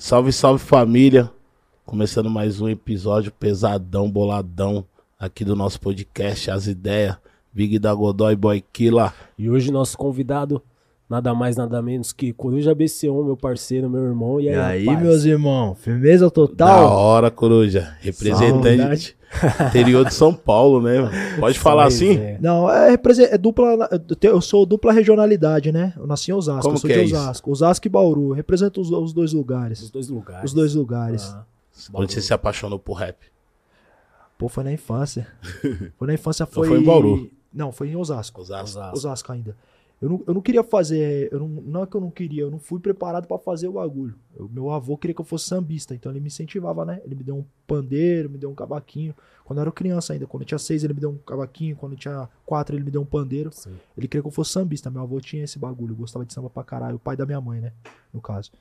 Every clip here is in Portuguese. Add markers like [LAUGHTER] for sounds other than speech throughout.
Salve, salve família. Começando mais um episódio pesadão, boladão aqui do nosso podcast As Ideias. Big da Godoy Boy Killa. E hoje nosso convidado, nada mais, nada menos que Coruja BC1, meu parceiro, meu irmão. E aí, E aí, rapaz? meus irmãos, firmeza Da total? hora, Coruja. Representante interior de São Paulo, né? [LAUGHS] Pode falar assim? É. Não, é, é dupla. eu sou dupla regionalidade, né? Eu nasci em Osasco, Como eu sou que de é isso? Osasco. Osasco e Bauru. Represento os, os dois Os lugares. dois lugares. Os dois lugares. Ah, Quando você se apaixonou por rap? Pô, foi na infância. [LAUGHS] Foi na infância, foi. foi em Bauru? Não, foi em Osasco. Osasco. Osasco. Osasco ainda. Eu não, eu não queria fazer. Eu não, não é que eu não queria, eu não fui preparado pra fazer o bagulho. Eu- meu avô queria que eu fosse sambista, então ele me incentivava, né? Ele me deu um pandeiro, me deu um cavaquinho. Quando eu era criança ainda, quando eu tinha seis, ele me deu um cavaquinho. Quando eu tinha quatro, ele me deu um pandeiro. Sim. Ele queria que eu fosse sambista. Meu avô tinha esse bagulho, gostava de samba pra caralho. O pai da minha mãe, né? No caso.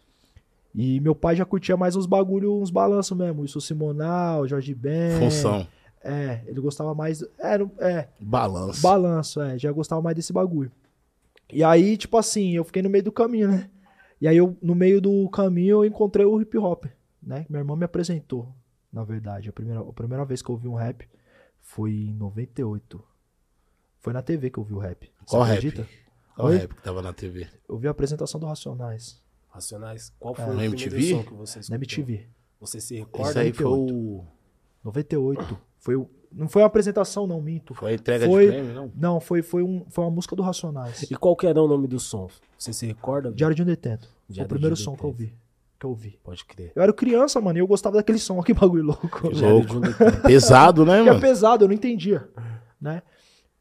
E meu pai já curtia mais uns bagulho, uns balanços mesmo. Isso Simonal, Jorge Ben. Função. É, ele gostava mais. É, não- é, Balanço. Balanço, é. Já gostava mais desse bagulho. E aí, tipo assim, eu fiquei no meio do caminho, né? E aí, eu, no meio do caminho, eu encontrei o hip hop, né? Minha irmã me apresentou, na verdade. A primeira, a primeira vez que eu ouvi um rap foi em 98. Foi na TV que eu vi o rap. Você Qual rap? acredita? Qual Oi? rap que tava na TV? Eu vi a apresentação do Racionais, Racionais. Qual foi É. o MTV? som que você escutou? na MTV. Você se Isso recorda? aí foi 98. o... 98. Foi o, não foi uma apresentação, não, minto. Foi entrega Foi- de prêmio, não? Não, foi, foi, um, foi uma música do Racionais. E qual que era o nome do som? Você se recorda? Diário de um Detento. Foi Diário o primeiro de um som que eu Detento. vi. Que eu vi. Pode crer. Eu era criança, mano, e eu gostava daquele som. [LAUGHS] Que bagulho louco. De um. Pesado, né, [LAUGHS] Que é mano? pesado, eu não entendia. Né?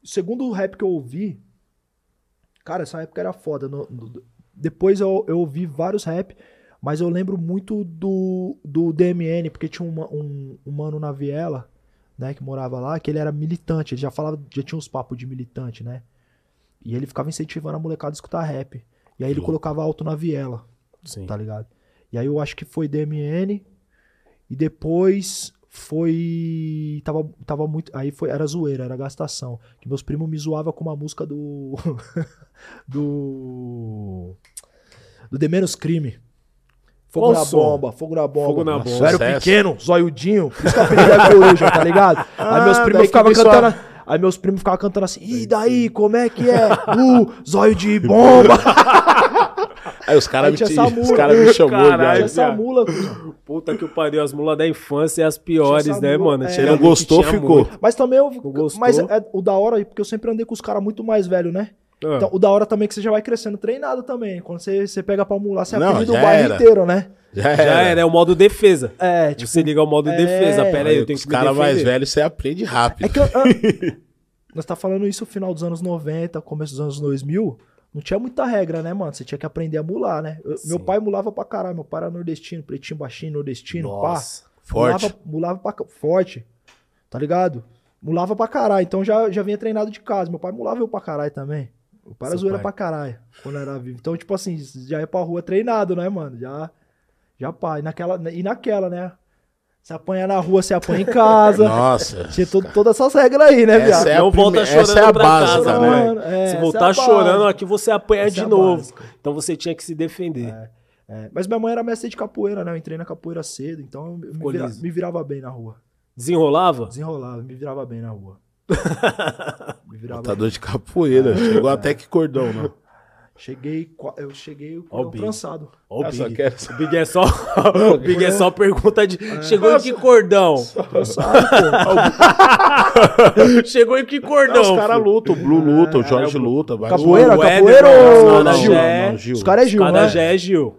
Segundo o rap que eu ouvi, cara, essa época era foda. No- no- depois eu, eu ouvi vários rap, mas eu lembro muito do, do DMN, porque tinha uma- um, um mano na Viela, né, que morava lá, que ele era militante. Ele já falava, já tinha uns papos de militante, né? E ele ficava incentivando a molecada a escutar rap. E aí ele Louco. colocava alto na Viela Sim. tá ligado? E aí eu acho que foi DMN e depois foi tava tava muito, aí foi era zoeira, era gastação, que meus primos me zoavam com uma música do [LAUGHS] do do The Menos Crime. Fogo Qual na som? bomba, fogo na bomba. Fogo na Nossa, bomba. Eu era Sucesso. pequeno, zoiudinho, por isso que eu apelido é coruja, tá ligado? aí meus Ah, primos daí ficavam que cantando, pessoal- aí meus primos ficavam cantando assim, e daí, como é que é? Uh, zóio de bomba. [LAUGHS] Aí os caras Aí me, tinha te- essa os mula. cara me chamou Caralho, Tinha já. essa viado. mula, cuzão. Puta que pariu, as mulas da infância e as piores, Tinha essa né, mula, mano? é. Você Tinha não que gostou, tinha ficou. muito. Mas também eu. gostou? Mas é o da hora, porque eu sempre andei com os caras muito mais velhos, né? Ah, Então, o da hora também é que você já vai crescendo treinado também. Quando você, você pega pra mular, você Não, aprende o bairro era. inteiro, né? Já já era. era, é o modo defesa. É, tipo. Você liga o modo é, defesa. Pera aí, eu tenho Os que me caras mais velhos, você aprende rápido. É que eu, ah, [LAUGHS] nós tá falando isso no final dos anos 90, começo dos anos 2000. Não tinha muita regra, né, mano? Você tinha que aprender a mular, né? Eu- meu pai mulava pra caralho. Meu pai era nordestino, pretinho, baixinho, nordestino, Nossa. pá. Forte. Mulava, mulava pra, forte. Tá ligado? Mulava pra caralho. Então já, já vinha treinado de casa. Meu pai mulava eu pra caralho também. O pai era zoeira pai. pra caralho quando era vivo. Então, tipo assim, já ia pra rua treinado, né, mano? Já, já pá. E naquela, e naquela, né? Se apanha na rua, se apanha em casa. [LAUGHS] Nossa. Tinha todo, todas essas regras aí, né, viado? É Não volta prime... essa é a chorando pra básica, casa, né? Mano, é, Se essa voltar é chorando, aqui você apanha Essa de é novo. básica. Então você tinha que se defender. É, é. Mas minha mãe era mestre de capoeira, né? Eu entrei na capoeira cedo, então eu me, vira- me virava bem na rua. Desenrolava? Desenrolava, me virava bem na rua. Me virava. Lutador de capoeira. Chegou até que cordão, não. Cheguei, qua- eu cheguei com o o trançado. Ó, o só Big. quero- O Big é só. [LAUGHS] o Big é só pergunta de. Chegou em que cordão? [LAUGHS] Trançado, pô. [LAUGHS] Chegou em que Não, cordão? os caras lutam, o Blue luta, o Jorge luta. vai- Capoeira, O capoeira mano, ou os caras Gil? já é- Não, Gil. Os caras é Gil, Cada né? já é Gil.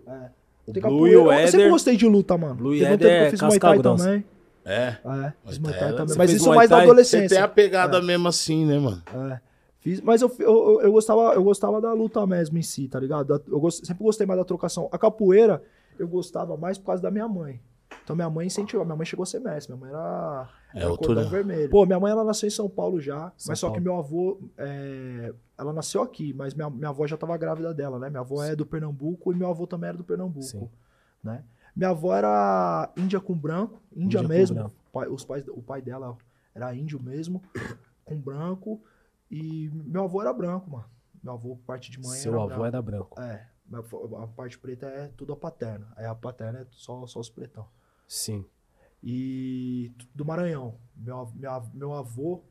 Tem Blue capoeira. e o Eu sempre gostei de luta, mano. Blue e um Éder tempo que é eu fiz Muay casca Thai grossa. também. É. É, fiz Muay Thai, Thai também. Mas isso Muay mais na Thai? Você adolescência. tem a pegada mesmo assim, né, mano? É. Fiz, mas eu, eu, eu, gostava, eu gostava da luta mesmo em si, tá ligado? Eu gost- sempre gostei mais da trocação. A capoeira, eu gostava mais por causa da minha mãe. Então minha mãe incentivou. Minha mãe chegou a ser mestre. Minha mãe era, É era né? vermelho. Pô, minha mãe ela nasceu em São Paulo já. São mas só que Paulo. meu avô. é, ela nasceu aqui, mas minha, minha avó já tava grávida dela, né? Minha avó é do Pernambuco e meu avô também era do Pernambuco. Sim. Né? Minha avó era índia com branco, índia, Índia mesmo. branco. Pai- os pais, o pai dela era índio mesmo, [COUGHS] com branco. E meu avô era branco, mano. Meu avô, parte de mãe, Seu era avô branco. era branco. É. A parte preta é tudo a paterna. Aí a paterna é só, só os pretão. Sim. E do Maranhão. Meu, meu, meu avô.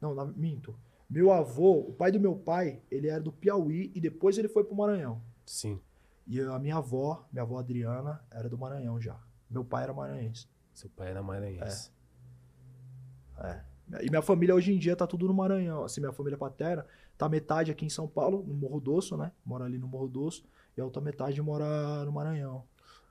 Não, na- minto. Meu avô, o pai do meu pai, ele era do Piauí e depois ele foi pro Maranhão. Sim. E a minha avó, minha avó Adriana, era do Maranhão já. Meu pai era maranhense. Seu pai era maranhense. É. E minha família hoje em dia tá tudo no Maranhão. Assim, minha família paterna tá metade aqui em São Paulo, no Morro Doce, né? Mora ali no Morro Doce. E a outra metade mora no Maranhão.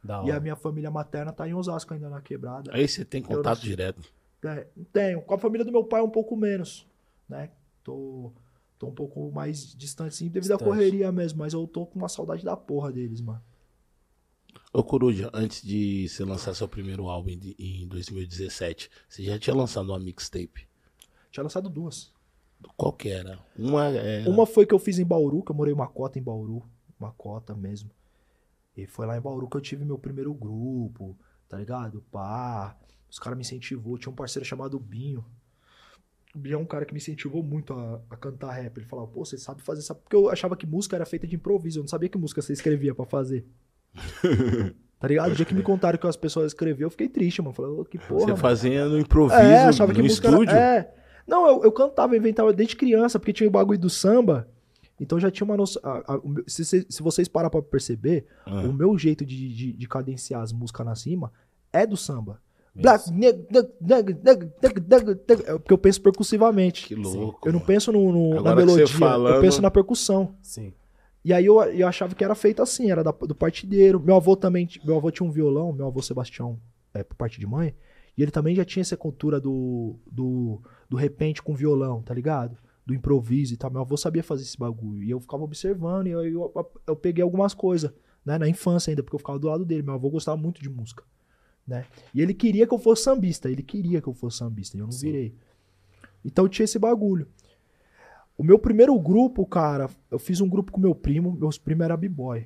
Da E a hora. minha família materna tá em Osasco ainda na quebrada. Aí você tem contato não- direto. É, tenho. Com a família do meu pai um pouco menos, né? Tô, tô um pouco mais distante, sim, devido à correria mesmo. Mas eu tô com uma saudade da porra deles, mano. Ô Coruja, antes de você lançar seu primeiro álbum em, em 2017, você já tinha lançado uma mixtape. Tinha lançado duas. Qual que era? Uma é. Uma foi que eu fiz em Bauru, que eu morei uma cota em Bauru. Uma cota mesmo. E foi lá em Bauru que eu tive meu primeiro grupo, tá ligado? Pá. Os caras me incentivou. Tinha um parceiro chamado Binho. Binho é um cara que me incentivou muito a, a cantar rap. Ele falava, pô, você sabe fazer isso? Porque eu achava que música era feita de improviso. Eu não sabia que música você escrevia pra fazer. [LAUGHS] tá ligado? O dia que me contaram que as pessoas escreviam, eu fiquei triste, mano. Falei, que porra. Você mano. fazia no improviso, É, achava que no música estúdio. Era, é. Não, eu, eu cantava, inventava desde criança, porque tinha o bagulho do samba. Então já tinha uma noção. a- a- se, se- se vocês parar pra perceber, Ah. o meu jeito de, de, de cadenciar as músicas na cima é do samba. Black, neg- neg- neg- é porque eu penso percussivamente. Que louco. Eu não penso no, no- na melodia, falando- eu penso na percussão. Sim. E aí eu, eu achava que era feito assim, era da- do partideiro. Meu avô também, meu avô tinha um violão, meu avô Sebastião, é, por parte de mãe, e ele também já tinha essa cultura do, do, do repente com violão, tá ligado? Do improviso e tal. Meu avô sabia fazer esse bagulho. E eu ficava observando, e eu, eu, eu peguei algumas coisas, né? Na infância ainda, porque eu ficava do lado dele. Meu avô gostava muito de música, né? E ele queria que eu fosse sambista, ele queria que eu fosse sambista, e eu não Sim. virei. Então tinha esse bagulho. O meu primeiro grupo, cara, eu fiz um grupo com meu primo. Meus primos eram b-boy.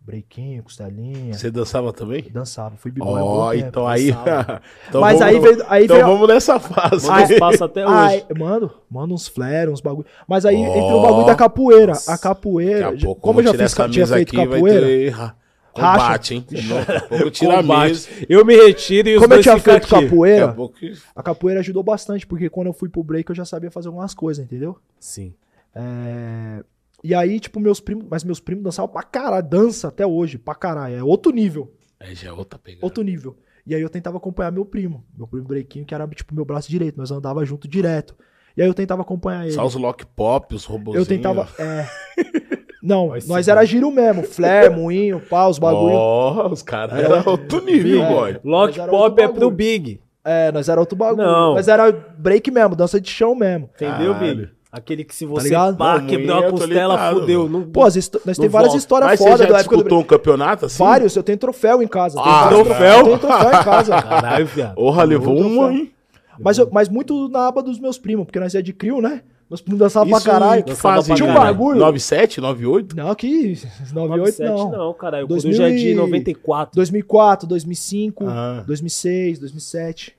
Brequinho, costelinha. Você dançava também? Dançava, fui b-boy. Ó, tempo, então aí. [LAUGHS] então Mas vamos, aí veio. Aí Então veio vamos nessa fase. Manda [LAUGHS] espaço até hoje. Ai, mano, manda uns flare, uns bagulho. Mas aí Ó. entra o bagulho da capoeira. A capoeira. Daqui a pouco, como eu já fiz, tinha feito aqui, capoeira. Combate, hein? [LAUGHS] Pouco tira a Combate. Eu me retiro e os Como eu dois tinha ficam feito aqui. Capoeira, pouco... a capoeira ajudou bastante, porque quando eu fui pro break eu já sabia fazer algumas coisas, entendeu? Sim. É, E aí, tipo, meus primos. Mas meus primos dançavam pra caralho. Dança até hoje, pra caralho. É outro nível. Aí já é outra pegada. Outro nível. E aí eu tentava acompanhar meu primo. Meu primo Brequinho, que era tipo meu braço direito. Nós andava junto direto. E aí eu tentava acompanhar ele. Só os lock pop, os robôzinhos. Eu tentava. É. [LAUGHS] Não, Vai nós ser era giro mesmo. Flare, moinho, pá, os bagulho. Ó, os caras eram outro nível, É. boy. Lock Mas era pop é pro. Big. É, nós era outro bagulho. Não. Nós era break mesmo, dança de chão mesmo. Entendeu, Caralho. Big? Aquele que se você ligado? pá, Não, quebrou a costela, ligado, fudeu. Não, Pô, as nós temos várias volta. histórias Mas foda você já da época do disputou um campeonato assim? Vários, eu tenho troféu em casa. Tenho Ah, vários troféu? Eu tenho troféu em casa. [LAUGHS] Caralho, viado. Porra, levou uma, hein? Mas, eu- mas muito na aba dos meus primos, porque nós é de crio, né? Meus primos dançavam pra caralho. que Dançava fase? pra Tinha um caralho. bagulho. 97, 98? Não, que 98 97 não. não, caralho. O 2000 Coruja é de e- 94. 2004, 2005, Ah. 2006, 2007.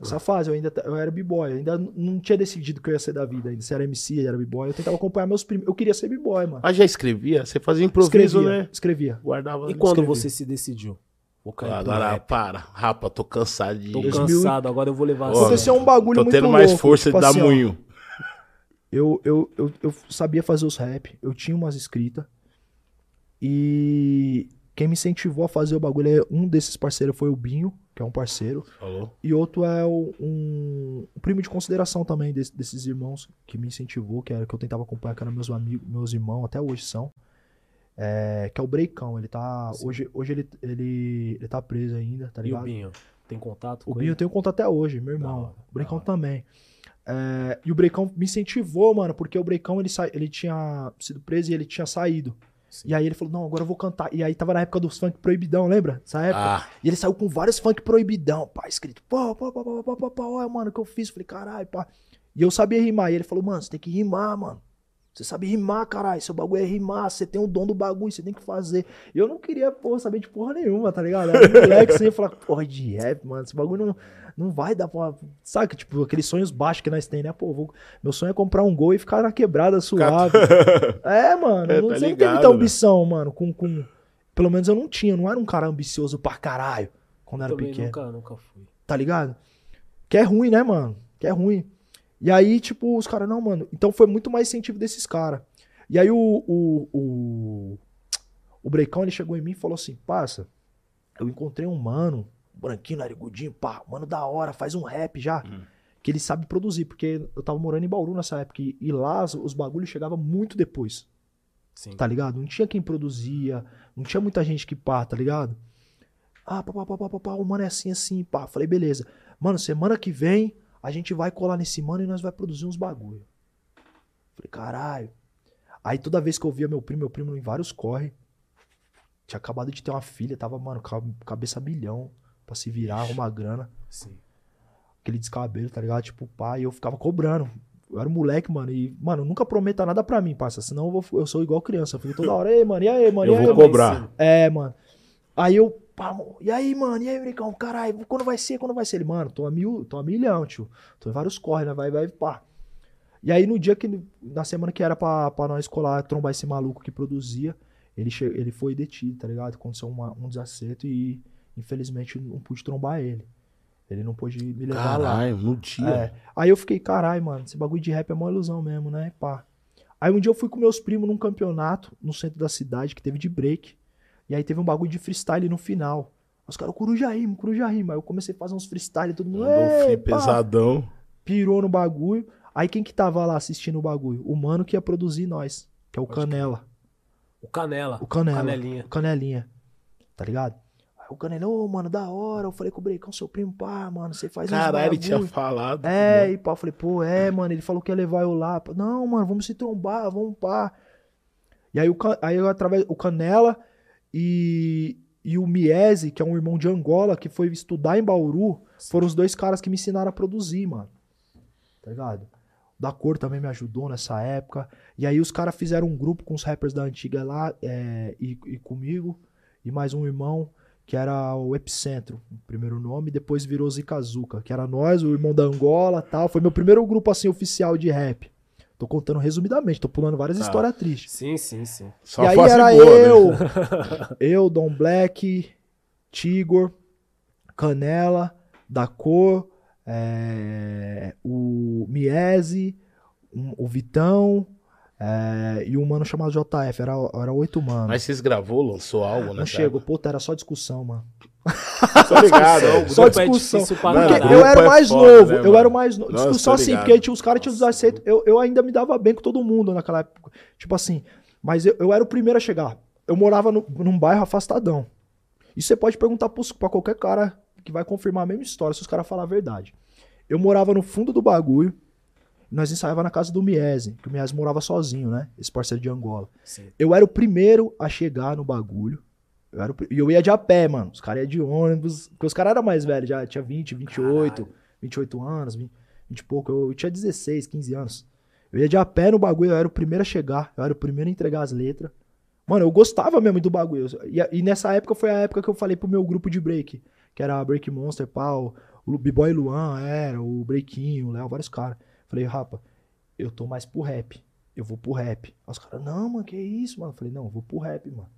Essa fase eu ainda eu era b-boy, eu ainda não tinha decidido o que eu ia ser da vida ainda, se era MC, era b-boy. Eu tentava acompanhar meus primos. Eu queria ser b-boy, mano. Mas já escrevia? Você fazia improviso, escrevia, né? escrevia. Guardava. E quando escrevi. você se decidiu? Vou cair pro Agora, para. Rapa, tô cansado de... Tô 2000 cansado, agora eu vou levar Aconteceu sério. um bagulho Tô muito tendo mais louco, força tipo de dar assim, ó, munho. Eu, eu, eu, eu sabia fazer os rap, eu tinha umas escritas. E quem me incentivou a fazer o bagulho é um desses parceiros foi o Binho, que é um parceiro. Falou. E outro é o- um, um primo de consideração também desse- desses irmãos que me incentivou, que era que eu tentava acompanhar, que eram meus amigos, meus irmãos, até hoje são. É, que é o Breicão. Ele tá. Hoje, hoje ele, ele, ele tá preso ainda, tá E o ligado? Binho? Tem contato O com Binho eu ele? tenho conta até hoje, meu irmão. hora, o Breicão também. É, e o Breicão me incentivou, mano, porque o Breicão ele, sa... ele tinha sido preso e ele tinha saído. Sim. E aí ele falou: Não, agora eu vou cantar. E aí tava na época dos funk proibidão, lembra? Essa época. Ah, E ele saiu com vários funk proibidão, pá, escrito, pô, pô, pô, pô, pô, pô, pô, olha, mano, o que eu fiz? Falei, caralho, pá. E eu sabia rimar. E ele falou, mano, você tem que rimar, mano. Você sabe rimar, caralho. Seu bagulho é rimar. Você tem o dom do bagulho, você tem que fazer. E eu não queria, porra, saber de porra nenhuma, tá ligado? Era um [LAUGHS] moleque sem falar, porra, de rap, mano. Esse bagulho não, não vai dar pra. Sabe, tipo, aqueles sonhos baixos que nós temos, né? Pô, vou- meu sonho é comprar um gol e ficar na quebrada suave. é, mano. [LAUGHS] É, não, tá você não ligado, tem muita né? ambição, mano. Com, com... Pelo menos eu não tinha. eu Não era um cara ambicioso pra caralho quando era Também pequeno nunca, nunca fui. tá ligado? Que é ruim, né, mano? Que é ruim. E aí, tipo, os caras, não, mano. Então foi muito mais incentivo desses caras. E aí o, o, o, o Breicão, ele chegou em mim e falou assim, passa, eu encontrei um mano, branquinho, narigudinho, pá, mano da hora, faz um rap já. Que ele sabe produzir, porque eu tava morando em Bauru nessa época. E, e lá os, os bagulhos chegavam muito depois Sim. tá ligado? Não tinha quem produzia, não tinha muita gente que pá, tá ligado? Ah, pá, pá, pá, pá, pá, pá, o mano é assim, assim, pá. Falei, beleza. Mano, semana que vem a gente vai colar nesse mano e nós vai produzir uns bagulho. Falei, caralho. Aí toda vez que eu via meu primo, meu primo em vários corre, tinha acabado de ter uma filha, tava, mano, ca- cabeça milhão pra se virar, arrumar grana Sim. aquele descabelo, tá ligado? Tipo, pá, e eu ficava cobrando. Eu era um moleque, mano, e, mano, nunca prometa nada pra mim, parça, senão eu, vou, eu sou igual criança. Eu fico toda hora, ei, mano, e aí, mano, Eu e aí, vou mano?" cobrar. É, mano. Aí eu, pá, e aí, mano, e aí, Bricão, caralho, quando vai ser, quando vai ser? Ele, mano, tô a mil, tô a milhão, tio. Tô em vários corre, né, vai, vai, pá. E aí no dia que, na semana que era pra, pra nós colar, trombar esse maluco que produzia, ele, che- ele foi detido, tá ligado? Aconteceu uma- um desacerto e, infelizmente, não pude trombar ele. Ele não pôde me levar lá. Caralho, no dia. É. Aí eu fiquei, caralho, mano, esse bagulho de rap é uma ilusão mesmo, né? Pá. Aí um dia eu fui com meus primos num campeonato no centro da cidade que teve de break. E aí teve um bagulho de freestyle no final. Os caras, coruja rima, coruja rima. Aí eu comecei a fazer uns freestyle, todo mundo. Um "Ei, free pá!" pesadão. Pirou no bagulho. Aí quem que tava lá assistindo o bagulho? O mano que ia produzir nós, que é o. Canela. O Canela. O Canela. Canelinha. O Canelinha. Tá ligado? O Canela, ô, mano, da hora. Eu falei com o Brecão, seu primo, pá, mano, você faz Caralho, ele tinha falado. É, e pá, eu falei, pô, é, mano, ele falou que ia levar eu lá. Não, mano, vamos se trombar, vamos pá. E aí, o, aí eu, através, o Canela e, e o Miese, que é um irmão de Angola, que foi estudar em Bauru, foram os dois caras que me ensinaram a produzir, mano. Tá ligado? Da Cor também me ajudou nessa época. E aí os caras fizeram um grupo com os rappers da antiga lá é, e, e comigo, e mais um irmão, que era o Epicentro, o primeiro nome, e depois virou Zikazuka, que era nós, o irmão da Angola tal. Foi meu primeiro grupo assim oficial de rap. Tô contando resumidamente, tô pulando várias Tá. histórias tristes. Sim, sim, sim. Só e aí era boa, né? eu, [LAUGHS] eu, Dom Black, Tigor, Canela, Da Cor, é, o Miese, um- o Vitão é, e um mano chamado JF. Era, era oito manos. Mas vocês gravou, lançou algo, né? Não chego, puta, era só discussão, mano. [LAUGHS] Tô ligado. Só é discussão. Mano, Porque eu era o é mais foda, novo, né, eu mano? era o mais novo. Discussão assim, porque tinha, os caras tinham desaceitos. Eu, eu ainda me dava bem com todo mundo naquela época. Tipo assim, mas eu, eu era o primeiro a chegar. Eu morava no, num bairro afastadão. Isso você pode perguntar pros- pra qualquer cara que vai confirmar a mesma história, se os caras falar a verdade. Eu morava no fundo do bagulho. Nós ensaiava na casa do Miese, que o Miese morava sozinho, né? Esse parceiro de Angola. Sim. Eu era o primeiro a chegar no bagulho. Eu era o E eu ia de a pé, mano. Os caras iam de ônibus. Porque os caras eram mais velhos, já tinha 20, 28, 28 anos, 20, 20 e pouco. Eu, eu tinha 16, 15 anos. Eu ia de a pé no bagulho, eu era o primeiro a chegar, eu era o primeiro a entregar as letras. Mano, eu gostava mesmo do bagulho. E, e nessa época foi a época que eu falei pro meu grupo de break, que era Break Monster, pau, o B-Boy Luan, era, o Breakinho, o Léo, vários caras. Falei, rapa, eu tô mais pro rap. Eu vou pro rap. Aí os caras, não, mano, que isso, mano? Eu falei, não, eu vou pro rap, mano.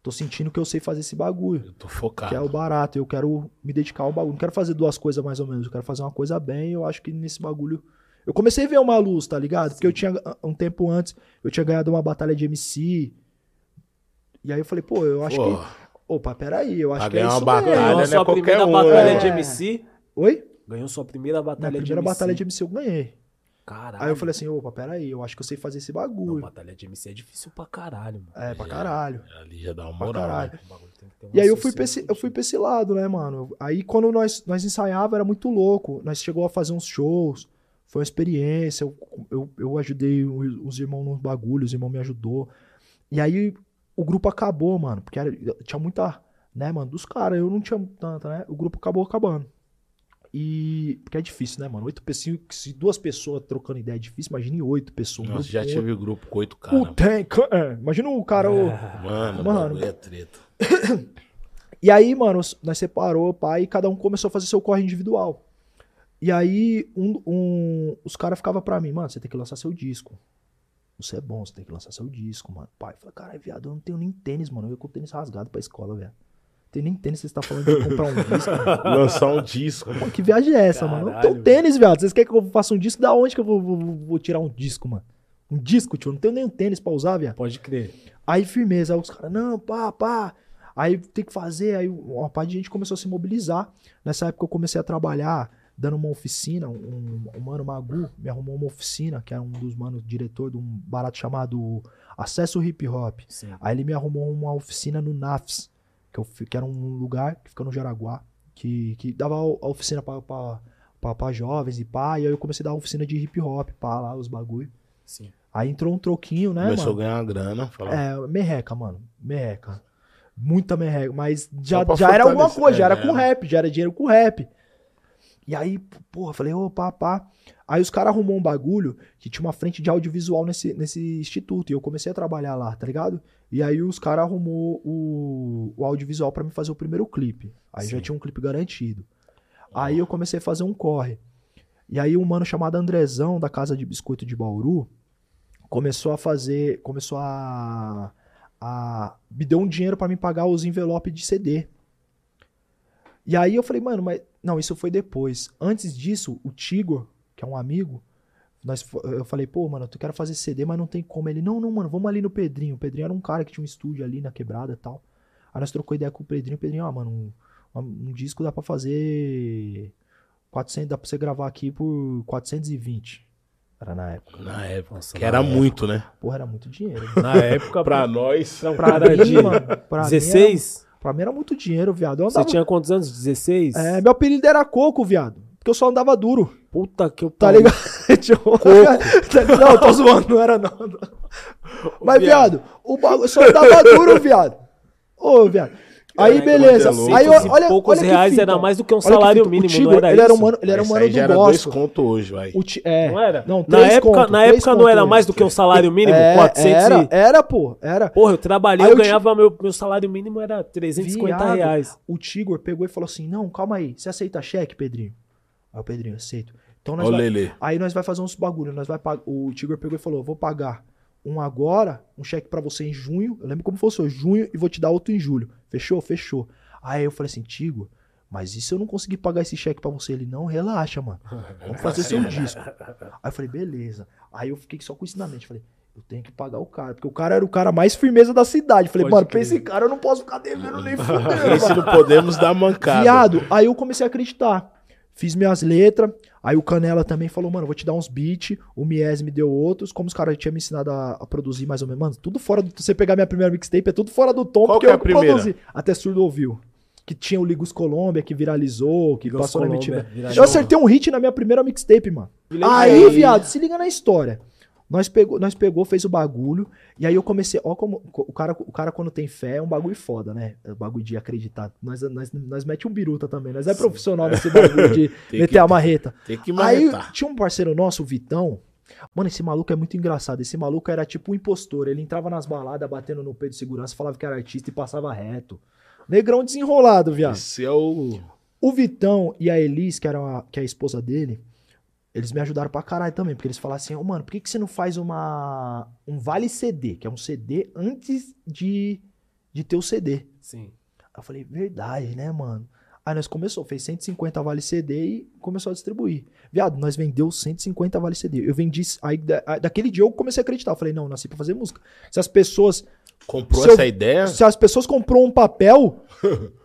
Tô sentindo que eu sei fazer esse bagulho. Eu tô focado. Que é o barato. Eu quero me dedicar ao bagulho. Não quero fazer duas coisas mais ou menos. Eu quero fazer uma coisa bem. Eu acho que nesse bagulho. Eu comecei a ver uma luz, tá ligado? Porque eu tinha, um tempo antes, eu tinha ganhado uma batalha de MC. E aí eu falei, pô, eu acho Pô, que. Opa, peraí, eu acho Pra que é ganhar isso uma batalha, mesmo. Né? sua Qualquer primeira um, batalha é. de MC. Oi? Ganhou sua primeira Minha batalha de primeira MC. batalha de MC eu ganhei. Caralho. Aí eu falei assim, opa, peraí, eu acho que eu sei fazer esse Não, bagulho. batalha de MC é difícil pra caralho, mano. É, pra caralho. ali já dá uma Pra moral. caralho. né? O bagulho tem que ter um E aí eu fui, pra esse, eu fui pra esse lado, né, mano? Aí quando nós, nós ensaiava era muito louco. Nós chegou a fazer uns shows. Foi uma experiência. Eu, eu, eu ajudei os os irmãos nos bagulhos, os irmãos me ajudou. E aí o grupo acabou, mano. Porque era- tinha muita, né, mano, dos caras. Eu não tinha tanta, né? O grupo acabou acabando. E. Porque é difícil, né, mano? Oito pessoas. Se duas pessoas trocando ideia é difícil, imagine oito pessoas. Nossa, já tive grupo com oito caras. O tem, é, imagina o cara. o- Mano, Mano. é treta. [COUGHS] E aí, mano, nós separou, pai, e cada um começou a fazer seu corre individual. E aí, um, um- os caras ficavam pra mim, mano, você tem que lançar seu disco. Você é bom, você tem que lançar seu disco, mano. Pai, eu falei, caralho, viado, eu não tenho nem tênis, mano. Eu ia com o tênis rasgado pra escola, velho. Tem nem tênis, vocês tá falando de comprar um disco. mano. [LAUGHS] Lançar um disco. Pô, que viagem é essa, mano? Eu não Caralho, tenho tênis, viado. Vocês querem que eu faça um disco? Da onde que eu vou, vou- vou- vou tirar um disco, mano? Um disco, tio? Eu não tenho nem um tênis pra usar, viado. Pode crer. Aí, firmeza. Aí os caras, não, pá, pá. Aí tem que fazer. Aí uma parte de gente começou a se mobilizar. Nessa época eu comecei a trabalhar, dando uma oficina. Um, um mano Magu me arrumou uma oficina, que era um dos manos, diretor de um barato chamado Acesso Hip Hop. Sim. Aí ele me arrumou uma oficina no NAFS, que, eu, que era um lugar que fica no Jaraguá, que, que dava a oficina pra, pra, pra, pra jovens e pá. E aí eu comecei a dar oficina de hip hop, pá, lá, os bagulho. Sim. Aí entrou um troquinho, né, Começou mano? a ganhar uma grana. Falou, É, merreca, mano. Merreca. Muita merreca. Mas já, já era alguma coisa, já é, era já com rap, já era dinheiro com rap. E aí, porra, falei, ô, pá, pá. Aí os caras arrumou um bagulho que tinha uma frente de audiovisual nesse, nesse instituto. E eu comecei a trabalhar lá, tá ligado? E aí os caras arrumou o, o audiovisual pra me fazer o primeiro clipe. Aí já Sim. tinha um clipe garantido. Aí eu comecei a fazer um corre. E aí um mano chamado Andrezão, da Casa de Biscoito de Bauru, começou a fazer, começou a, a me deu um dinheiro pra me pagar os envelopes de CD. E aí eu falei, mano, mas não, isso foi depois. Antes disso, o Tigor, que é um amigo, nós, eu falei, pô, mano, eu quero fazer CD, mas não tem como. Ele, não, não, mano, vamos ali no Pedrinho. O Pedrinho era um cara que tinha um estúdio ali na quebrada e tal. Aí nós trocou ideia com o Pedrinho. O Pedrinho, ah, mano, um, um- disco dá pra fazer 400, dá pra você gravar aqui por 420. Era na época. Na época. Nossa, que na era época. muito, né? Porra, era muito dinheiro. Na época, Pra nós. Não, Pra cara mim, de mano, pra mim, era, 16? pra mim era muito dinheiro, viado. Eu Você andava, tinha quantos anos? 16? É, meu apelido era Coco, viado. Porque eu só andava duro. Puta que eu Tá pariu. ligado? [LAUGHS] [LAUGHS] Não, tô zoando, não era não. não. Mas, viado, o bagulho só andava duro, viado. Ô, viado. Aí, Caraca, beleza. é. Aí, Cento e olha, poucos olha que reais fita. era mais do que um Olha que salário. O mínimo, Tigre, não era ele era um isso? mano, ele era um Isso mano do era dois conto hoje, vai. Ti- é. Não era? Não, na três época, conto, na três época não era hoje. mais do que um salário mínimo? É, 400 Era, e... era, pô, era. Porra, eu trabalhei, Aí eu ganhava, meu, meu salário mínimo era 350 Viado. reais. O Tigor pegou e falou assim: Não, calma aí, você aceita cheque, Pedrinho? Aí o Pedrinho, aceito. Então nós Ô, vai-. Aí nós vai fazer uns bagulho, nós vai pag- o Tigor pegou e falou: "Vou pagar um agora, um cheque pra você em junho. Eu lembro como fosse, junho e vou te dar outro em julho. Fechou? Fechou. Aí eu falei assim: "Tigor, mas e se eu não conseguir pagar esse cheque pra você?" Ele: "Não, relaxa, mano. Vamos fazer seu [LAUGHS] disco". Aí eu falei: "Beleza". Aí eu fiquei só com isso na mente, falei: eu tenho que pagar o cara, porque o cara era o cara mais firmeza da cidade. Falei, Pode mano, pra esse cara eu não posso ficar devendo nem [LAUGHS] fudendo. Esse mano." não podemos dar mancada. Viado, aí eu comecei a acreditar. Fiz minhas letras, aí o Canela também falou, mano, vou te dar uns beats, o Mies me deu outros, como os caras tinham me ensinado a, a produzir mais ou menos, mano, tudo fora do... Você pegar minha primeira mixtape, é tudo fora do tom, Qual porque que é eu a primeira? produzi. Até surdo ouviu. Que tinha o Ligos Colômbia, que viralizou, que Ligos passou na Colômbia, MTV. viralizou. Eu acertei um hit na minha primeira mixtape, mano. Aí, viado, se liga na história. Nós pegou, nós pegou, fez o bagulho, e aí eu comecei, ó como o cara, o cara quando tem fé é um bagulho foda, né? É o bagulho de acreditar. Nós, nós, nós mete um biruta também, nós é profissional nesse bagulho de [LAUGHS] meter que- a marreta. Tem que Aí marretar. tinha um parceiro nosso, o Vitão. Mano, esse maluco é muito engraçado. Esse maluco era tipo um impostor. Ele entrava nas baladas, batendo no peito de segurança, falava que era artista e passava reto. Negrão desenrolado, viado. Esse é o. O Vitão e a Elis, que, era a, que é a esposa dele, eles me ajudaram pra caralho também, porque eles falaram assim, "Ô, mano, por que, que você não faz uma um vale CD, que é um CD antes de, de ter o CD? Sim. Aí eu falei, verdade, né, mano? Aí nós começou, fez 150 vale CD e começou a distribuir. Viado, nós vendeu 150 vale CD. Eu vendi, aí da- daquele dia eu comecei a acreditar. Eu falei, não, nasci pra fazer música. Se as pessoas Comprou eu- essa ideia? se as pessoas comprou um papel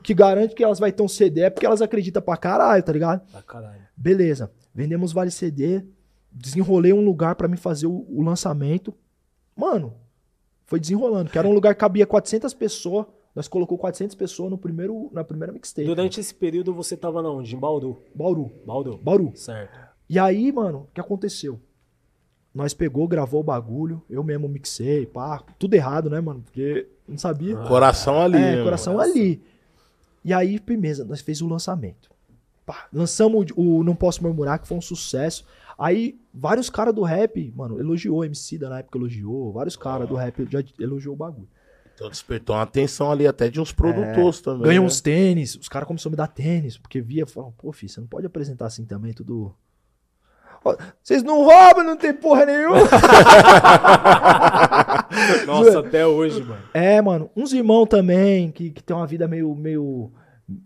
que garante que elas vão ter um CD, é porque elas acreditam pra caralho, tá ligado? Pra caralho. Beleza. Vendemos Vale CD. Desenrolei um lugar pra me fazer o, o lançamento. Mano, foi desenrolando. Que era um lugar que cabia 400 pessoas. Nós colocou 400 pessoas no primeiro, na primeira mixtape. Durante esse período você tava na onde? Em Bauru. Bauru. Bauru. Bauru. Certo. E aí, mano, o que aconteceu? Nós pegou, gravou o bagulho. Eu mesmo mixei, pá. Tudo errado, né, mano? Porque não sabia. Coração ali. É, né, coração Coração. ali. E aí, firmeza, nós fez o lançamento. Pá, lançamos o, o Não Posso Murmurar, que foi um sucesso. Aí, vários caras do rap, mano, elogiou, MC da na época elogiou, vários caras do rap já elogiou o bagulho. Então despertou uma atenção ali até de uns produtores também. Ganhou né? uns tênis, os caras começaram a me dar tênis, porque via, falaram, pô, filho, você não pode apresentar assim também, tudo... Vocês não roubam, não tem porra nenhuma. [LAUGHS] Nossa, até hoje, mano. É, mano, uns irmãos também, que, que tem uma vida meio, meio.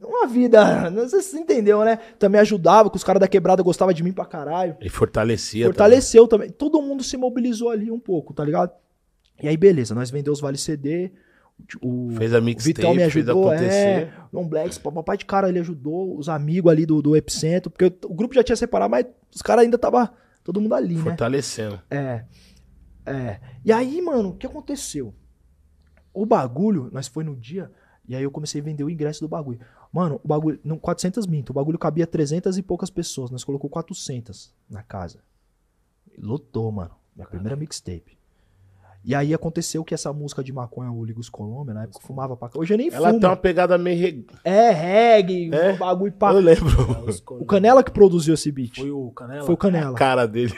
Uma vida. [LAUGHS] Não sei se você entendeu, né? Também ajudava, que os caras da quebrada gostavam de mim pra caralho. E fortalecia. Fortaleceu também. Todo mundo se mobilizou ali um pouco, tá ligado? E aí, beleza, nós vendemos os Vale CD. O, também. Fez a mixtape, Vitão me fez ajudou, acontecer. é. Long Blacks, papai de cara, ele ajudou. Os amigos ali do, do Epicentro, porque o grupo já tinha separado, mas os caras ainda tava todo mundo ali, né? Fortalecendo. É. É. E aí, mano, o que aconteceu? O bagulho, nós foi no dia, e aí eu comecei a vender o ingresso do bagulho. Mano, o bagulho, não, 400 minto, o bagulho cabia 300 e poucas pessoas, nós colocou 400 na casa. Lotou, mano. Minha primeira mixtape. E aí aconteceu que essa música de maconha, o Ligos Colômbia, na época eu fumava pra cá. Hoje eu nem Ela fumo. tem uma pegada meio. re- É, reggae, É? um bagulho pra... Eu lembro. [LAUGHS] O Canela que produziu esse beat. Foi o Canela? Foi o Canela. A cara dele.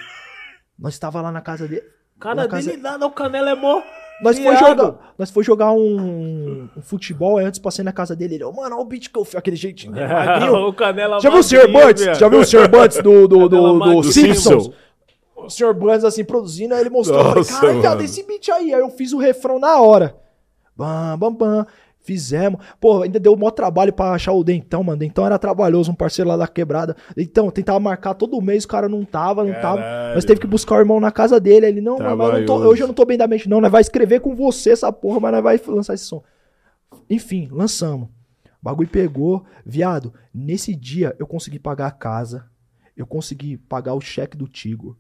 Nós tava lá na casa dele. Cara na casa- dele nada, o Canela é mó. Nós foi, jogar, nós foi jogar um, um futebol, aí antes passei na casa dele. Ele, "Ô, mano, olha o beat que eu fiz, aquele jeitinho. né, magrinho." [LAUGHS] o Canela Já viu o Sr. viado. Já viu o Sr. Butts do, do, do, do. Simpsons? Simpson. O Sr. Butts assim produzindo, aí ele mostrou. Eu falei, Nossa, cara, esse beat aí. Aí eu fiz o refrão na hora. Bam, bam, bam. Fizemos. Pô, ainda deu o maior trabalho pra achar o Dentão, mano. Dentão era trabalhoso, um parceiro lá da quebrada. Então, tentava marcar todo mês, o cara não tava, não tava. Caralho. Nós teve que buscar o irmão na casa dele. Ele, não, mas eu não tô- hoje eu não tô bem da mente, não. Nós vai escrever com você essa porra, mas nós vai lançar esse som. Enfim, lançamos. O bagulho pegou. Viado, nesse dia eu consegui pagar a casa. Eu consegui pagar o cheque do Tigo.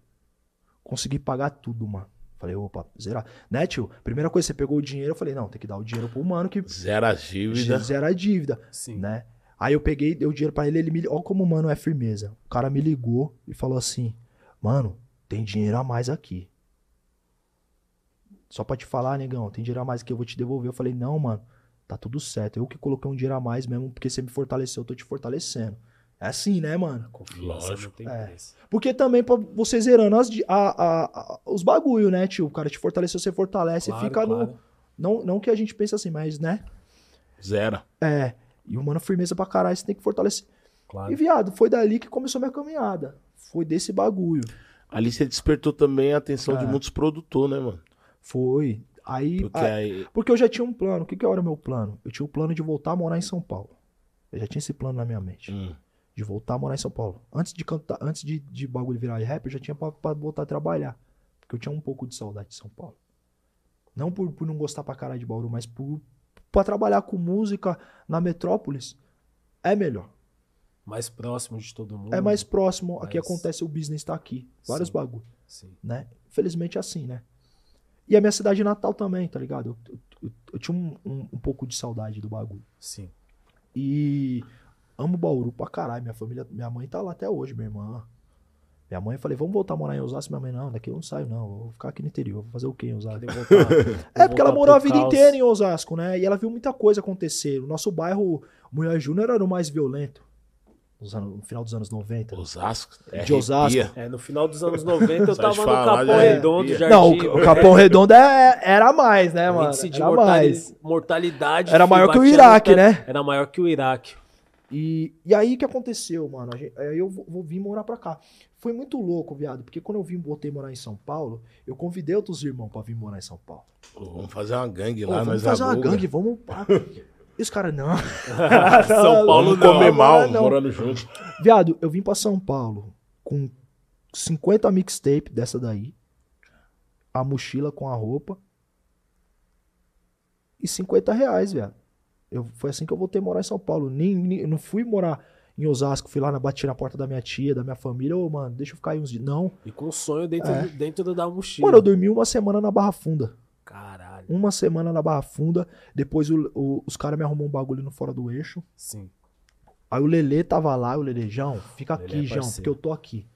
Consegui pagar tudo, mano. Falei, opa, zerar. Né, tio? Primeira coisa, você pegou o dinheiro, eu falei, não, tem que dar o dinheiro pro mano que Zero a dívida. zera a dívida Sim. né? Aí eu peguei, dei o dinheiro pra ele, ele me, olha como o mano é firmeza. O cara me ligou e falou assim: "Mano, tem dinheiro a mais aqui. Só pra te falar, negão, tem dinheiro a mais que eu vou te devolver". Eu falei: "Não, mano, tá tudo certo. Eu que coloquei um dinheiro a mais mesmo, porque você me fortaleceu, eu tô te fortalecendo". É assim, né, mano? Confiança Lógico. É. Porque também pra você zerando as, a- a- a- os bagulho, né, tio? O cara te fortaleceu, você fortalece, Claro, fica claro. no. Não, não que a gente pense assim, mas, né? Zero. É. E o mano, firmeza pra caralho, você tem que fortalecer. Claro. E, viado, foi dali que começou minha caminhada. Foi desse bagulho. Ali você despertou também a atenção de É. muitos produtores, né, mano? Foi. Aí. Porque aí. porque eu já tinha um plano. O que, que era o meu plano? Eu tinha o plano de voltar a morar em São Paulo. Eu já tinha esse plano na minha mente. Hum, De voltar a morar em São Paulo. Antes de cantar, antes de, de bagulho virar rap, eu já tinha pra, pra voltar a trabalhar. Porque eu tinha um pouco de saudade de São Paulo. Não por, por não gostar pra caralho de Bauru, mas por, pra trabalhar com música na metrópolis é melhor. Mais próximo de todo mundo. É mais próximo. Aqui Mas- acontece o business tá aqui. Vários Sim. bagulho. Sim. né? Infelizmente é assim, né? E a minha cidade natal também, tá ligado? Eu, eu- eu tinha um, um- um pouco de saudade do bagulho. Sim. E amo Bauru pra caralho. Minha família, minha mãe tá lá até hoje, minha irmã. Minha mãe, eu falei, vamos voltar a morar em Osasco? Minha mãe, não, daqui eu não saio, não. Vou ficar aqui no interior. Vou fazer o quê em Osasco? [LAUGHS] É, porque ela morou a vida caos. inteira em Osasco, né? E ela viu muita coisa acontecer. O nosso bairro, Mulher Júnior, era o mais violento. anos- no final dos anos 90. Osasco. é De Osasco. arrepia. É, no final dos anos 90 eu tava de no falar, Capão já Redondo, arrepia. Jardim. Não, o, o Capão Redondo é- era mais, né, mano? índice de Era mortali- mais. mortalidade. Era maior que o Iraque, no né? Era maior que o Iraque. E, e aí que aconteceu, mano? Gente- aí eu vou, vou vir morar pra cá. Foi muito louco, viado, porque quando eu vim, voltei morar em São Paulo, eu convidei outros irmãos pra vir morar em São Paulo. Pô, Vamos fazer uma gangue Pô, lá, vamos nós fazer uma aluga. gangue, vamos. pá. [LAUGHS] E os caras, não. [LAUGHS] São Paulo Vamos não. comer mal, não. morando junto. Viado, eu vim pra São Paulo com 50 mixtape dessa daí, a mochila com a roupa e 50 reais, viado. Eu, foi assim que eu voltei a morar em São Paulo. Nem, nem- eu não fui morar em Osasco, fui lá na bati na porta da minha tia, da minha família. Ô, mano, deixa eu ficar aí uns dias. Não. E com sonho dentro, É. dentro da mochila. Mano, eu dormi uma semana na Barra Funda. Caralho. Uma semana na Barra Funda. Depois o- o- os caras me arrumou um bagulho no fora do eixo. Sim. Aí o Lelê tava lá, o Lelê, João, fica Lelê aqui, é João, porque eu tô aqui.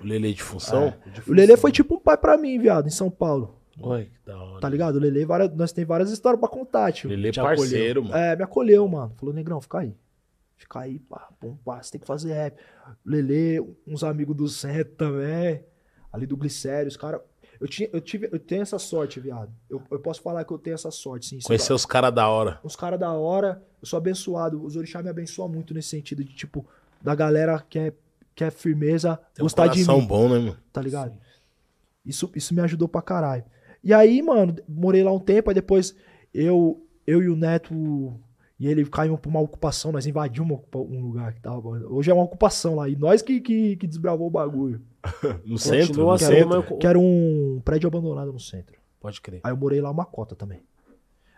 O Lele de função. O Lelê foi tipo um pai pra mim, viado, em São Paulo. Oi, que da hora. Tá ligado? O Lelê, várias, nós tem várias histórias pra contar, tio. Lele Te parceiro, mano. É, me acolheu, mano. Falou, negrão, fica aí. Ficar aí, pá, pum, pá, você tem que fazer rap. Lele, uns amigos do centro também, ali do Glicério, os caras. Eu, tinha, eu, tive, eu tenho essa sorte, viado. Eu, eu posso falar que eu tenho essa sorte, sim. Conhecer os caras da hora. Os caras da hora, eu sou abençoado. Os orixá me abençoam muito nesse sentido de, tipo, da galera que é, que é firmeza, Tem um gostar de coração mim, bom, né, mano? tá ligado? Isso, isso me ajudou pra caralho. E aí, mano, morei lá um tempo, aí depois eu, eu e o Neto e ele caímos pra uma ocupação, nós invadimos um lugar que tava. Hoje é uma ocupação lá, e nós que, que, que desbravou o bagulho. [LAUGHS] No centro? No centro? mas- Que era um prédio abandonado no centro. Pode crer. Aí eu morei lá uma cota também.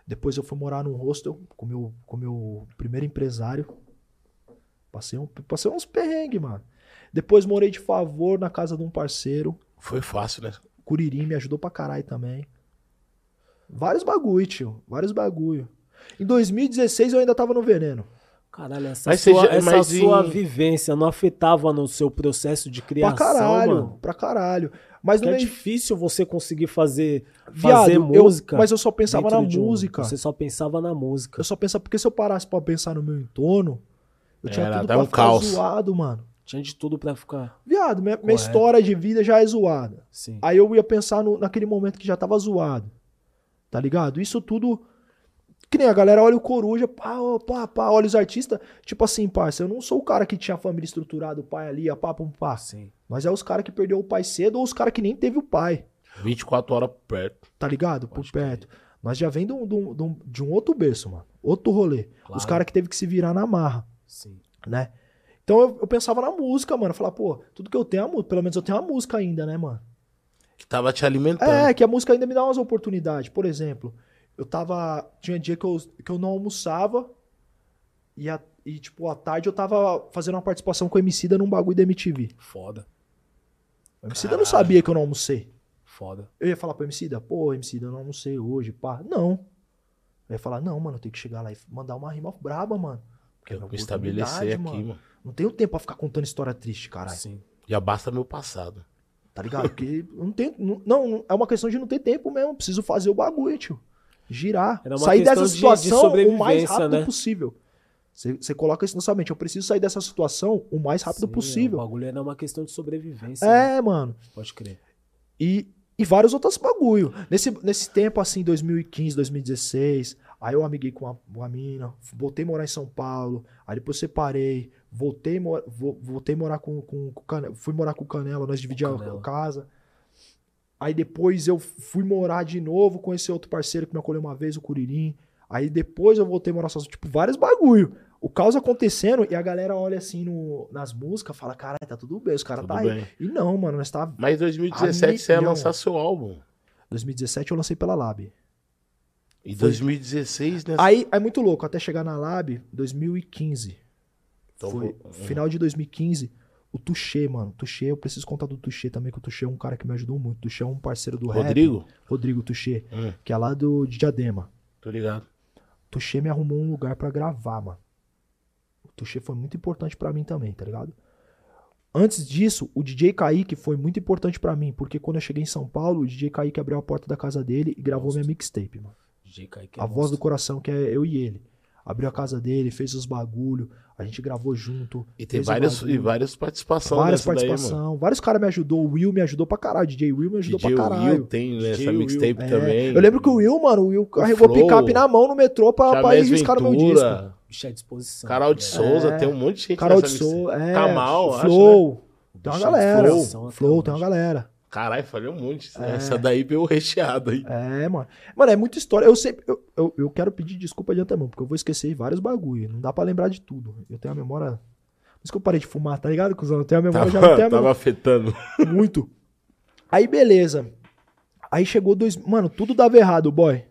Depois eu fui morar num hostel com meu, com meu primeiro empresário. Passei, um, passei uns perrengues, mano. Depois morei de favor na casa de um parceiro. Foi fácil, né? Curirim me ajudou pra caralho também. Vários bagulho, tio. Vários bagulho. Em 2016 eu ainda tava no veneno. Caralho, essa Mas sua, já- essa sua em- vivência não afetava no seu processo de criação, pra caralho, mano? pra caralho. Mas não é é difícil você conseguir fazer, Viado, fazer eu- música. mas eu só pensava na de um- música. Você só pensava na música. Eu só pensava, porque se eu parasse pra pensar no meu entorno, eu tinha Era tudo pra um ficar caos. zoado, mano. Tinha de tudo pra ficar. Viado, minha, minha história de vida já é zoada. Sim. Aí eu ia pensar no- naquele momento que já tava zoado. Tá ligado? Isso tudo. Que nem a galera olha o coruja, pá, pá, pá, olha os artistas. Tipo assim, parça, eu não sou o cara que tinha a família estruturada, o pai ali, a pá, pum, pá. Sim. Mas é os caras que perdeu o pai cedo ou os caras que nem teve o pai. 24 horas perto. Tá ligado? Por crer. perto. Nós já vem de um, de um- de um- de um outro berço, mano. Outro rolê. Claro. Os caras que teve que se virar na marra, Sim. né? Então eu, eu pensava na música, mano. Falar, pô, tudo que eu tenho é. Pelo menos eu tenho a música ainda, né, mano? Que tava te alimentando. É, que a música ainda me dá umas oportunidades. Por exemplo, eu tava. Tinha dia que eu, que eu não almoçava. E, a- e, tipo, à tarde eu tava fazendo uma participação com o Emicida num bagulho da MTV. Foda. O Emicida não sabia que eu não almocei. Foda. Eu ia falar pro Emicida, pô, Emicida, eu não almocei hoje, pá. Não. Eu ia falar, não, mano, eu tenho que chegar lá e mandar uma rima braba, mano. Porque é Eu minha me estabelecer aqui, mano. Não tenho tempo pra ficar contando história triste, caralho. Sim. Já basta meu passado. Tá ligado? [LAUGHS] Porque não tenho. Não, não, é uma questão de não ter tempo mesmo. Preciso fazer o bagulho, tio. Girar. Sair dessa de- de situação o mais rápido né? possível. Você coloca isso na sua mente. Eu preciso sair dessa situação o mais rápido Sim, possível. O bagulho era uma questão de sobrevivência. né? É, mano. Pode crer. E, e vários outros bagulho. Nesse, nesse tempo, assim, 2015, 2016, aí eu amiguei com uma, uma mina, voltei a morar em São Paulo, aí depois separei, voltei, mor- vo- voltei morar com, com, com o Canela, fui morar com o Canela, nós dividíamos a casa. Aí depois eu fui morar de novo com esse outro parceiro que me acolheu uma vez, o Curirim. Aí depois eu voltei a morar sozinho, tipo, vários bagulho. O caos acontecendo e a galera olha assim no, nas músicas, fala, caralho, tá tudo bem, os caras tá aí. bem. E não, mano, nós tá Mas em 2017 você ia lançar seu álbum. 2017 eu lancei pela Lab. E Foi. 2016, né? Aí é muito louco, até chegar na Lab, 2015. Então, foi vou- final de 2015. O Tuxê, mano. Tuxê, eu preciso contar do Tuxê também, que o Tuxê é um cara que me ajudou muito. O Tuxê é um parceiro do rap. Rodrigo? Rodrigo Tuxê, Hum, que é lá do de Diadema. tô ligado. Tuxê me arrumou um lugar pra gravar, mano. O Tuxê foi muito importante pra mim também, tá ligado? Antes disso, o DJ Kaique foi muito importante pra mim, porque quando eu cheguei em São Paulo, o DJ Kaique abriu a porta da casa dele e gravou minha mixtape, mano. DJ Kaique é A voz do monstro. coração, que é eu e ele. Abriu a casa dele, fez os bagulho, a gente gravou junto. E tem o várias, e várias participações várias participações. Vários caras me ajudou. O Will me ajudou pra caralho. DJ Will me ajudou DJ pra caralho. Will tem DJ Will, mixtape É, também. Eu lembro que o Will, mano, o Will carregou Flow, picape na mão no metrô pra, pra ir riscar no meu disco. Bicho é à disposição. Carol de É. Souza, É. tem um monte de gente Carol de. Souza, é. Kamal, acho, né? Flow. Tem uma é galera. disposição até Flow, tem uma galera. Caralho, falei um monte. É. Essa daí veio recheada aí. É, mano. Mano, é muita história. Eu sempre. Eu, eu, eu quero pedir desculpa de antemão, porque eu vou esquecer vários bagulho. Não dá pra lembrar de tudo. Eu tenho a memória. Por isso que eu parei de fumar, tá ligado, cuzão? Eu tenho a memória, já não Tava, tenho a memória. tava afetando. [LAUGHS] Muito. Aí, beleza. Aí chegou dois. Mano, tudo dava errado, boy.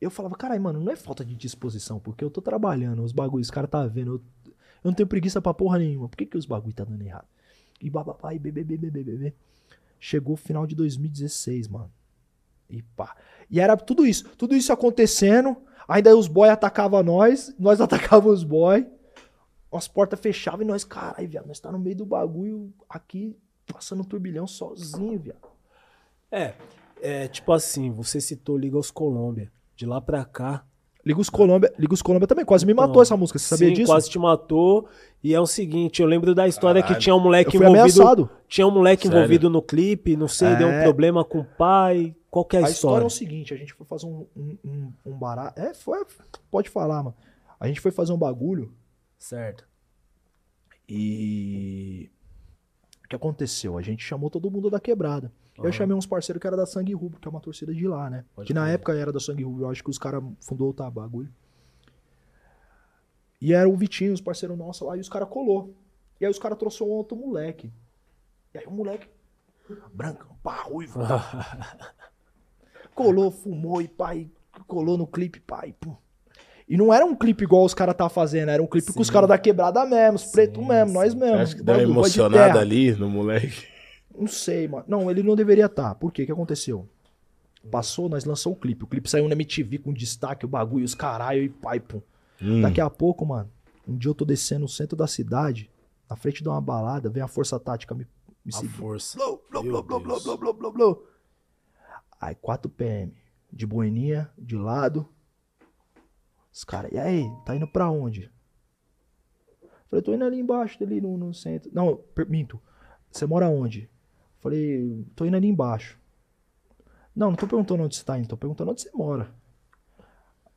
Eu falava, caralho, mano, não é falta de disposição, porque eu tô trabalhando, os bagulhos, os caras tá vendo. Eu, eu não tenho preguiça pra porra nenhuma. Por que, que os bagulhos tá dando errado? E bababá, e bebê, bebê, bebê, bebê. Chegou o final de 2016, mano. E pá. E era tudo isso. Tudo isso acontecendo. Ainda os boy atacavam nós, nós [LAUGHS] atacávamos os boy. As portas fechavam e nós, caralho, viado, nós tá no meio do bagulho aqui, passando um turbilhão sozinho, viado. É, é, tipo assim, você citou Liga aos Colômbia. De lá pra cá, Ligos Colômbia, Ligos Colômbia também quase me matou Então, essa música. Você sabia Sim, disso? quase te matou. E é o seguinte, eu lembro da história Caralho. que tinha um moleque Eu fui envolvido. ameaçado. Tinha um moleque Sério? envolvido no clipe, não sei, deu um É. problema com o pai. Qual que é a, A história história? é o seguinte, a gente foi fazer um, um, um, um barato. É, foi. Pode falar, mano. A gente foi fazer um bagulho Certo. e. O que aconteceu? A gente chamou todo mundo da quebrada. Eu Aham. chamei uns parceiros que era da Sangue Rubro, que é uma torcida de lá, né? Pode que na época era da Sangue Rubro, eu acho que os caras fundou outro bagulho. E era o Vitinho, os parceiros nossos lá, e os caras colou. E aí os caras trouxeram um outro moleque. E aí o moleque, branco, pá, ruivo, [LAUGHS] colou, fumou e pai, colou no clipe, pai, pum. E não era um clipe igual os caras tá fazendo, era um clipe com os Sim. caras da quebrada mesmo, os pretos Sim, mesmo, sim. nós mesmo. Acho que deu uma emocionada ali no moleque. Não sei, mano. Não, ele não deveria estar. Por quê? O que aconteceu? Passou, nós lançou o clipe. O clipe saiu na MTV com destaque, o bagulho, os caralho e pai, pum. Hum. Daqui a pouco, mano, um dia eu tô descendo no centro da cidade, na frente de uma balada, vem a força tática me, me A seguir. força. Meu blô, blô, blô, Deus. blô, blô, blô, blô. Aí 4 PM, de boininha, de lado. Os caras, e aí, tá indo pra onde? Falei, tô indo ali embaixo, ali no, no centro. Não, per- minto. Você mora onde? Falei, tô indo ali embaixo. Não, não tô perguntando onde você tá indo, tô perguntando onde você mora.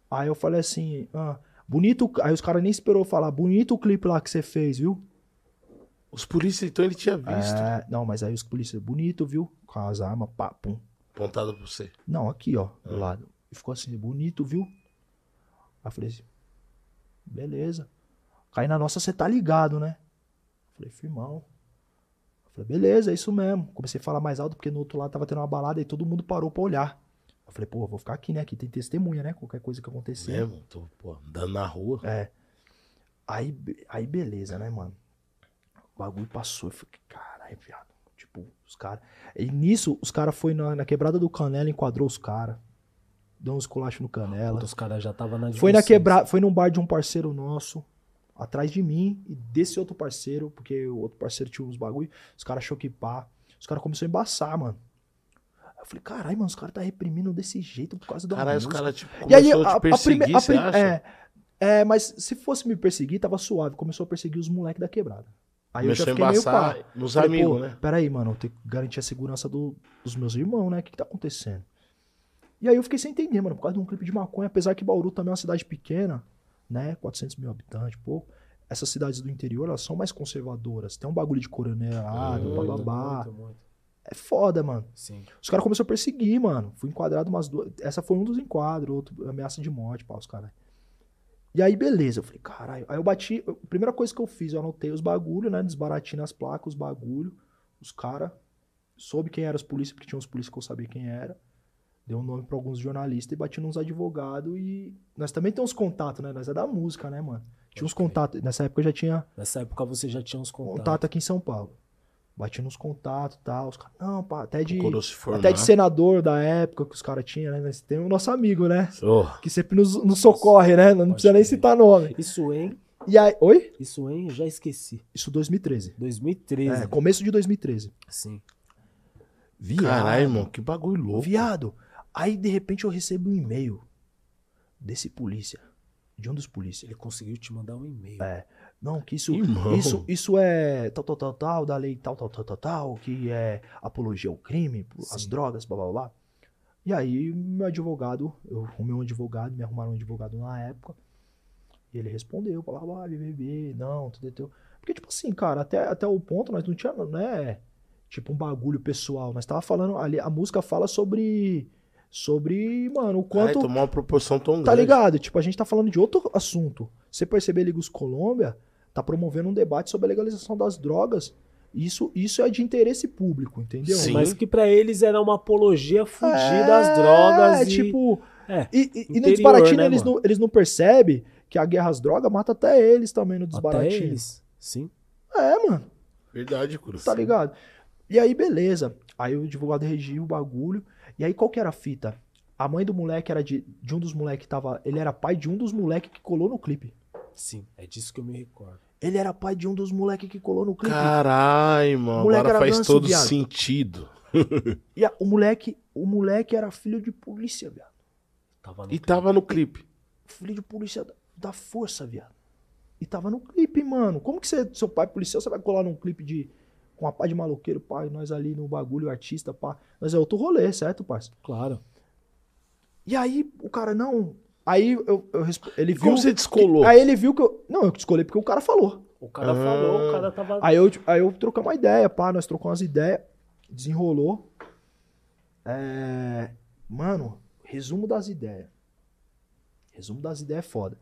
Aí eu falei assim, ah, bonito. Aí os caras nem esperou eu falar, bonito o clipe lá que você fez, viu? Os polícias, então, ele tinha visto. É, não, mas aí os polícias, bonito, viu? Com as armas, pá, pum. Apontado pra você. Não, aqui, ó, do lado. E ficou assim, bonito, viu? Aí eu falei assim, beleza. Cai na nossa, você tá ligado, né? Falei, firmão. Falei, beleza, é isso mesmo. Comecei a falar mais alto, porque no outro lado tava tendo uma balada e todo mundo parou pra olhar. Eu falei, pô, vou ficar aqui, né? Aqui tem testemunha, né? Qualquer coisa que acontecer. Mesmo? Tô, pô, andando na rua. É. Aí, aí beleza, né, mano? O bagulho passou. Eu fiquei, caralho, viado. Tipo, os caras. E nisso, os caras foi na, na quebrada do Canela, enquadrou os caras. Deu uns colachos no Canela. Os caras já estavam na Foi na quebrada, foi num bar de um parceiro nosso, atrás de mim e desse outro parceiro, porque o outro parceiro tinha uns bagulho, os caras achou que pá. Os caras começaram a embaçar, mano. Aí eu falei, caralho, mano, os caras tá reprimindo desse jeito por causa da Caralho, os caras, tipo, E aí, a, a, perseguir, a você acha? É, é, mas se fosse me perseguir, tava suave. Começou a perseguir os moleques da quebrada. Aí Começou eu já fiquei meio embaçar pá. nos Falei, amigos, né? Peraí, mano, eu tenho que garantir a segurança do- dos meus irmãos, né? O que, que tá acontecendo? E aí eu fiquei sem entender, mano, por causa de um clipe de maconha, apesar que Bauru também é uma cidade pequena, né? 400 mil habitantes, pouco. Essas cidades do interior, elas são mais conservadoras. Tem um bagulho de coronelado, Muito, bababá. muito, muito. É foda, mano. Sim. Os caras começaram a perseguir, mano. Fui enquadrado umas duas. Essa foi um dos enquadros, outro, ameaça de morte, pau, os caras. E aí, beleza. Eu falei, caralho. Aí eu bati. A primeira coisa que eu fiz, eu anotei os bagulhos, né? Desbaratei nas placas, os bagulhos. Os caras. Soube quem eram os polícias, porque tinha uns polícias que eu sabia quem era. Deu um nome pra alguns jornalistas e bati nos advogados. E nós também temos contato, né? Nós é da música, né, mano? Tinha uns contatos. Nessa época eu já tinha Nessa época você já tinha uns contatos. contato aqui em São Paulo. Bati nos contatos e tal. Os caras, não, pá, até de. Até de senador da época que os caras tinham, né? Nós temos o nosso amigo, né? Oh, Que sempre nos, nos socorre, né? Não precisa nem citar nome. Isso, hein? E aí. Oi? Isso, hein? Eu já esqueci. Isso 2013. 2013. É, começo de 2013. Sim. Viado. caralho, irmão, que bagulho louco. Viado. Aí, de repente, eu recebo um e-mail desse polícia. De um dos polícias. Ele conseguiu te mandar um e-mail. É. Não, que isso, Irmão. isso, isso é tal, tal, tal, tal, da lei tal, tal, tal, tal, tal, que é apologia ao crime, as Sim. drogas, blá, blá, blá. E aí, meu advogado, eu arrumei um advogado, me arrumaram um advogado na época, e ele respondeu, blá, blá, blá, BBB, não, tudo teu. Porque, tipo assim, cara, até, até o ponto nós não tinha, né, tipo um bagulho pessoal, nós tava falando, ali, a música fala sobre, sobre, mano, o quanto... tomou uma proporção tão Tá grande. ligado? Tipo, a gente tá falando de outro assunto. Você perceber, Ligos Colômbia tá promovendo um debate sobre a legalização das drogas. Isso, isso é de interesse público, entendeu? Sim. Mas que pra eles era uma apologia fugir É, das drogas. É, e... tipo. É, E, e- e no interior, desbaratinho né, eles, mano? não, eles não percebem que a guerra às drogas mata até eles também no até desbaratinho. eles. Sim. É, mano. Verdade, Cruz. Tá ligado? E aí, beleza. Aí o advogado regiu o bagulho. E aí, qual que era a fita? A mãe do moleque era de, de um dos moleques que tava. Ele era pai de um dos moleques que colou no clipe. Sim. É disso que eu me recordo. Ele era pai de um dos moleques que colou no clipe. Caralho, mano. Moleque Agora era faz ganso, todo viado. sentido. E a- o moleque, o moleque era filho de polícia, viado. Tava no E tava no clipe. Filho de polícia da- da força, viado. E tava no clipe, mano. Como que você, seu pai é policial, você vai colar num clipe de. Com a pá de maloqueiro, pai, nós ali no bagulho, artista, pá. Nós é outro rolê, certo, parça? Claro. E aí, o cara, não. Aí eu, eu ele viu. Como você descolou? Aí ele viu que eu. Não, eu escolhi porque o cara falou. O cara Ah. falou, o cara tava. Aí eu, aí eu trocamos uma ideia, pá, nós trocamos umas ideias, desenrolou. É, Mano, resumo das ideias. Resumo das ideias é foda.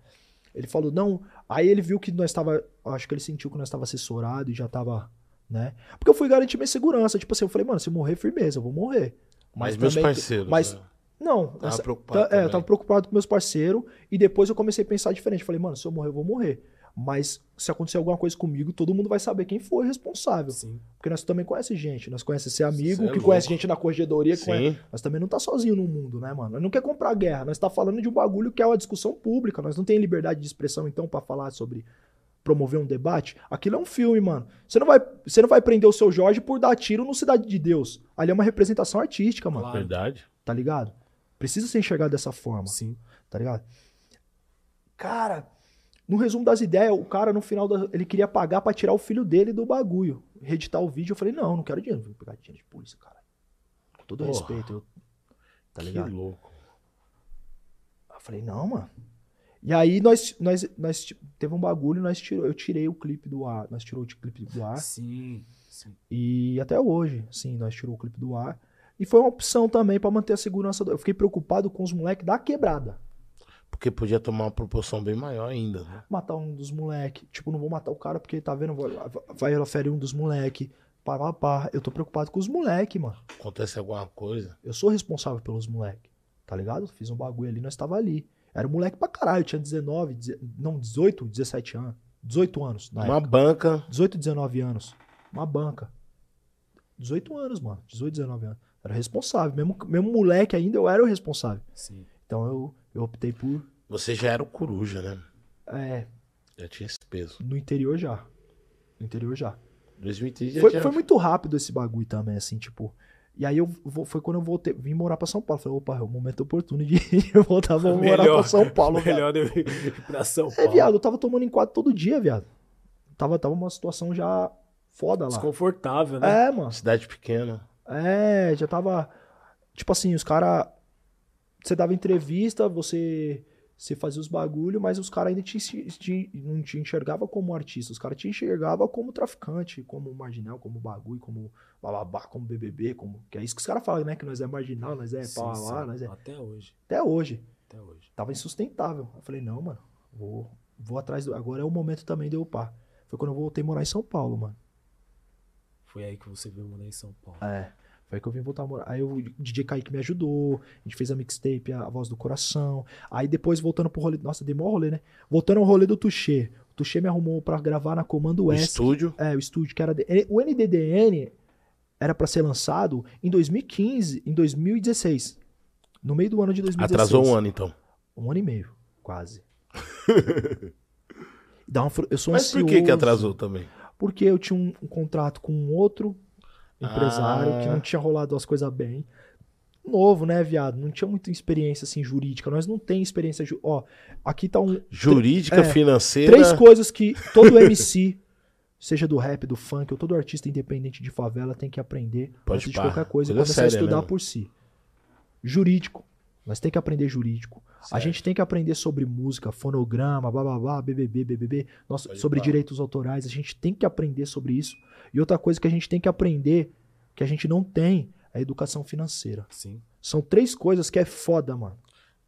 Ele falou, não. Aí ele viu que nós tava. Acho que ele sentiu que nós tava assessorado e já tava. Né? Porque eu fui garantir minha segurança. Tipo assim, eu falei, mano, se eu morrer, firmeza, eu vou morrer. Mas, meus também- parceiros. Mas né? não, Tava essa- preocupado tá- é, eu tava preocupado com meus parceiros e depois eu comecei a pensar diferente. Falei, mano, se eu morrer, eu vou morrer. Mas se acontecer alguma coisa comigo, todo mundo vai saber quem foi o responsável. Sim. Porque nós também conhecemos gente. Nós conhecemos esse amigo, é que conhece louco. gente na corregedoria. Que conhece... Nós também não tá sozinho no mundo, né, mano? Nós não quer comprar guerra. Nós tá falando de um bagulho que é uma discussão pública. Nós não tem liberdade de expressão, então, pra falar sobre promover um debate. Aquilo é um filme, mano. Você não vai, você não vai prender o seu Jorge por dar tiro no Cidade de Deus. Ali é uma representação artística, mano. Claro. Verdade. Tá ligado? Precisa ser enxergado dessa forma Sim. tá ligado? Cara, no resumo das ideias, o cara no final da- ele queria pagar pra tirar o filho dele do bagulho, reeditar o vídeo. Eu falei: "Não, não quero dinheiro, vou pegar dinheiro de polícia, cara". Com todo Porra. respeito, eu, tá que ligado? louco. Eu falei: "Não, mano". E aí nós nós nós teve um bagulho, nós tirou, eu tirei o clipe do ar, nós tirou o clipe do ar Sim. Sim. e até hoje, sim, nós tirou o clipe do ar. E foi uma opção também pra manter a segurança. Do... Eu fiquei preocupado com os moleques da quebrada. Porque podia tomar uma proporção bem maior ainda, né? matar um dos moleque. Tipo, não vou matar o cara porque tá vendo, vai, vai ela ferir um dos moleque. Pá, pá, pá. Eu tô preocupado com os moleque, mano. Acontece alguma coisa. Eu sou responsável pelos moleque. Tá ligado? Fiz um bagulho ali, nós tava ali. Era moleque pra caralho, tinha 19, deze- não, 18, 17 anos. 18 anos, na uma época. banca. 18, 19 anos. Uma banca. 18 anos, mano. 18, 19 anos. Era responsável. Mesmo, mesmo moleque ainda, eu era o responsável. Sim. Então eu, eu optei por. Você já era o coruja, né? É, Já tinha esse peso. no interior já. No interior já. 2003 já Foi, tinha... foi muito rápido esse bagulho também, assim, tipo. E aí eu foi quando eu voltei, vim morar pra São Paulo. Falei, opa, é o momento oportuno de [LAUGHS] eu voltar pra morar pra São Paulo. Melhor eu ir pra São É, Paulo. viado, eu tava tomando enquadro todo dia, viado. Tava, tava uma situação já foda lá. Desconfortável, né? É, mano. Cidade pequena. É, já tava. Tipo assim, os caras. Você dava entrevista, você. Você fazia os bagulho, mas os caras ainda te, te- não te enxergava como artista. Os caras te enxergavam como traficante, como marginal, como bagulho, como bababá, como BBB, como. Que é isso que os caras falam, né? Que nós é marginal, nós é Sim, pau sim. lá, nós é. Até hoje. Até hoje. Até hoje. Tava insustentável. Eu falei, não, mano, vou, vou atrás do. Agora é o momento também de eu upar. Foi quando eu voltei a morar em São Paulo, mano. Foi aí que você veio morar em São Paulo. É. Foi aí que eu vim voltar a morar. Aí o DJ Kaique me ajudou. A gente fez a mixtape, a, Voz do Coração. Aí depois, voltando pro rolê. Nossa, dei mó rolê, né? Voltando ao rolê do Tuxê. O Tuxê me arrumou pra gravar na Comando O S. estúdio. É, o estúdio que era. de- O NDDN era pra ser lançado em 2015, em 2016. No meio do ano de 2016. Atrasou um ano, então. Um ano e meio, quase. [LAUGHS] Dá uma eu sou Mas por que que ansioso. atrasou também? Porque eu tinha um, um contrato com um outro empresário Ah. que não tinha rolado as coisas bem. Novo, né, viado? Não tinha muita experiência assim jurídica. Nós não tem experiência. Ju... Ó, aqui tá um. Jurídica, É, financeira. Três coisas que todo MC, [LAUGHS] seja do rap, do funk, ou todo artista independente de favela, tem que aprender Pode antes de pá. qualquer coisa e Coisa começar a estudar mesmo. por si. Jurídico. Nós tem que aprender jurídico. A Certo. gente tem que aprender sobre música, fonograma, bababá, BBB, BBB, Pode sobre pá. direitos autorais. A gente tem que aprender sobre isso. E outra coisa que a gente tem que aprender, que a gente não tem, é a educação financeira. Sim. São três coisas que é foda, mano.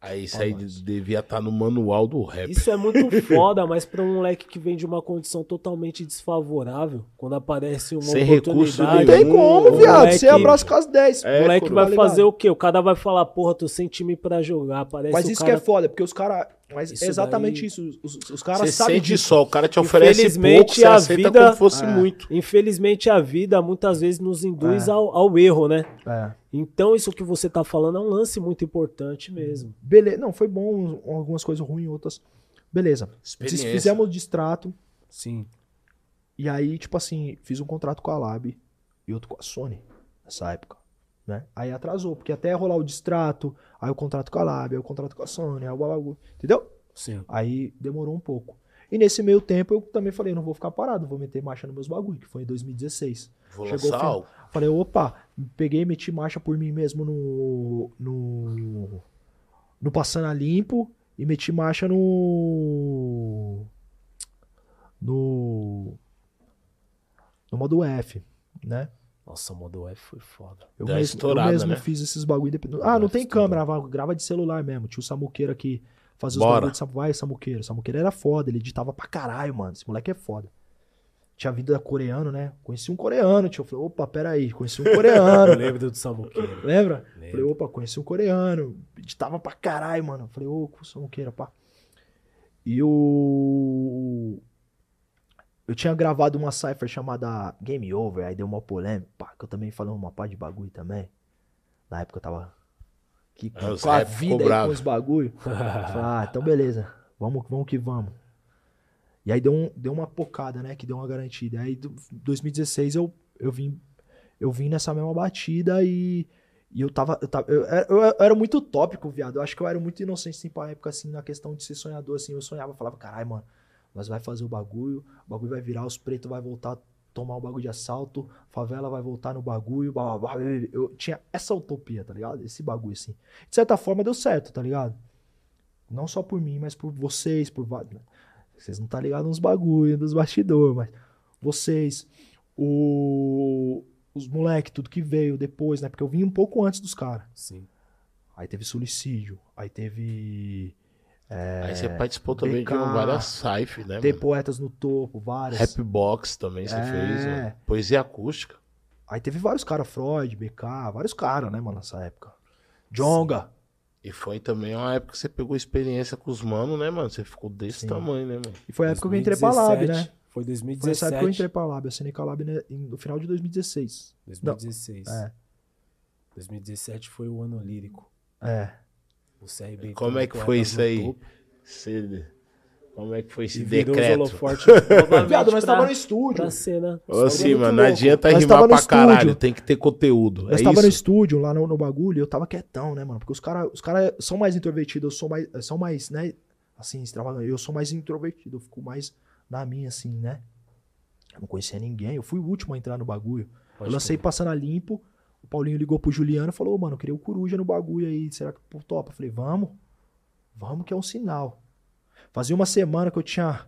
Aí isso aí devia estar no manual do rap. Isso é muito [LAUGHS] foda, mas pra um moleque que vem de uma condição totalmente desfavorável, quando aparece uma Sem recurso oportunidade, Não tem como, o viado. moleque- Você abraça com as 10. É, o moleque vai tá ligado? fazer o quê? O cara vai falar, porra, tô sem time pra jogar. Parece Mas o isso cara... que é foda, porque os caras. Mas Isso é exatamente daí- isso. Os, os caras Você sabem sente disso. só, o cara te oferece Infelizmente, pouco, você a aceita vida- como fosse É. muito. Infelizmente, a vida muitas vezes nos induz É. ao, ao erro, né? É. Então, isso que você tá falando é um lance muito importante mesmo. Beleza. Não, foi bom. Algumas coisas ruins, outras. Beleza. Fizemos o distrato. Sim. E aí, tipo assim, fiz um contrato com a Lab e outro com a Sony nessa época. Né? Aí atrasou, porque até rolar o distrato, aí o contrato com a Lab, aí o contrato com a Sony, aí o bagulho. Entendeu? Sim. Aí demorou um pouco. E nesse meio tempo eu também falei, não vou ficar parado, vou meter marcha nos meus bagulho, que foi em 2016. Vou Chegou lançar algo. Falei, opa, peguei e meti marcha por mim mesmo no. no. no Passando a Limpo e meti marcha no. no. no modo F, né? Nossa, o modo F foi foda. Eu Deu uma mesmo, eu estourada, mesmo né? fiz esses bagulho. independente. Ah, não tem estourou. câmera, grava- de celular mesmo. Tinha o Samuqueiro aqui, fazia os Bora. bagulho de Samu- Vai, Samuqueiro. Samuqueiro era foda, ele editava pra caralho, mano. Esse moleque é foda. Tinha vindo da coreano, né? Conheci um coreano, tio. Eu falei, opa, peraí, conheci um coreano. [LAUGHS] Eu lembro do Samuqueiro. Lembra? Lembro. Falei, opa, conheci um coreano. Editava pra caralho, mano. Falei, ô, Samuqueira, pá. E o. Eu tinha gravado uma cipher chamada Game Over, aí deu uma polêmica, pá, que eu também falei uma pá de bagulho também. Na época eu tava. Que, os com a vida aí com os bagulho. [LAUGHS] Falei, ah, então beleza. Vamos, vamos que vamos. E aí deu, um, deu uma pocada, né? Que deu uma garantida. Aí, do- 2016, eu, eu vim eu vim nessa mesma batida e, e eu tava. Eu, tava eu, era- eu era muito utópico, viado. Eu acho que eu era muito inocente assim, pra época, assim, na questão de ser sonhador, assim. Eu sonhava, eu falava, caralho, mano, nós vai fazer o bagulho, o bagulho vai virar, os pretos vai voltar a tomar o bagulho de assalto, favela vai voltar no bagulho, blá, blá, blá. Eu tinha essa utopia, tá ligado? Esse bagulho, assim. De certa forma deu certo, tá ligado? Não só por mim, mas por vocês, por vários. Vocês não tá ligado nos bagulho dos bastidores, mas vocês, o, os moleque, tudo que veio depois, né? Porque eu vim um pouco antes dos caras. Sim. Aí teve suicídio, aí teve. Aí você participou também BK, de várias saif, né, Tem mano? poetas no topo, várias. Rap Box também você É. fez, mano. Poesia acústica. Aí teve vários caras, Freud, BK, vários caras, né, mano, nessa época. Jonga. E foi também uma época que você pegou experiência com os manos, né, mano? Você ficou desse Sim. tamanho, né, mano? E foi a época que eu entrei pra Lab, 2017, né? Foi Foi nessa 2017. época que eu entrei pra Lab. Eu assinei com a Lab né, no final de 2016. 2016. É. 2017 foi o ano lírico. É. O CRB. Como é que foi no isso aí? Você- Como é que foi esse E decreto? [LAUGHS] novamente Viado, nós pra- tava no estúdio. Pra cena. Ô, muito mano, não adianta Nós rimar no pra caralho, estúdio. tem que ter conteúdo. Nós é tava no isso? estúdio, lá no, no bagulho, e eu tava quietão, né, mano? Porque os caras os cara são mais introvertidos, eu sou mais, são mais, né, assim, extravagante. Eu sou mais introvertido, eu fico mais na minha, assim, né? Eu não conhecia ninguém, eu fui o último a entrar no bagulho. Pode eu lancei passando a limpo, o Paulinho ligou pro Juliano e falou, "Ô, mano, eu queria o Coruja no bagulho aí, será que pô, topa? Eu falei, vamos, vamos que é um sinal. Fazia uma semana que eu tinha,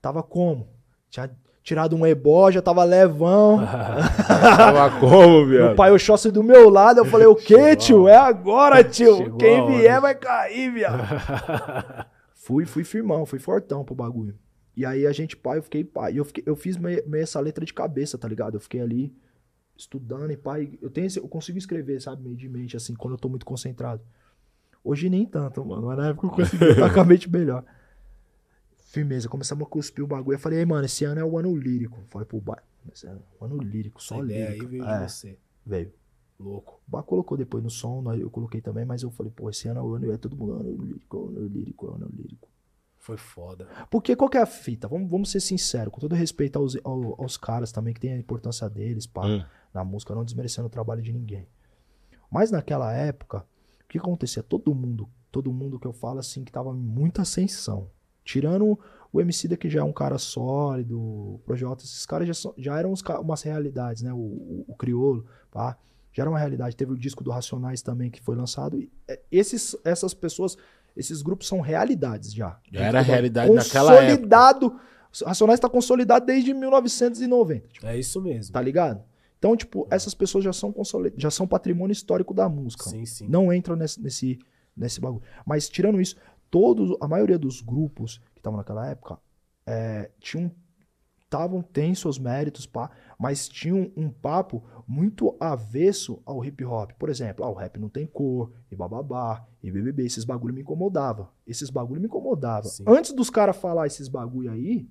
tava como? Tinha tirado um ebó, já tava levão. [LAUGHS] Tava como, [LAUGHS] Meu viado? pai Oxóssi do meu lado, eu falei, o quê, tio? É agora, tio. Chegou Quem vier vai cair, viado. [LAUGHS] fui, fui firmão, fui fortão pro bagulho. E aí a gente, pai, eu fiquei, pai. Eu, fiquei, eu fiz meio, meio essa letra de cabeça, tá ligado? Eu fiquei ali estudando e pai. Eu tenho eu consigo escrever, sabe, meio de mente, assim, quando eu tô muito concentrado. Hoje nem tanto, mano. Mas na época eu consegui estar com a [LAUGHS] mente melhor. Firmeza, começamos a cuspir o bagulho. Eu falei, mano, esse ano é o ano lírico. Falei pro pai, esse ano é o ano lírico, só ideia aí lírico. veio É, de você. veio. Louco. O Bá colocou depois no som, eu coloquei também, mas eu falei, pô, esse ano é o ano, é todo mundo ano lírico, ano lírico, ano lírico. Foi foda. Porque qual que é a fita? Vamos, vamos ser sinceros, com todo respeito aos, ao- aos caras também, que tem a importância deles, pá, Hum. Na música, não desmerecendo o trabalho de ninguém. Mas naquela época, o que acontecia? Todo mundo, todo mundo que eu falo assim, que tava em muita ascensão. Tirando o MC da que já é um cara sólido, o Projota, esses caras já, são- já eram uns umas realidades, né? O, o, o Criolo, pá, já era uma realidade. Teve o disco do Racionais também que foi lançado. E, é, esses, essas pessoas, esses grupos são realidades já. Já era realidade naquela Consolidado. Racionais tá consolidado desde 1990. tipo, É isso mesmo. Tá ligado? Então, tipo, essas pessoas já são já são patrimônio histórico da música. Sim, sim. Não entram nesse, nesse, nesse bagulho. Mas tirando isso, todos, a maioria dos grupos que estavam naquela época é, tinham estavam tem seus méritos, pá, mas tinham um papo muito avesso ao hip hop. Por exemplo, ah, o rap não tem cor, e bababá, e BBB, esses bagulho me incomodava. Esses bagulho me incomodava. Sim. Antes dos caras falar esses bagulho aí,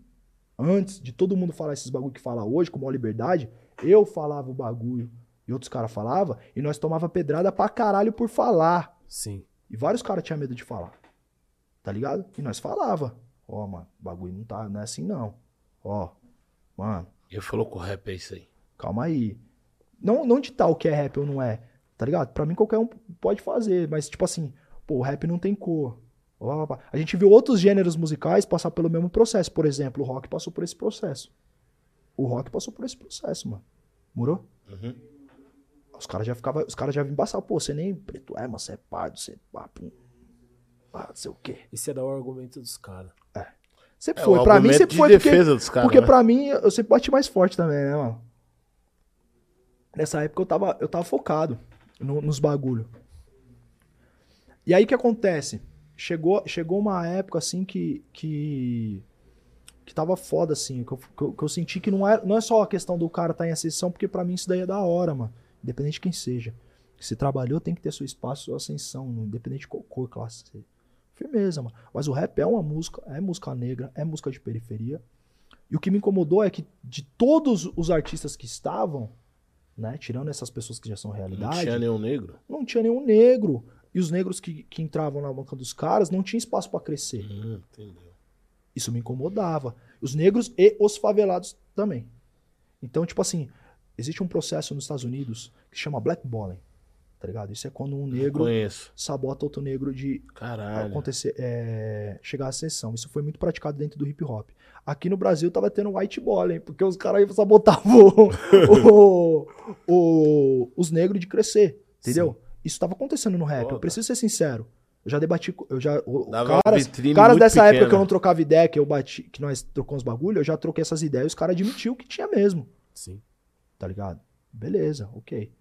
antes de todo mundo falar esses bagulho que fala hoje, com maior liberdade, eu falava o bagulho e outros caras falavam, e nós tomava pedrada pra caralho por falar. Sim. E vários caras tinham medo de falar. Tá ligado? E nós falava. Ó, mano, o bagulho não tá, não é assim não. Ó, mano, Ele falou que o rap é isso aí. calma aí. Não, não de tal o que é rap ou não é, tá ligado? Pra mim qualquer um pode fazer, mas tipo assim, pô, o rap não tem cor. A gente viu outros gêneros musicais passar pelo mesmo processo. Por exemplo, o rock passou por esse processo. O rock passou por esse processo, mano. Morou? Uhum. Os caras já ficavam, os caras já vinham embaçar, pô, você nem preto é, mas você é pardo, você é pá, pum, pá, não sei o quê. Esse é dar o argumento dos caras. Sempre É, foi, pra mim sempre de foi porque, defesa dos caras, porque né? pra mim eu sempre bati mais forte também, né, mano? Nessa época eu tava, eu tava focado no- nos bagulho. E aí o que acontece? Chegou, chegou uma época assim que que que tava foda assim, que eu, que eu, que eu senti que não é, não é só a questão do cara estar em ascensão, porque pra mim isso daí é da hora, mano. Independente de quem seja. Se trabalhou, tem que ter seu espaço, sua ascensão, independente de qual cor, classe. Firmeza, mano. Mas o rap é uma música, é música negra, é música de periferia. E o que me incomodou é que de todos os artistas que estavam, né, tirando essas pessoas que já são Não realidade, tinha nenhum negro. não tinha nenhum negro. E os negros que, que entravam na banca dos caras não tinha espaço pra crescer. Hum, entendeu. Isso me incomodava. Os negros e os favelados também. Então, tipo assim, existe um processo nos Estados Unidos que chama blackballing. Tá ligado? Isso é quando um negro sabota outro negro de Caralho. acontecer, é, chegar à sessão. Isso foi muito praticado dentro do hip hop. Aqui no Brasil tava tendo white balling, porque os caras sabotavam [LAUGHS] o- o- os negros de crescer, entendeu? Isso tava acontecendo no rap. Foda. Eu preciso ser sincero. Eu já debati, eu já Dava caras, caras dessa época pequena. que eu não trocava ideia, que eu bati, que nós trocamos bagulho, eu já troquei essas ideias, os caras admitiu que tinha mesmo Sim. tá ligado? Beleza, ok.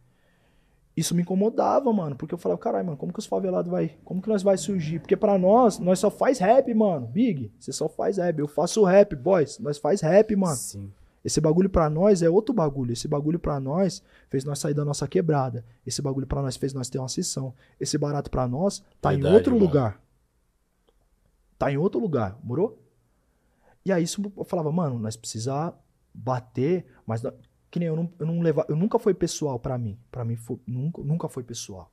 Isso me incomodava, mano, porque eu falava, caralho, mano, como que os favelados vai, como que nós vai surgir? Porque pra nós, nós só faz rap, mano. Big, você só faz rap. Eu faço rap, boys. Nós faz rap, mano. Sim. Esse bagulho pra nós é outro bagulho. Esse bagulho pra nós fez nós sair da nossa quebrada. Esse bagulho pra nós fez nós ter uma sessão. Esse barato pra nós tá Verdade, em outro irmão. lugar. Tá em outro lugar, morou? E aí isso eu falava, mano, nós precisa bater, mas não- que nem eu não, eu não levava, eu nunca foi pessoal pra mim. Pra mim foi, nunca, nunca foi pessoal.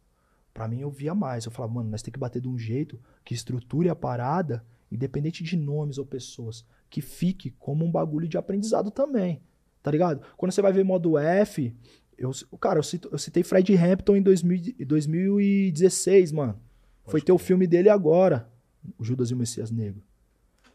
Pra mim eu via mais. Eu falava, mano, nós tem que bater de um jeito que estruture a parada, independente de nomes ou pessoas, que fique como um bagulho de aprendizado também. Tá ligado? Quando você vai ver modo F, eu, cara, eu, cito- eu citei Fred Hampton em 2000 e 2016, mano. Foi Pode ter o filme dele agora, o Judas e o Messias Negro.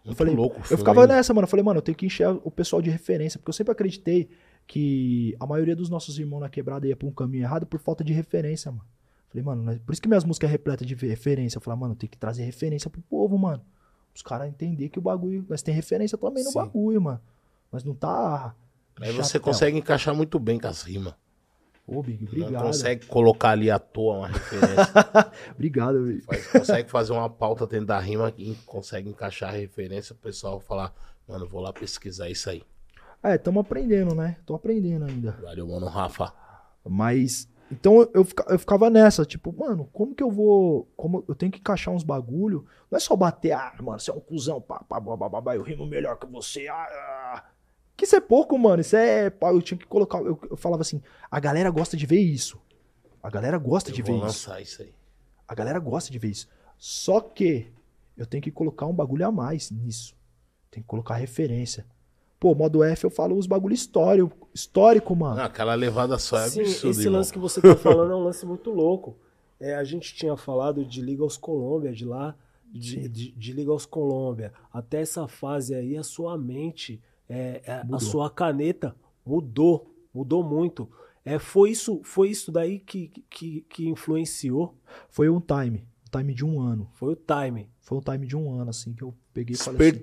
Muito falei, louco. Eu ficava ainda. nessa, mano. Eu falei, mano, eu tenho que encher o pessoal de referência, porque eu sempre acreditei que a maioria dos nossos irmãos na quebrada ia pra um caminho errado por falta de referência, mano. Falei, mano, nós- por isso que minhas músicas é repleta de referência. Eu falei, mano, tem que trazer referência pro povo, mano. Os caras entender que o bagulho. Nós tem referência também no Sim. bagulho, mano. Mas não tá. Aí você chatão. consegue encaixar muito bem com as rimas. Ô, Big, Não obrigado. consegue colocar ali à toa uma referência. [LAUGHS] Obrigado, Big. Faz- consegue fazer uma pauta dentro da rima e consegue encaixar a referência, o pessoal falar, mano, vou lá pesquisar isso aí. É, tamo aprendendo, né? Tô aprendendo ainda. Valeu, mano, Rafa. Mas. Então eu, eu, fica- eu ficava nessa, tipo, mano, como que eu vou. Como eu tenho que encaixar uns bagulho. Não é só bater, ah, mano, você é um cuzão, pá, pá, pá, pá, pá, eu rimo melhor que você. Ah, ah. Que isso é pouco, mano. Isso é. Eu tinha que colocar. Eu, eu falava assim, a galera gosta de ver isso. A galera gosta de Eu ver vou isso. lançar isso aí. A galera gosta de ver isso. Só que eu tenho que colocar um bagulho a mais nisso. Tem que colocar referência. Pô, modo F eu falo os bagulho histórico, histórico, mano. Não, aquela levada só é Sim, absurdo, esse irmão. lance que você tá falando é um lance muito louco. É, a gente tinha falado de Liga aos Colômbia, de lá, de, de, de Liga aos Colômbia. Até essa fase aí, a sua mente, é, é, a sua caneta mudou, mudou muito. É, foi, isso, foi isso daí que, que, que influenciou, Foi um time. Um time de um ano. foi o time. Foi um time de um ano, assim, que eu peguei e falei assim.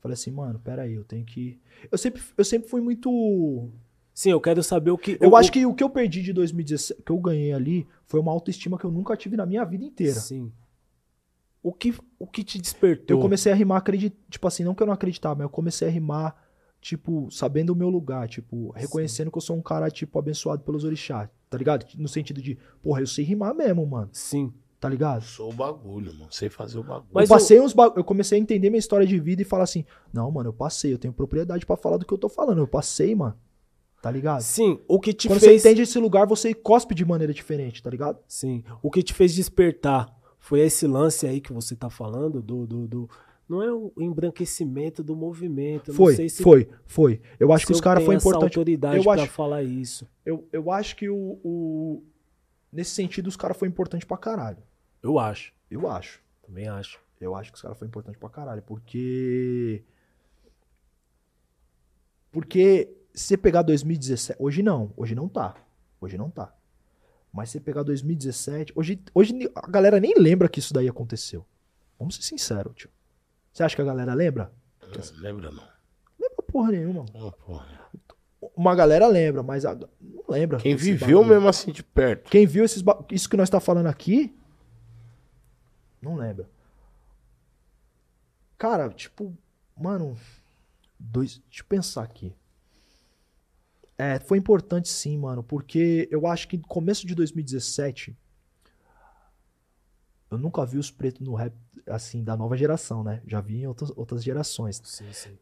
Falei assim, mano, peraí, eu tenho que. Eu sempre, eu sempre fui muito. Sim, eu quero saber o que. Eu o- acho que o que eu perdi de 2017, que eu ganhei ali, foi uma autoestima que eu nunca tive na minha vida inteira. Sim. O que, o que te despertou? Eu comecei a rimar, acredit... tipo assim, não que eu não acreditava, mas eu comecei a rimar, tipo, sabendo o meu lugar, tipo, reconhecendo que eu sou um cara, tipo, abençoado pelos orixás, tá ligado? No sentido de, porra, eu sei rimar mesmo, mano, Sim. Tá ligado? Sou o bagulho, mano. Sei fazer o bagulho. Mas eu passei uns ba... eu comecei a entender minha história de vida e falar assim, não, mano, eu passei, eu tenho propriedade pra falar do que eu tô falando, eu passei, mano. Tá ligado? Sim, o que te Quando fez. você entende esse lugar, você cospe de maneira diferente, tá ligado? Sim. O que te fez despertar foi esse lance aí que você tá falando do. do, do- não é o embranquecimento do movimento. eu foi, não sei se, foi, foi. Eu acho se que os eu caras foi importante. autoridade Eu pra acho- falar isso. Eu, eu acho que o, o- Nesse sentido, os caras foi importante pra caralho. Eu acho. Eu acho. Também acho. Eu acho que os caras foram importantes pra caralho, porque. Porque se você pegar 2017. Hoje não, hoje não tá. Hoje não tá. Mas se você pegar 2017. Hoje, hoje a galera nem lembra que isso daí aconteceu. Vamos ser sinceros, tio. Você acha que a galera lembra? Não lembra não. Lembra porra nenhuma. Porra. Uma galera lembra, mas a- não lembra. Quem viveu bagulho. mesmo assim de perto. Quem viu esses ba- isso que nós tá falando aqui, não lembra. Cara, tipo, mano, dois, deixa eu pensar aqui. É, foi importante sim, mano, porque eu acho que no começo de 2017 eu nunca vi os pretos no rap assim da nova geração, né? Já vi em outras, outras gerações. Sim, sim.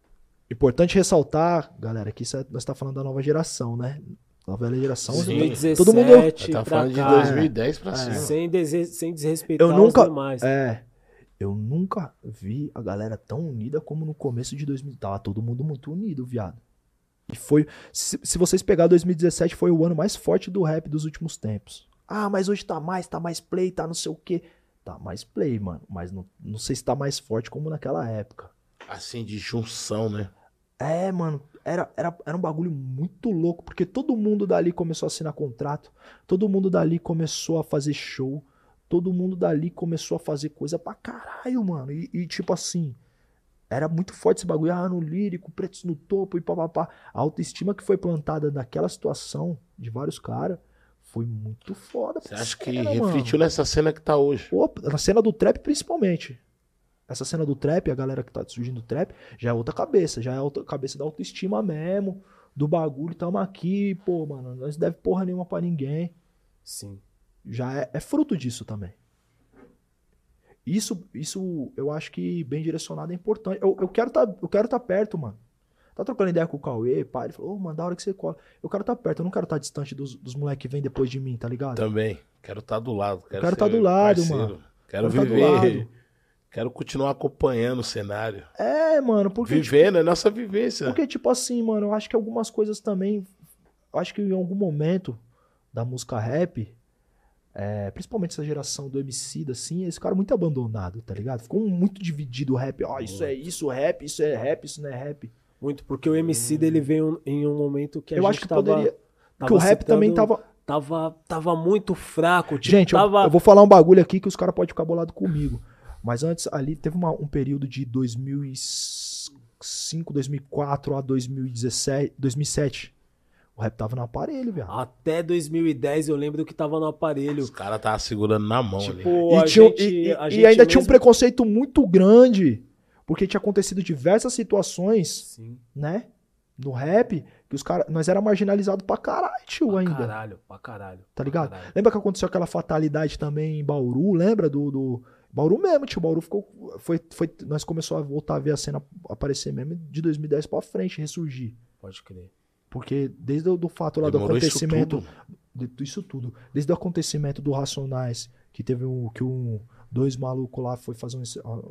Importante ressaltar, galera, que isso é, nós tá falando da nova geração, né? Nova geração. Sim. 2017 Todo mundo- tava falando de cá, 2010 pra É. cima. Sem, dese- sem desrespeitar Eu nunca- os demais. É. Eu nunca vi a galera tão unida como no começo de 2000. Tava todo mundo muito unido, viado. E foi. Se, se vocês pegar 2017, foi o ano mais forte do rap dos últimos tempos. Ah, mas hoje tá mais, tá mais play, tá não sei o quê. Tá mais play, mano. Mas não, não sei se tá mais forte como naquela época. Assim, de junção, né? É, mano, era, era, era um bagulho muito louco, porque todo mundo dali começou a assinar contrato, todo mundo dali começou a fazer show, todo mundo dali começou a fazer coisa pra caralho, mano. E, e, tipo assim, era muito forte esse bagulho, ah, no lírico, pretos no topo e papapá. A autoestima que foi plantada naquela situação de vários caras foi muito foda. Você acha que cena, mano. refletiu nessa cena que tá hoje? Pô, na cena do trap, principalmente. Essa cena do trap, a galera que tá surgindo do trap, já é outra cabeça, já é outra cabeça da autoestima mesmo, do bagulho, tamo aqui, pô, mano, nós deve porra nenhuma pra ninguém. Sim. Já é, é fruto disso também. Isso, isso eu acho que bem direcionado é importante. Eu, eu quero tá, eu quero tá perto, mano. Tá trocando ideia com o Cauê, pai, ele falou, ô, mano, da hora que você cola. Eu quero tá perto, eu não quero tá distante dos, dos moleques que vem depois de mim, tá ligado? Também. Quero estar do lado. Quero, quero ser tá do lado, parceiro. mano. Quero, Quero tá do viver. lado. Quero continuar acompanhando o cenário. É, mano, porque. Vivendo, é nossa vivência. Porque, tipo assim, mano, eu acho que algumas coisas também. eu Acho que em algum momento da música rap, é, principalmente essa geração do MC, assim, esse cara muito abandonado, tá ligado? Ficou muito dividido o rap. Ó, isso é isso, rap, isso é rap, isso não é rap. Muito, porque o MC dele veio em um momento que a eu gente acho que tava, poderia. tava que o rap citando- também tava. Tava, tava muito fraco. Tipo, Gente, eu- tava... eu, vou falar um bagulho aqui que os caras podem ficar bolados comigo. Mas antes, ali teve uma- um período de 2005, 2004 a 2017, 2007. O rap tava no aparelho, viado. Até 2010 eu lembro que tava no aparelho. Os caras estavam segurando na mão ali. Tipo, E, a tinha- gente, e- e- e ainda tinha um mesmo- preconceito muito grande, porque tinha acontecido diversas situações, Sim, né? No rap, que os caras. Nós era marginalizado pra caralho, tio, pra ainda. caralho, pra caralho. Tá pra ligado? caralho. Lembra que aconteceu aquela fatalidade também em Bauru? Lembra do. do... Bauru mesmo, tio. Bauru ficou. Foi, foi, nós começamos a voltar a ver a cena aparecer mesmo de 2010 pra frente, ressurgir. Pode crer. Porque desde o do fato lá do Demorou isso acontecimento. tudo. de isso tudo. Desde o acontecimento do Racionais, que teve um. Que um dois malucos lá foi fazer um.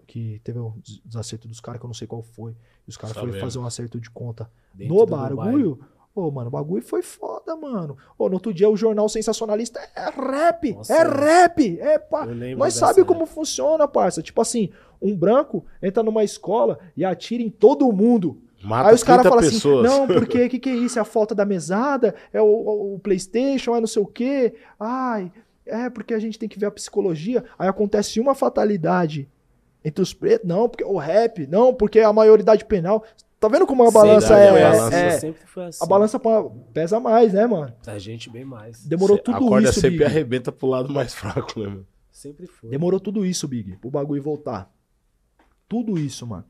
Que teve um des- desacerto dos caras, que eu não sei qual foi. E os caras foram fazer um acerto de conta Dentro no do bagulho. Ô, mano, o bagulho foi foda, mano. Ô, no outro dia o jornal sensacionalista é rap, Nossa, é rap, é pá. Nós dessa sabe época. como funciona, parça. Tipo assim, um branco entra numa escola e atira em todo mundo. Mata Aí os caras 30 falam assim, não, [LAUGHS] porque que que é isso? É a falta da mesada? É o, o- o Playstation? É não sei o quê? Ai, é porque a gente tem que ver a psicologia. Aí acontece uma fatalidade entre os pretos. Não, porque o rap. Não, porque a maioridade penal. Tá vendo como a balança é, a balança. é- Sempre foi assim. A balança pesa mais, né, mano? A gente bem mais. Demorou Cê- tudo a corda isso, sempre Big. arrebenta pro lado mais fraco, né, mano? Sempre foi. Demorou tudo isso, Big, pro bagulho voltar. Tudo isso, mano.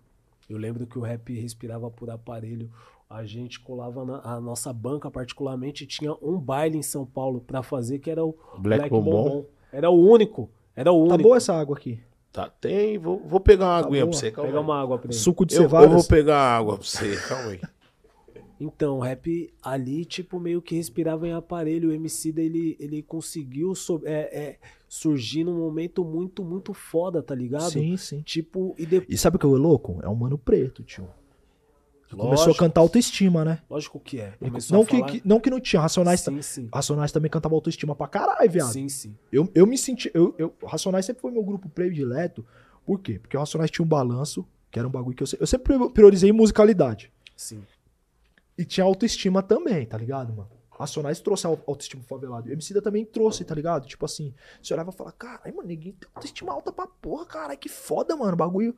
Eu lembro que o rap respirava por aparelho. A gente colava na a nossa banca, particularmente, tinha um baile em São Paulo pra fazer, que era o Black, Bombom. Era o único. Era o Tá único. boa essa água aqui. Tá, tem. Vou, vou pegar uma Tá aguinha boa. pra você, calma Pega aí. uma água pra ele. Suco de Eu, eu vou pegar água pra você, calma aí. [LAUGHS] Então, o rap ali, tipo, meio que respirava em aparelho. O MC dele, ele conseguiu so- é, é, surgir num momento muito, muito foda, tá ligado? Sim, sim. Tipo, e depois. E sabe o que é o louco? É um mano preto, tio. Começou a cantar autoestima, né? Lógico que é. Começou não, que, falar- que- não que não tinha. Racionais, Sim, sim. Racionais também cantava autoestima pra caralho, viado. Sim, sim. Eu, eu me senti. Eu, eu, Racionais sempre foi meu grupo predileto, Por quê? Porque o Racionais tinha um balanço, que era um bagulho que eu, eu sempre priorizei musicalidade. Sim. E tinha autoestima também, tá ligado, mano? Racionais trouxe a au- autoestima favelado. E o Emicida também trouxe, tá ligado? Tipo assim, você olhava e falava, caralho, mano, ninguém tem autoestima alta pra porra, caralho, que foda, mano, bagulho.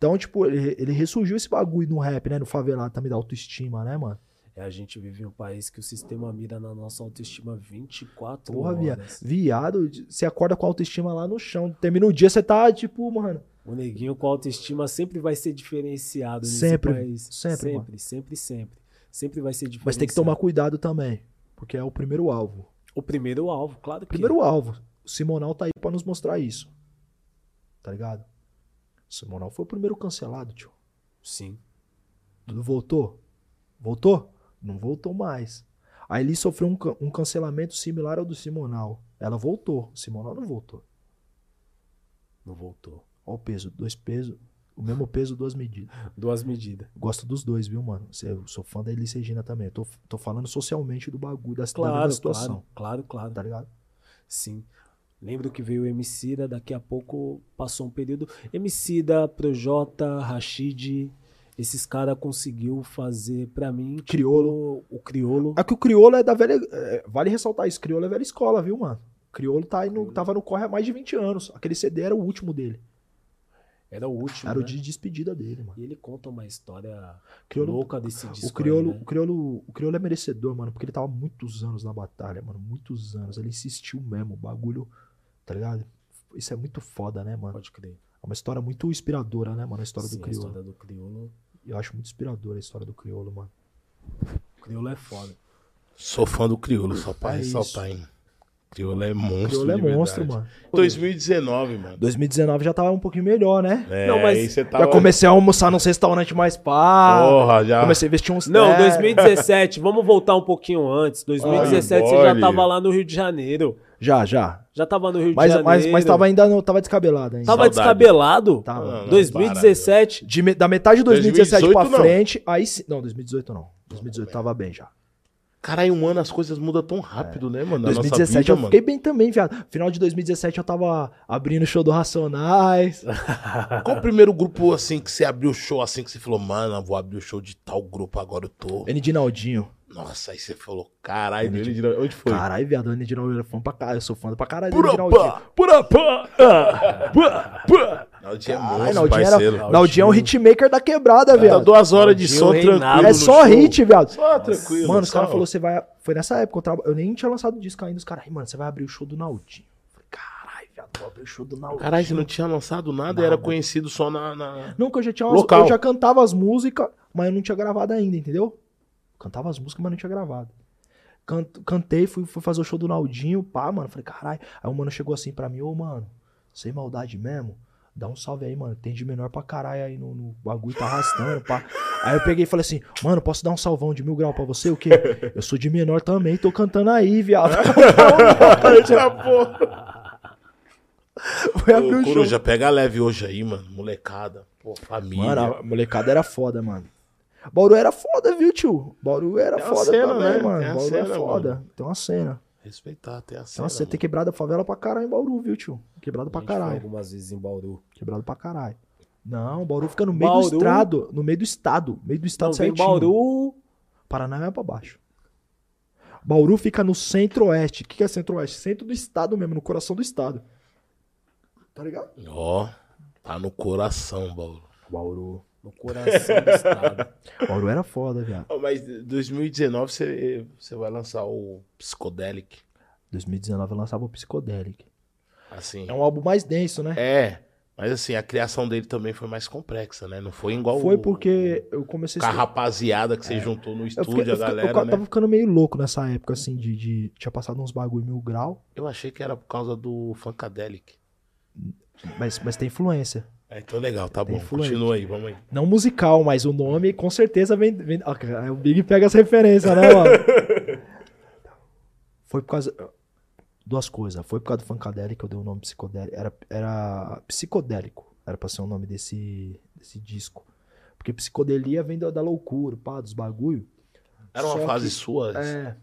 Então, tipo, ele, ele ressurgiu esse bagulho no rap, né? No favelado também da autoestima, né, mano? É, a gente vive em um país que o sistema mira na nossa autoestima 24 Porra, viado. horas. Viado, você acorda com a autoestima lá no chão. Termina o dia, você tá, tipo, mano. O neguinho com autoestima sempre vai ser diferenciado nesse Sempre, país. sempre, Sempre, mano. sempre, sempre. Sempre vai ser diferenciado. Mas tem que tomar cuidado também. Porque é o primeiro alvo. O primeiro alvo, claro que Primeiro alvo. O Simonal tá aí pra nos mostrar isso. Tá ligado? Simonal foi o primeiro cancelado, tio. Sim. Tudo voltou? Voltou? Não voltou mais. A Eli sofreu um, um cancelamento similar ao do Simonal. Ela voltou. O Simonal não voltou. Não voltou. Olha o peso. Dois pesos. O mesmo peso, duas medidas. [LAUGHS] Duas medidas. Gosto dos dois, viu, mano? Eu sou fã da Elis Regina também. Eu tô, tô falando socialmente do bagulho, da, da Claro, mesma situação. claro, claro, claro. Tá ligado? Sim. Lembro que veio o Emicida, daqui a pouco passou um período. Emicida, Projota, Rashid, esses caras conseguiu fazer pra mim. tipo, Criolo. o Criolo. É que o Criolo é da velha. é, vale ressaltar isso. Criolo é velha escola, viu, mano? O Criolo tá no, tava no corre há mais de 20 anos. Aquele CD era o último dele. Era o último. Era o né? de despedida dele, mano. E ele conta uma história Criolo- louca desse disco. O Criolo, aí, né? o, Criolo, o Criolo é merecedor, mano, porque ele tava muitos anos na batalha, mano. Muitos anos. Ele insistiu mesmo. O bagulho, tá ligado? Isso é muito foda, né, mano? Pode crer. É uma história muito inspiradora, né, mano? A história Sim, do a Criolo. história do Criolo. Eu acho muito inspiradora a história do Criolo, mano. O Criolo é foda. Sou fã do Criolo, só pra É ressaltar, hein? Criolo é monstro. Criolo é de monstro, verdade. mano. 2019, mano. 2019 já tava um pouquinho melhor, né? É, Não, mas aí você Já tava... comecei a almoçar num restaurante mais pá. Porra, já. Comecei a vestir uns Não, ternos. 2017, vamos voltar um pouquinho antes. 2017 Ai, você já tava lá no Rio de Janeiro. Já, já. Já tava no Rio Mas, de Janeiro. mas, mas tava ainda não, tava descabelado ainda. Tava Saudade. descabelado? Tava. Não, não, 2017. De me- da metade de 2017 pra 2018 não. frente, aí sim. Não, 2018 não. 2018 tava bem já. Caralho, um ano as coisas mudam tão rápido, né, mano? Na 2017 nossa vida, eu mano. fiquei bem também, viado. Final de 2017 eu tava abrindo o show do Racionais. [LAUGHS] Qual o primeiro grupo, assim, que você abriu o show, assim, que você falou, mano, vou abrir o show de tal grupo, agora eu tô... N. Dinaldinho. Nossa, aí você falou, caralho, ele, ele, onde foi? Caralho, viado, o N. Dinaldinho é fã pra caralho. Eu sou fã pra caralho do Pura N. [LAUGHS] Ah. Naldinho é monstro, Naldinho, parceiro. era, Naldinho é um hitmaker da quebrada, Tá viado. duas horas de som reinado tranquilo É só hit, viado. Só tranquilo. Mano, os caras falaram, você vai. Foi nessa época, eu, traba... eu nem tinha lançado o disco ainda. Os caras, "Ai, mano, você vai abrir o show do Naldinho. Caralho, viado, vou abrir o show do Naldinho. Caralho, você não tinha lançado nada, era conhecido só na... na... Nunca eu já tinha umas- Local. Eu já cantava as músicas, mas eu não tinha gravado ainda, entendeu? Cantava as músicas, mas não tinha gravado. Can- Cantei, fui, fui fazer o show do Naldinho, pá, mano. Falei, caralho. Aí o mano chegou assim pra mim, ô, mano, sem maldade mesmo. Dá um salve aí, mano. Tem de menor pra caralho aí no, no bagulho, tá arrastando, pá. Aí eu peguei e falei assim, mano, posso dar um salvão de mil grau pra você? O quê? [LAUGHS] Eu sou de menor também, tô cantando aí, viado. [LAUGHS] Eita, porra. Foi abrir o show. Coruja, pega leve hoje aí, mano. Molecada. Pô, família. Mano, a molecada era foda, mano. Bauru era foda, viu, tio? Bauru era foda cena, também, né? mano. Bauru é cena, foda. Tem uma cena. Respeitar, tem a Tem cena. uma cena. Tem mano. quebrada favela pra caralho em Bauru, viu, tio? Quebrado A pra caralho. algumas vezes em Bauru. Quebrado pra caralho. Não, Bauru fica no meio do Bauru- estado. No meio do estado. Meio do estado Não, certinho. Bauru. Paraná é pra baixo. Bauru fica no centro-oeste. O que que é centro-oeste? Centro do estado mesmo, no coração do estado. Tá ligado? Ó, tá no coração, Bauru. Bauru. No coração do estado. [LAUGHS] Bauru era foda, viado. Ó, mas 2019 você, você vai lançar o Psychedelic. 2019 eu lançava o Psychedelic. Assim. É um álbum mais denso, né? É, mas assim, a criação dele também foi mais complexa, né? Não foi igual Foi o- porque eu comecei com a rapaziada que você juntou no estúdio, fiquei- a fiquei- eu galera, ca- né? tava ficando meio louco nessa época, assim, de, de- Tinha passado uns bagulho mil grau, Eu achei que era por causa do Funkadelic. mas, mas tem influência. É, então legal, tá bom. influente. Continua aí, vamos aí. Não musical, mas o nome com certeza vem. vem o Big pega as referências, né, mano? [LAUGHS] Foi por causa. Duas coisas. Foi por causa do Funkadelic que eu dei o nome psicodélico. Era, era psicodélico. Era pra ser o nome desse, desse disco. Porque psicodelia vem da, da loucura, pá, dos bagulho. Era uma Só fase que- sua? É.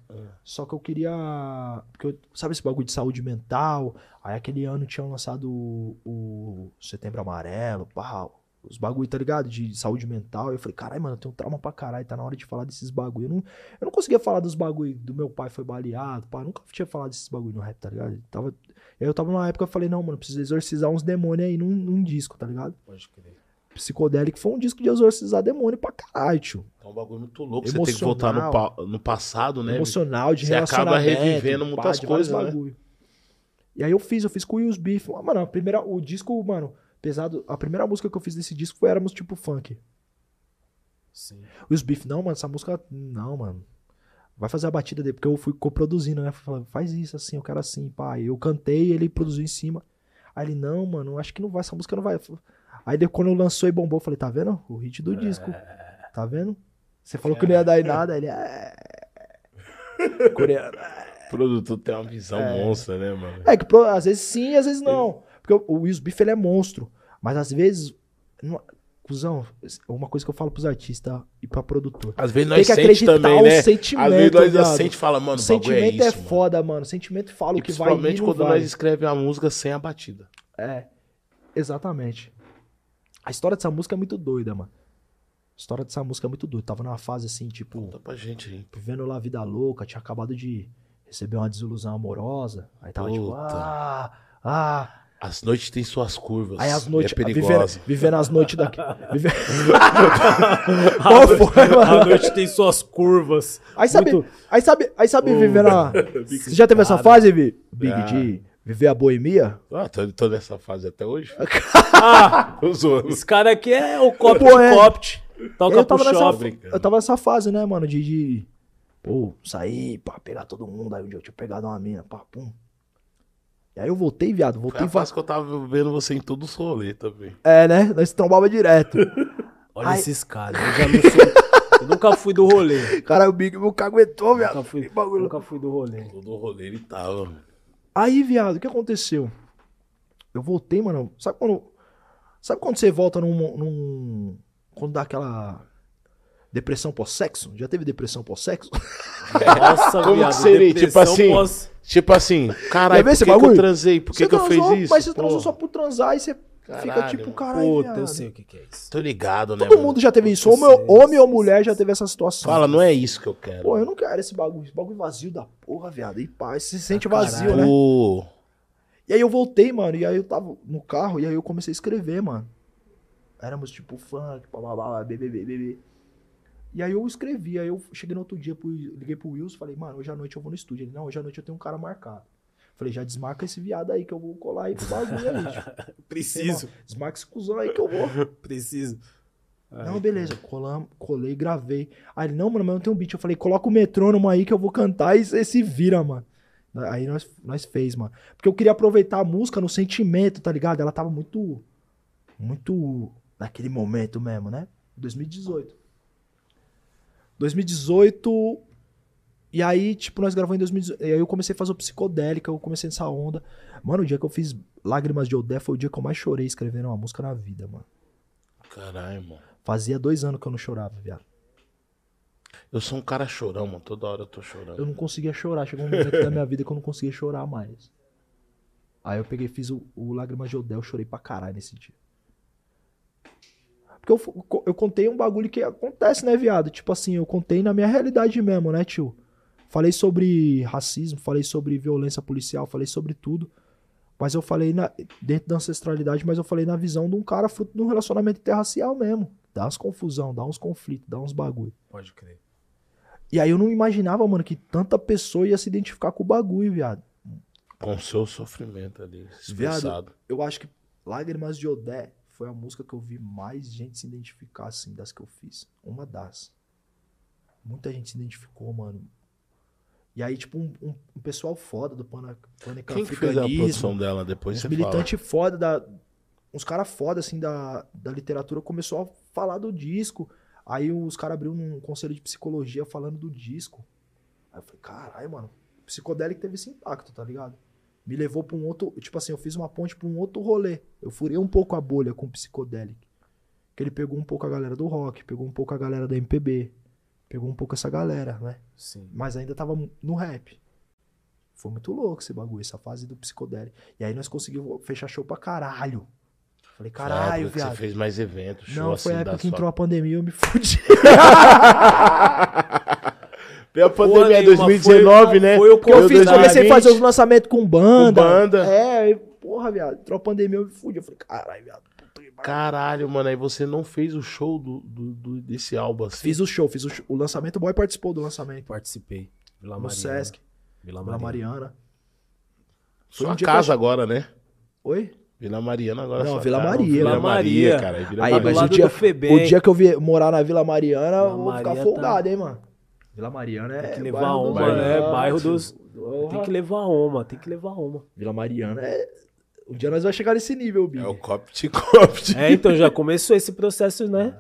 Só que eu queria. Porque eu- sabe esse bagulho de saúde mental? Aí aquele ano tinham lançado o, o Setembro Amarelo, pá, os bagulho, tá ligado? De saúde mental. Eu falei, caralho, mano, eu tenho trauma pra caralho, tá na hora de falar desses bagulho. Eu não, eu não conseguia falar dos bagulho do meu pai foi baleado, pá, nunca tinha falado desses bagulho no rap, tá ligado? Eu tava, eu tava numa época, eu falei, não, mano, preciso exorcizar uns demônios aí num, num disco, tá ligado? Pode crer. Psicodélico foi um disco de exorcizar demônio pra caralho, tio. É um bagulho muito louco. Você tem que voltar no, Emocional. pa- no passado, né? emocional, de Você acaba revivendo muitas coisas, né? bagulho. E aí eu fiz, eu fiz com o Wills Beef. Mano, a primeira, o disco, mano, pesado. A primeira música que eu fiz desse disco foi Éramos Tipo Funk. Sim. Wills Beef, não, mano, essa música, não, mano. Vai fazer a batida dele, porque eu fui coproduzindo, né? Falando, faz isso assim, eu quero assim, pá. Eu cantei, ele produziu em cima. Aí ele, não, mano, acho que não vai, essa música não vai. Aí depois, quando lançou e bombou, eu falei, tá vendo? O hit do disco. Tá vendo? Você falou que não ia dar em nada, ele é. [LAUGHS] Coreano. O produtor tem uma visão monstra, né, mano? É que às vezes sim, às vezes não. Porque o- Will Beef ele é monstro. Mas às vezes. Não, cuzão, uma coisa que eu falo pros artistas e pra produtor. Às vezes Tem nós que sente acreditar também, né? sentimento. Às vezes nós viado. sente e fala, mano, o é sentimento é, isso, mano. foda, mano. O sentimento fala E o que vai principalmente quando vai. nós escrevemos a música sem a batida. É, exatamente. A história dessa música é muito doida, mano. A história dessa música é muito doida. Tava numa fase assim, tipo, Conta pra gente aí. vivendo lá a vida louca, tinha acabado de receber uma desilusão amorosa. Aí tava tipo, Puta. ah, ah. As noites têm suas curvas. Aí as noites, É vivendo, perigosa. vivendo as noites daqui. [LAUGHS] Vive... [LAUGHS] Qual foi, mano? A noite tem suas curvas. Aí sabe, Muito- aí sabe, aí sabe vivendo a... [LAUGHS] Você já teve essa fase, Vi? Big Ah. Viver a boemia? Ah, tô, tô nessa fase até hoje. [LAUGHS] Ah, esse cara aqui é o Copt Pô, é. Copt. Toca eu pro tava, nessa, shopping. eu tava nessa fase, né, mano, de, de pô, sair, pá, pegar todo mundo. Aí um dia eu tinha pegado uma mina, pá, pum. E aí eu voltei, viado, Foi voltei. a fase que eu tava vendo você em todos os rolês também. É, né? Nós trombava direto. [LAUGHS] Olha Ai. esses caras. Eu já não sou. Eu nunca fui do rolê. Cara, o Big nunca aguentou, viado. Nunca fui, Que bagulho. nunca fui do rolê. Todo rolê ele tava. Aí, viado, o que aconteceu? Eu voltei, mano. Sabe quando. Sabe quando você volta num. num quando dá aquela. Depressão pós-sexo? Já teve depressão pós-sexo? Nossa, [LAUGHS] Como viado. que seria? Tipo assim, pós- Tipo assim, caralho, por que, que eu transei? Por que, que eu fiz transou, isso? Mas você transou Pô, só por transar e você fica Caralho, tipo, mano. caralho. Puta, viado. eu sei o que, que é isso. Tô ligado, né? Todo mano? mundo já teve isso. Eu Homem, sei, homem ou mulher já teve essa situação. Fala, não é isso que eu quero. Pô, eu não quero esse bagulho. Esse bagulho vazio da porra, viado. E pá, você se sente Ah, vazio, né? Pô, E aí eu voltei, mano, e aí eu tava no carro, e aí eu comecei a escrever, mano. Éramos tipo funk, bababá, bebê, bebê, bebê. E aí eu escrevi, aí eu cheguei no outro dia, pro, liguei pro Wilson, falei, mano, hoje à noite eu vou no estúdio. Ele, não, hoje à noite eu tenho um cara marcado. Falei, já desmarca esse viado aí que eu vou colar aí pro bagulho aí, tio. [LAUGHS] Preciso, Desmarca esse cuzão aí que eu vou. preciso. Não, beleza, colam, colei, gravei. Aí ele, não, mano, mas não tem um beat. Eu falei, coloca o metrônomo aí que eu vou cantar e você se vira, mano. Aí nós, nós fez, mano. Porque eu queria aproveitar a música no sentimento, tá ligado? Ela tava muito. Muito. Naquele momento mesmo, né? 2018. 2018. E aí, tipo, nós gravamos em 2018. E aí eu comecei a fazer o psicodélica, eu comecei nessa onda. Mano, o dia que eu fiz Lágrimas de Odé foi o dia que eu mais chorei escrevendo uma música na vida, mano. caralho, mano. Fazia dois anos que eu não chorava, viado. Eu sou um cara chorão, mano. Toda hora eu tô chorando. Eu não conseguia chorar. Chegou um momento da minha vida que eu não conseguia chorar mais. Aí eu peguei fiz o, o Lágrimas de Odé, eu chorei pra caralho nesse dia. Porque eu, eu contei um bagulho que acontece, né, viado? Tipo assim, eu contei na minha realidade mesmo, né, tio? Falei sobre racismo, falei sobre violência policial, falei sobre tudo. Mas eu falei na- dentro da ancestralidade, mas eu falei na visão de um cara fruto de um relacionamento interracial mesmo. Dá umas confusão, dá uns conflitos, dá uns bagulho. Pode crer. E aí eu não imaginava, mano, que tanta pessoa ia se identificar com o bagulho, viado. Com o seu sofrimento ali, Viado. expressado. Eu acho que Lágrimas de Odé foi a música que eu vi mais gente se identificar, assim, das que eu fiz. Uma das. Muita gente se identificou, mano. E aí, tipo, um, um- um pessoal foda do Pana- Quem que fez a produção dela depois? uns Você militantes foda da. Uns caras foda, assim, da, da literatura começou a falar do disco. Aí os caras abriram um conselho de psicologia falando do disco. Aí eu falei, caralho, mano, psicodélico teve esse impacto, tá ligado? Me levou pra um outro. Tipo assim, eu fiz uma ponte pra um outro rolê. Eu furei um pouco a bolha com o psicodélico. Que ele pegou um pouco a galera do rock, pegou um pouco a galera da MPB. Pegou um pouco essa galera, né? Sim. Mas ainda tava no rap. Foi muito louco esse bagulho, essa fase do psicodélico. E aí nós conseguimos fechar show pra caralho. Falei, caralho, viado. Você fez mais eventos, show Não, assim foi a época que sua- entrou a pandemia eu me fudi. [LAUGHS] Veio a pandemia nenhuma, 2019, foi- né? foi o que eu fiz, comecei a fazer os lançamentos com banda. Com banda. É, porra, viado. Entrou a pandemia, eu me fudi. Eu falei, caralho, viado. Caralho, mano, aí você não fez o show do, do- do- desse álbum assim. Fiz o show, fiz o, show- o lançamento. O boy participou do lançamento. Participei. Vila No Mariana. Sesc, Vila Vila Mariana. Mariana. Sua um dia casa eu- agora, né? Oi? Vila Mariana agora. Não, Vila. Maria. Vila Vila Maria, cara. Vila Aí, Maria. mas o dia, o dia que eu vier morar na Vila Mariana, eu vou ficar Maria folgado, tá- hein, mano. Vila Mariana é. Tem que levar uma, né? Bairro dos. Tem que levar uma, tem que levar uma. Vila Mariana é. Um dia nós vamos chegar nesse nível, Big. É o Copt Copt. É, então já começou esse processo, né?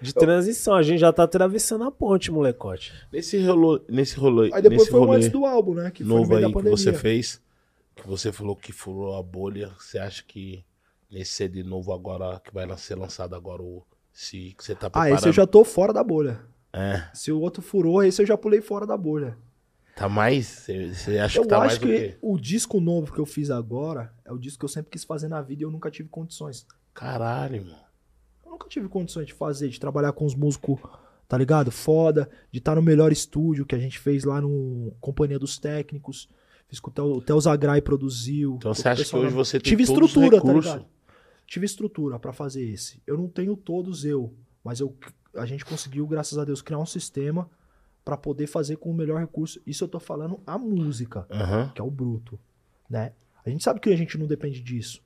De transição. A gente já tá atravessando a ponte, molecote. Nesse rolê, nesse rolê, Aí depois nesse foi rolê antes do álbum, né? Que foi no novo aí da que você fez, que você falou que furou a bolha, você acha que nesse CD novo agora, que vai ser lançado agora, o se, que você tá Ah, preparando? esse eu já tô fora da bolha. É, Se o outro furou, esse eu já pulei fora da bolha. Tá mais? Você, acha eu que tá mais acho que o disco novo que eu fiz agora é o disco que eu sempre quis fazer na vida e eu nunca tive condições. Caralho, mano. Eu nunca tive condições de fazer, de trabalhar com os músicos, tá ligado? Foda, de estar no melhor estúdio que a gente fez lá no Companhia dos Técnicos. Fiz com o Theo, o Theo Zagrai produziu. Então você acha que hoje você tem Tive todos os estrutura, tá recursos? ligado? Tive estrutura pra fazer esse. Eu não tenho todos eu, mas eu, a gente conseguiu, graças a Deus, criar um sistema pra poder fazer com o melhor recurso. Isso eu tô falando a música Aham. que é o bruto, né? A gente sabe que a gente não depende disso.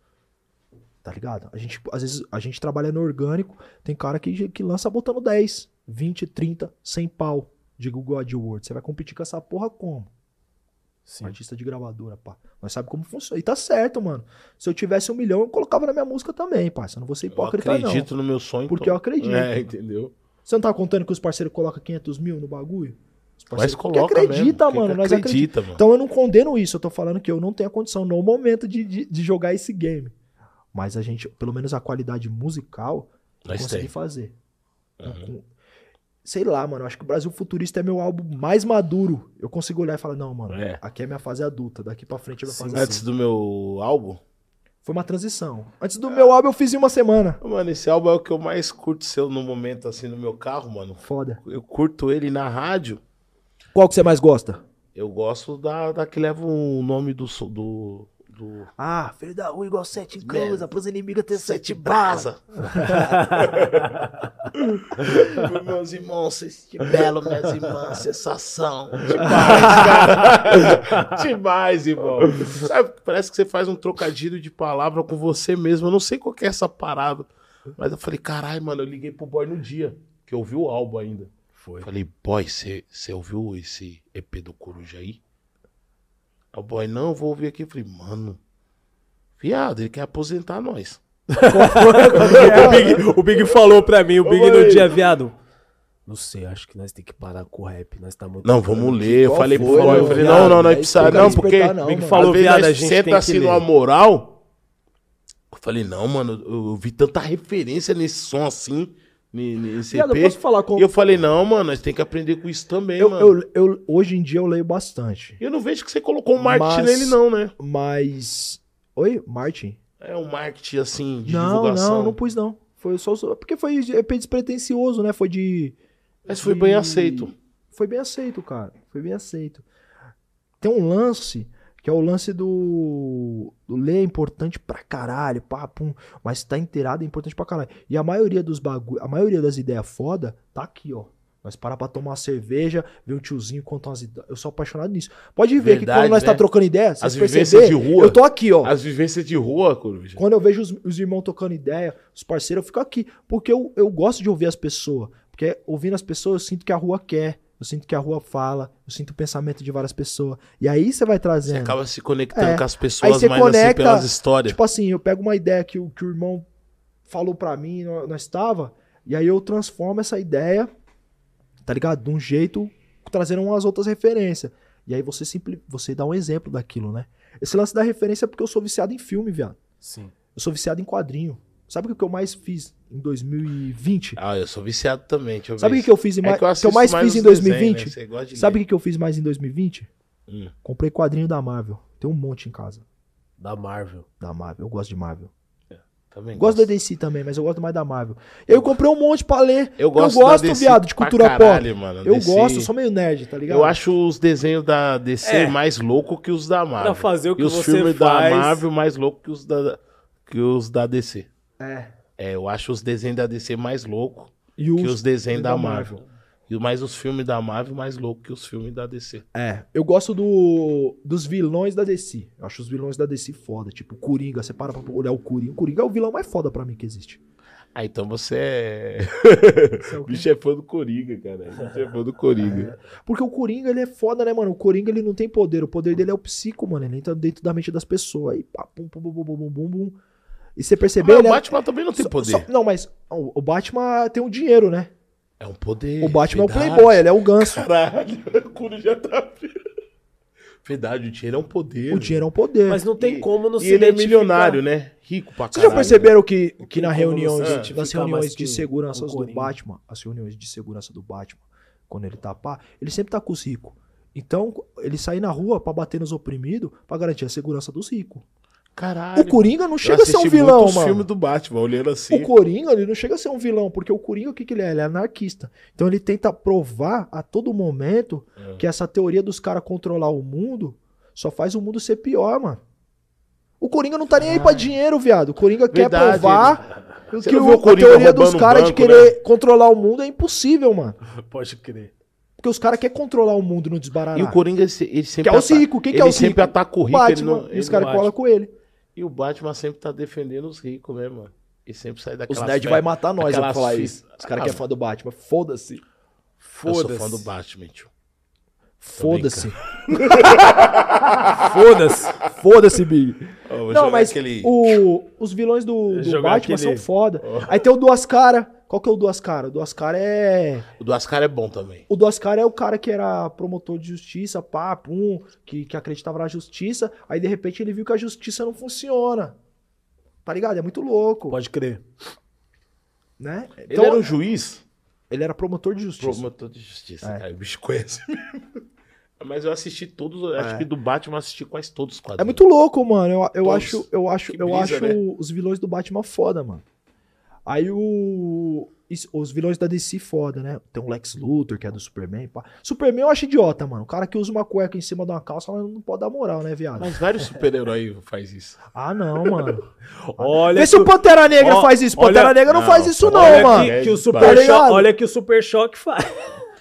Tá ligado? A gente, às vezes, a gente trabalha no orgânico, tem cara que, que lança botando 10, 20, 30, 100 pau de Google AdWords. Você vai competir com essa porra como? Sim. Artista de gravadora, pá. Nós sabe como funciona. E tá certo, mano. Se eu tivesse um milhão, eu colocava na minha música também, parça. Eu não vou ser Eu hipócrita, não. acredito no meu sonho. Porque então. eu acredito. É, entendeu? Você não tá contando que os parceiros colocam 500 mil no bagulho? Mas coloca acredita, mesmo, mano. acreditamos. acredita, mano. Então eu não condeno isso, eu tô falando que eu não tenho a condição no momento de, de, de jogar esse game. Mas a gente, pelo menos a qualidade musical, eu Nós consegui tem. fazer. Uhum. Sei lá, mano, eu acho que o Brasil Futurista é meu álbum mais maduro. Eu consigo olhar e falar, não, mano, É. aqui é minha fase adulta, daqui pra frente é minha Sim. fase Antes adulta. do meu álbum, Foi uma transição. Antes do meu álbum eu fiz em uma semana. mano, esse álbum é o que eu mais curto seu no momento, assim, no meu carro, mano. Foda. Eu curto ele na rádio. Qual que você mais gosta? Eu gosto da, da que leva o nome do. do, do Ah, filho da rua igual sete Man. cruza, pros inimigos ter Sete sete. Brasa. [LAUGHS] meus irmãos, vocês que belo, minhas irmãs, sensação. [LAUGHS] Demais, cara. Demais, irmão. Sabe, parece que você faz um trocadilho de palavra com você mesmo. Eu não sei qual que é essa parada. Mas eu falei, caralho, mano, eu liguei pro boy no dia, que eu ouvi o álbum ainda. Foi. Falei, boy, você ouviu esse EP do Coruja aí? Aí O boy, não, vou ouvir aqui. Eu falei, mano, viado, ele quer aposentar nós. [LAUGHS] o, Big, o Big falou pra mim, o Big no dia, viado. Não sei, acho que nós tem que parar com o rap. Nós tá muito. Não, vamos ler. Eu falei pro eu falei, não, não, não, É precisa, isso que eu não, porque não, Big falou, viado, nós a gente senta assim numa moral. Eu falei, não, mano, eu, eu vi tanta referência nesse som assim, Viado, eu posso falar com... E eu falei, não, mano, nós tem que aprender com isso também, eu, mano. eu, eu- hoje em dia eu leio bastante. Eu não vejo que você colocou um marketing Mas- nele, não, né? Mas. Oi, Martin? É um marketing assim, de não, divulgação. não, não pus não. Foi só. Porque foi EP despretensioso, né? Foi de. Mas foi de- bem aceito. Foi bem aceito, cara. Foi bem aceito. Tem um lance, que é o lance do. Do ler é importante pra caralho, pá, pum, mas tá inteirado é importante pra caralho. E a maioria dos bagulho, a maioria das ideias foda tá aqui, ó. Nós parar pra tomar uma cerveja, ver um tiozinho contar umas ideias. Eu sou apaixonado nisso. Pode ver que Verdade, quando nós né? tá trocando ideia, vocês As vivências perceber, de rua. eu tô aqui, ó. As vivências de rua, Coruja. Quando eu vejo os, os irmãos tocando ideia, os parceiros, eu fico aqui. Porque eu, eu gosto de ouvir as pessoas. Porque ouvindo as pessoas, eu sinto que a rua quer. Eu sinto que a rua fala. Eu sinto o pensamento de várias pessoas. E aí você vai Você trazendo. acaba se conectando É. com as Aí pessoas você mais assim conecta, pelas histórias. Tipo assim, eu pego uma ideia que o, que o irmão falou pra mim, nós estava, e aí eu transformo essa ideia, tá ligado? De um jeito, trazendo umas outras referências. E aí você simpli, você dá um exemplo daquilo, né? Esse lance da referência é porque eu sou viciado em filme, viado. Sim. Eu sou viciado em quadrinho. Sabe o que eu mais fiz em 2020? Ah, eu sou viciado também. Deixa eu Sabe o que, que eu fiz em É mais, que eu que eu mais mais fiz em os desenhos, 2020? né? Você gosta de Sabe o que, que eu fiz mais em 2020? Hum. Comprei quadrinho da Marvel. Tem um monte em casa. Da Marvel. Da Marvel. Eu gosto de Marvel. Também Gosto da DC também, mas eu gosto mais da Marvel. E aí eu comprei um monte pra ler. Eu gosto, eu gosto da DC viado, de pra cultura caralho, pop. Mano. Eu DC gosto, eu sou meio nerd, tá ligado? Eu acho os desenhos da DC É. mais louco que os da Marvel. Pra fazer o que e os você filmes faz. da Marvel mais louco que os da, que os da DC. É. É, eu acho os desenhos da DC mais louco E que os, os desenhos da, da Marvel. E mais os filmes da Marvel mais louco que os filmes da DC. É, eu gosto do, dos vilões da DC. Eu acho os vilões da DC foda. Tipo, Coringa, você para pra olhar o Coringa. O Coringa é o vilão mais foda pra mim que existe. Ah, então você é. [LAUGHS] É o o bicho é fã do Coringa, cara. O bicho é fã do Coringa. Porque o Coringa, ele é foda, né, mano? O Coringa, ele não tem poder. O poder dele é o psico, mano. Ele entra dentro da mente das pessoas. Aí, pá, pum, pum, bum, bum, bum, bum, bum. E você percebeu, Mas ele o é- Batman também não tem poder. só- não, mas o Batman tem o dinheiro, né? É um poder. O Batman é o verdade. playboy, ele é o ganso. Caralho, [LAUGHS] o Curo já tá. Verdade, o dinheiro é um poder. O dinheiro é um poder. Mas não tem E- como não E se ele é milionário, né? Rico pra Vocês caralho. já perceberam que, que na reuniões, você nas reuniões de segurança o do? Batman, as reuniões de segurança do Batman, quando ele tá pá, ele sempre tá com os ricos. Então, ele sai na rua pra bater nos oprimidos pra garantir a segurança dos ricos. Caralho. O Coringa não chega a ser um vilão, mano. filmes do Batman, olhando assim. O Coringa, ele não chega a ser um vilão, porque o Coringa, o que, que ele é? Ele é anarquista. Então ele tenta provar a todo momento É. que essa teoria dos caras controlar o mundo só faz o mundo ser pior, mano. O Coringa não tá nem aí pra dinheiro, viado. O Coringa quer Verdade, provar Você que não o- o a teoria dos roubando um caras de querer controlar o mundo é impossível, mano. [LAUGHS] Pode crer. Porque os caras querem controlar o mundo e não desbaratar. E o Coringa, ele se- ele Que sempre é o Zico. Quem que ele é o sempre Zico? ataca o rico. ele Batman. não- e ele os caras não colam com ele. E o Batman sempre tá defendendo os ricos, né, mano? Ele sempre sai Os daquela nerds vai matar nós pra falar fi- isso. Os caras Ah, que é fã do Batman. Foda-se. Eu sou Foda-se. fã do Batman, tio. Foda-se. [LAUGHS] Foda-se. Foda-se, Big. Vou Não, mas aquele- o- os vilões do, do Batman aquele- são foda. Aí tem o Duas Caras. Qual que é o Duas Caras? O Duas Caras é. O do Ascar é bom também. O Duas Caras é o cara que era promotor de justiça, pá, pum, que, que acreditava na justiça. Aí de repente ele viu que a justiça não funciona. Tá ligado? É muito louco. Pode crer. Né? Ele Então, era um juiz? ele era promotor de justiça. Promotor de justiça, É. cara. O bicho conhece mesmo. Mas eu assisti todos, acho É. que do Batman eu assisti quase todos os quadrinhos. É muito louco, mano. Eu, eu Todos. acho, eu acho, Que eu brisa, acho né? os vilões do Batman foda, mano. Aí o. isso- Os vilões da DC foda, né? Tem o Lex Luthor, que é do Superman. Pá. Superman eu acho idiota, mano. O cara que usa uma cueca em cima de uma calça mas não pode dar moral, né, viado? Mas vários super-heróis faz isso. Ah, não, mano. [LAUGHS] Olha Vê se o Pantera Negra faz isso. olha- Pantera Negra não, Não, faz isso, não, mano. Que, que o Tá Super? Choque, olha que o Super Choque faz.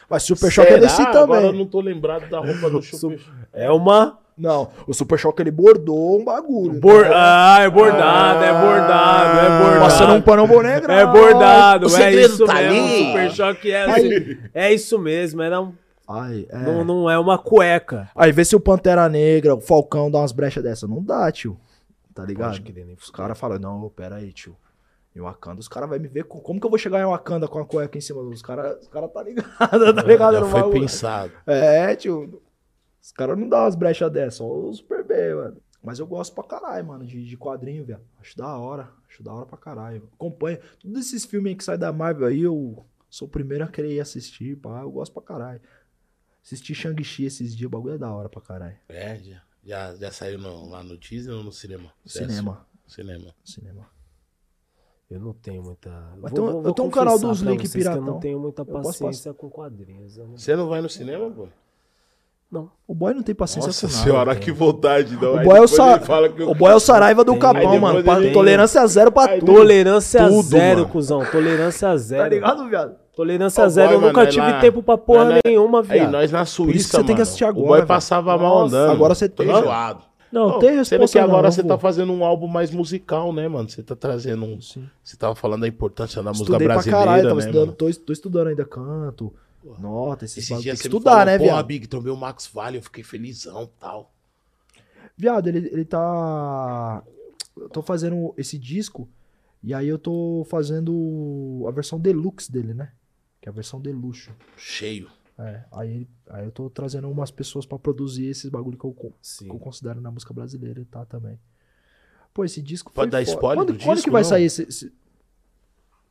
Mas Super Choque é? DC Agora eu também. não tô lembrado da roupa do [LAUGHS] Super É uma. Não, o Super Choque ele bordou um bagulho. Bor... né? Ah, é bordado, é bordado, é bordado. Passando um pano boné. É bordado, O é isso tá mesmo. ali. O Super Choque é, assim, é isso mesmo, era um- Ai, é. não, não é uma cueca. Aí vê se o Pantera Negra, o Falcão dá umas brechas dessa. Não dá, tio. Tá ligado? Nem Os caras falam, não, pera aí, tio. Em Wakanda, os caras vão me ver. com- Como que eu vou chegar em Wakanda com a cueca em cima dos caras? Os caras tá ligado, [LAUGHS] tá ligado? Já foi bagulho? pensado. É, tio. Os caras não dão umas brechas dessas, só o Super B, mano. Mas eu gosto pra caralho, mano, de, de quadrinho, velho. Acho da hora. Acho da hora pra caralho. Acompanha. Todos esses filmes aí que saem da Marvel aí, eu sou o primeiro a querer ir assistir, pá. Eu gosto pra caralho. Assisti Shang-Chi esses dias, o bagulho é da hora pra caralho. É, já, já, já saiu no- lá no Disney ou no cinema? Cinema. Cinema. Cinema. Eu não tenho muita. Mas tem um- eu tenho um canal dos Link que Eu Piratão. não tenho muita posso paciência com quadrinhos. eu não- Você não vai no cinema, pô? Não. O boy não tem paciência Nossa com nada. senhora, que vontade. Não. O Aí boy, é o, Sa... ele fala que eu- o boy é o Saraiva do Tem. Capão, Aí mano. ele- Tolerância zero pra Aí tudo. Tolerância Tudo, zero, mano. cuzão. Tolerância zero. Tá ligado, viado? Tolerância zero. boy, eu nunca mano, é tive lá- tempo pra porra nenhuma, Aí viado. nós na Suíça, isso que você tem que mano, assistir agora, O boy velho. passava mal andando. agora você tem, enjoado. Não, tem Sendo resposta que agora não, você tá fazendo um álbum mais musical, né, mano? Você tá trazendo um... Sim. Você tava falando da importância da música Estudei pra brasileira, caralho, tava né, estudando, mano? tô, tô estudando ainda canto, nota, esses. Tem dias que estudar, falou, né, Porra, viado? Big, trombei o Max Vale, eu fiquei felizão tal. Viado, ele, ele tá... Eu tô fazendo esse disco, e aí eu tô fazendo a versão deluxe dele, né? Que é a versão de luxo. Cheio. É, aí, aí eu tô trazendo umas pessoas pra produzir esses bagulho que eu, Sim. que eu considero na música brasileira e tá também. Pô, esse disco Pode foi dar foda. spoiler quando, do quando disco, que vai não? sair esse, esse-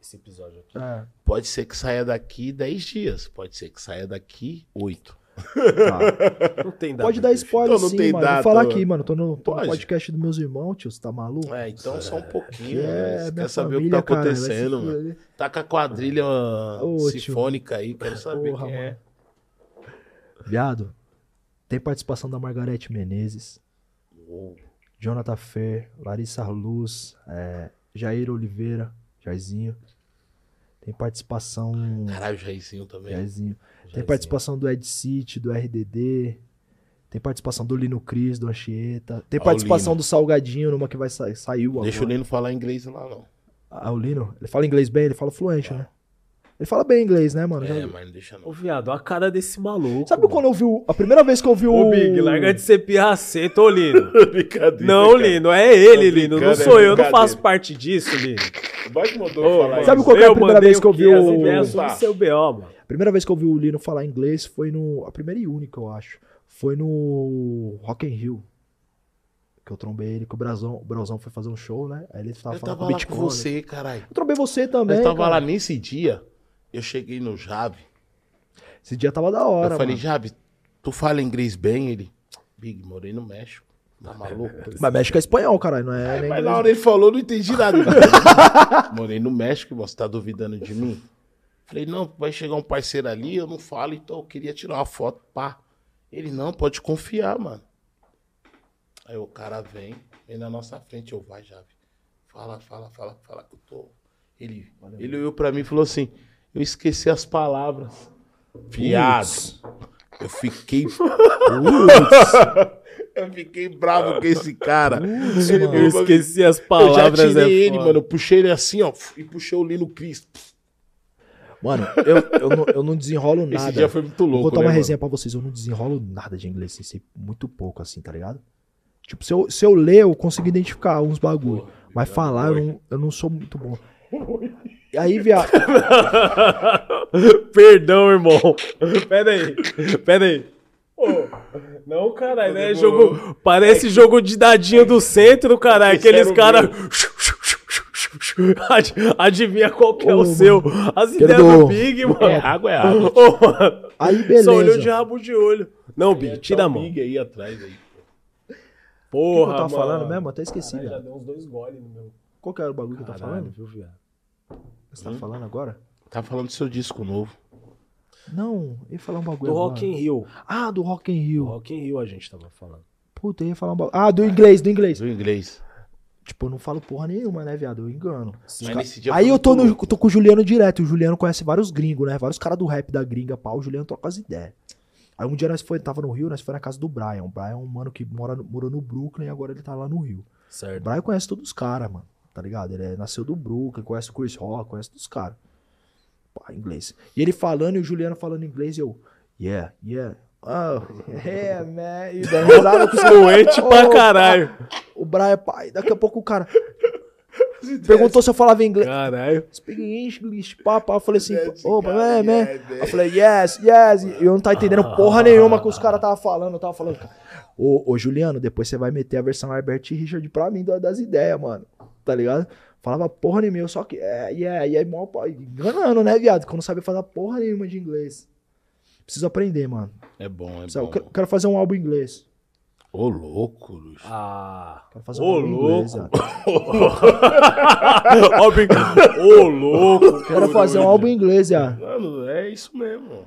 esse episódio aqui. É, Pode ser que saia daqui 10 dias, pode ser que saia daqui 8. tá. [LAUGHS] Não tem data. Pode dar spoiler Então não sim, tem mano. data, Vou falar mano. aqui, mano. Tô no, tô no podcast dos meus irmãos, tio. Você tá maluco? É, então só um pouquinho. É, né? Quer saber o que família, tá cara, acontecendo, mano. fuder. Tá com a quadrilha Ô, tio. sinfônica aí, quero saber Porra, quem é. Viado, tem participação da Margarete Menezes, Uou. Jonathan Fer, Larissa Luz, é, Jair Oliveira, Jairzinho. Tem participação. Caralho, Jairzinho também. Jairzinho. Tem Jairzinho. participação do Ed City, do RDD. Tem participação do Lino Cris, do Anchieta. Tem participação do Salgadinho, numa que vai sa saiu agora. Deixa o Lino falar inglês lá, não. Ah, o Lino? Ele fala inglês bem, ele fala fluente, né? Ele fala bem inglês, né, mano? Já- É, mas não deixa Ô, não. viado, a cara desse maluco. Sabe quando eu vi o... A primeira vez que eu vi o... Ô, Big, larga de ser pirraceta, ô, Lino. [LAUGHS] Brincadeira. Não, cara. Lino, é ele, Lino. Não sou é eu, não faço parte disso, Lino. O Bike mandou Ô, falar mano, Sabe qual que é a eu primeira vez que eu vi o- Tá. seu B.O., mano. A primeira vez que eu vi o Lino falar inglês foi no. A primeira e única, eu acho. Foi no Rock in Rio. Que eu trombei ele, que o Brazão, o Brazão foi fazer um show, né? Aí ele tava Eu falando tava com o lá com Bitcoin. você, caralho. Eu trombei você também. Eu tava cara. lá nesse dia, eu cheguei no Jave. Esse dia tava da hora, eu falei, mano. Jave, tu fala inglês bem? Ele, Big, morei no México. Tá maluco? [LAUGHS] Mas México é espanhol, caralho, não é, Aí, mas na hora ele falou, não entendi nada. [LAUGHS] Morei no México, você tá duvidando de mim? Falei, não, vai chegar um parceiro ali, eu não falo, então eu queria tirar uma foto, pá. Ele, não, pode confiar, mano. Aí o cara vem, vem na nossa frente, eu, vai, Jave. Fala, fala, fala, fala que eu tô. Ele, ele olhou pra mim e falou assim, eu esqueci as palavras. Viado. Eu fiquei. [LAUGHS] eu fiquei bravo com esse cara. Ele Eu esqueci as eu já palavras. tirei é ele, foda. mano. Eu puxei ele assim, ó, e puxei o Lino Cristo. Mano, eu, eu, não, eu não desenrolo nada. Esse dia foi muito louco, Vou contar né, uma mano? resenha pra vocês. Eu não desenrolo nada de inglês, assim, sei muito pouco, assim, tá ligado? Tipo, se eu, se eu ler, eu consigo identificar uns bagulho. Mas falar, eu não, eu não sou muito bom. Aí, viado. [LAUGHS] Perdão, irmão. Pera aí. Pera aí. Ô, não, caralho, né? Demorou. Jogo, parece jogo de dadinho do centro, caralho. Aqueles caras. [LAUGHS] Ad- Adivinha qual que é Ô, o seu. As ideias do- Big, mano. É água, é água. Ô, mano. Aí, beleza. Só olhou de rabo de olho. Não, Big, Tá tira a o mão. Big aí atrás aí. O que, que Porra, eu tava mano. falando mesmo? Até esqueci, Caralho, já deu uns dois goles no meu. Qual que era o bagulho que eu tava Caralho, falando? viu, viado? Você tá falando agora? Tá falando do seu disco novo. Não, eu ia falar um bagulho Do agora. Rock in Rio. Ah, do Rock in Do Rio. Rock in Rio a gente tava falando. Puta, eu ia falar um bagulho. Ah, do inglês, do inglês. Do inglês. Tipo, eu não falo porra nenhuma, né, viado? Eu engano. Mas nesse dia Aí eu tô, no, tô com o Juliano direto. O Juliano conhece vários gringos, né? Vários caras do rap da gringa, pau. O Juliano troca as ideias. Aí um dia nós foi, tava no Rio, nós foi na casa do Brian. O Brian é um mano que mora, no- morou no Brooklyn e agora ele tá lá no Rio. O Certo. Brian conhece todos os caras, mano. Tá ligado? Ele é- nasceu do Brooklyn, conhece o Chris Rock, conhece os caras. Pá, inglês. E ele falando e o Juliano falando inglês e eu, yeah, yeah. Oh, [LAUGHS] yeah, man. E dando risada com os [LAUGHS] Fluente [LAUGHS] pra caralho. O Brian, pai, daqui a pouco o cara perguntou se eu falava inglês. Caralho. Speak English, pá, pá. Eu falei assim, opa, cara, man, yeah, man. Eu falei, yes, yes. E eu não tava entendendo porra nenhuma que os caras tava falando. Eu tava falando, ô, ô, Juliano, depois você vai meter a versão Herbert e Richard pra mim da- das ideias, mano. Tá ligado? Falava porra nenhuma, só que, é, e aí, mó, pá, enganando, né, viado? Que eu não sabia falar porra nenhuma de inglês. Preciso aprender, mano. É bom, é Preciso- eu bom. quero, quero fazer um álbum em inglês. Ô, álbum, Luxo. Ah. Quero fazer um Ô, álbum em inglês, louco. [LAUGHS] Big. Ô, louco. Quero fazer um álbum em inglês, já. Mano, é isso mesmo.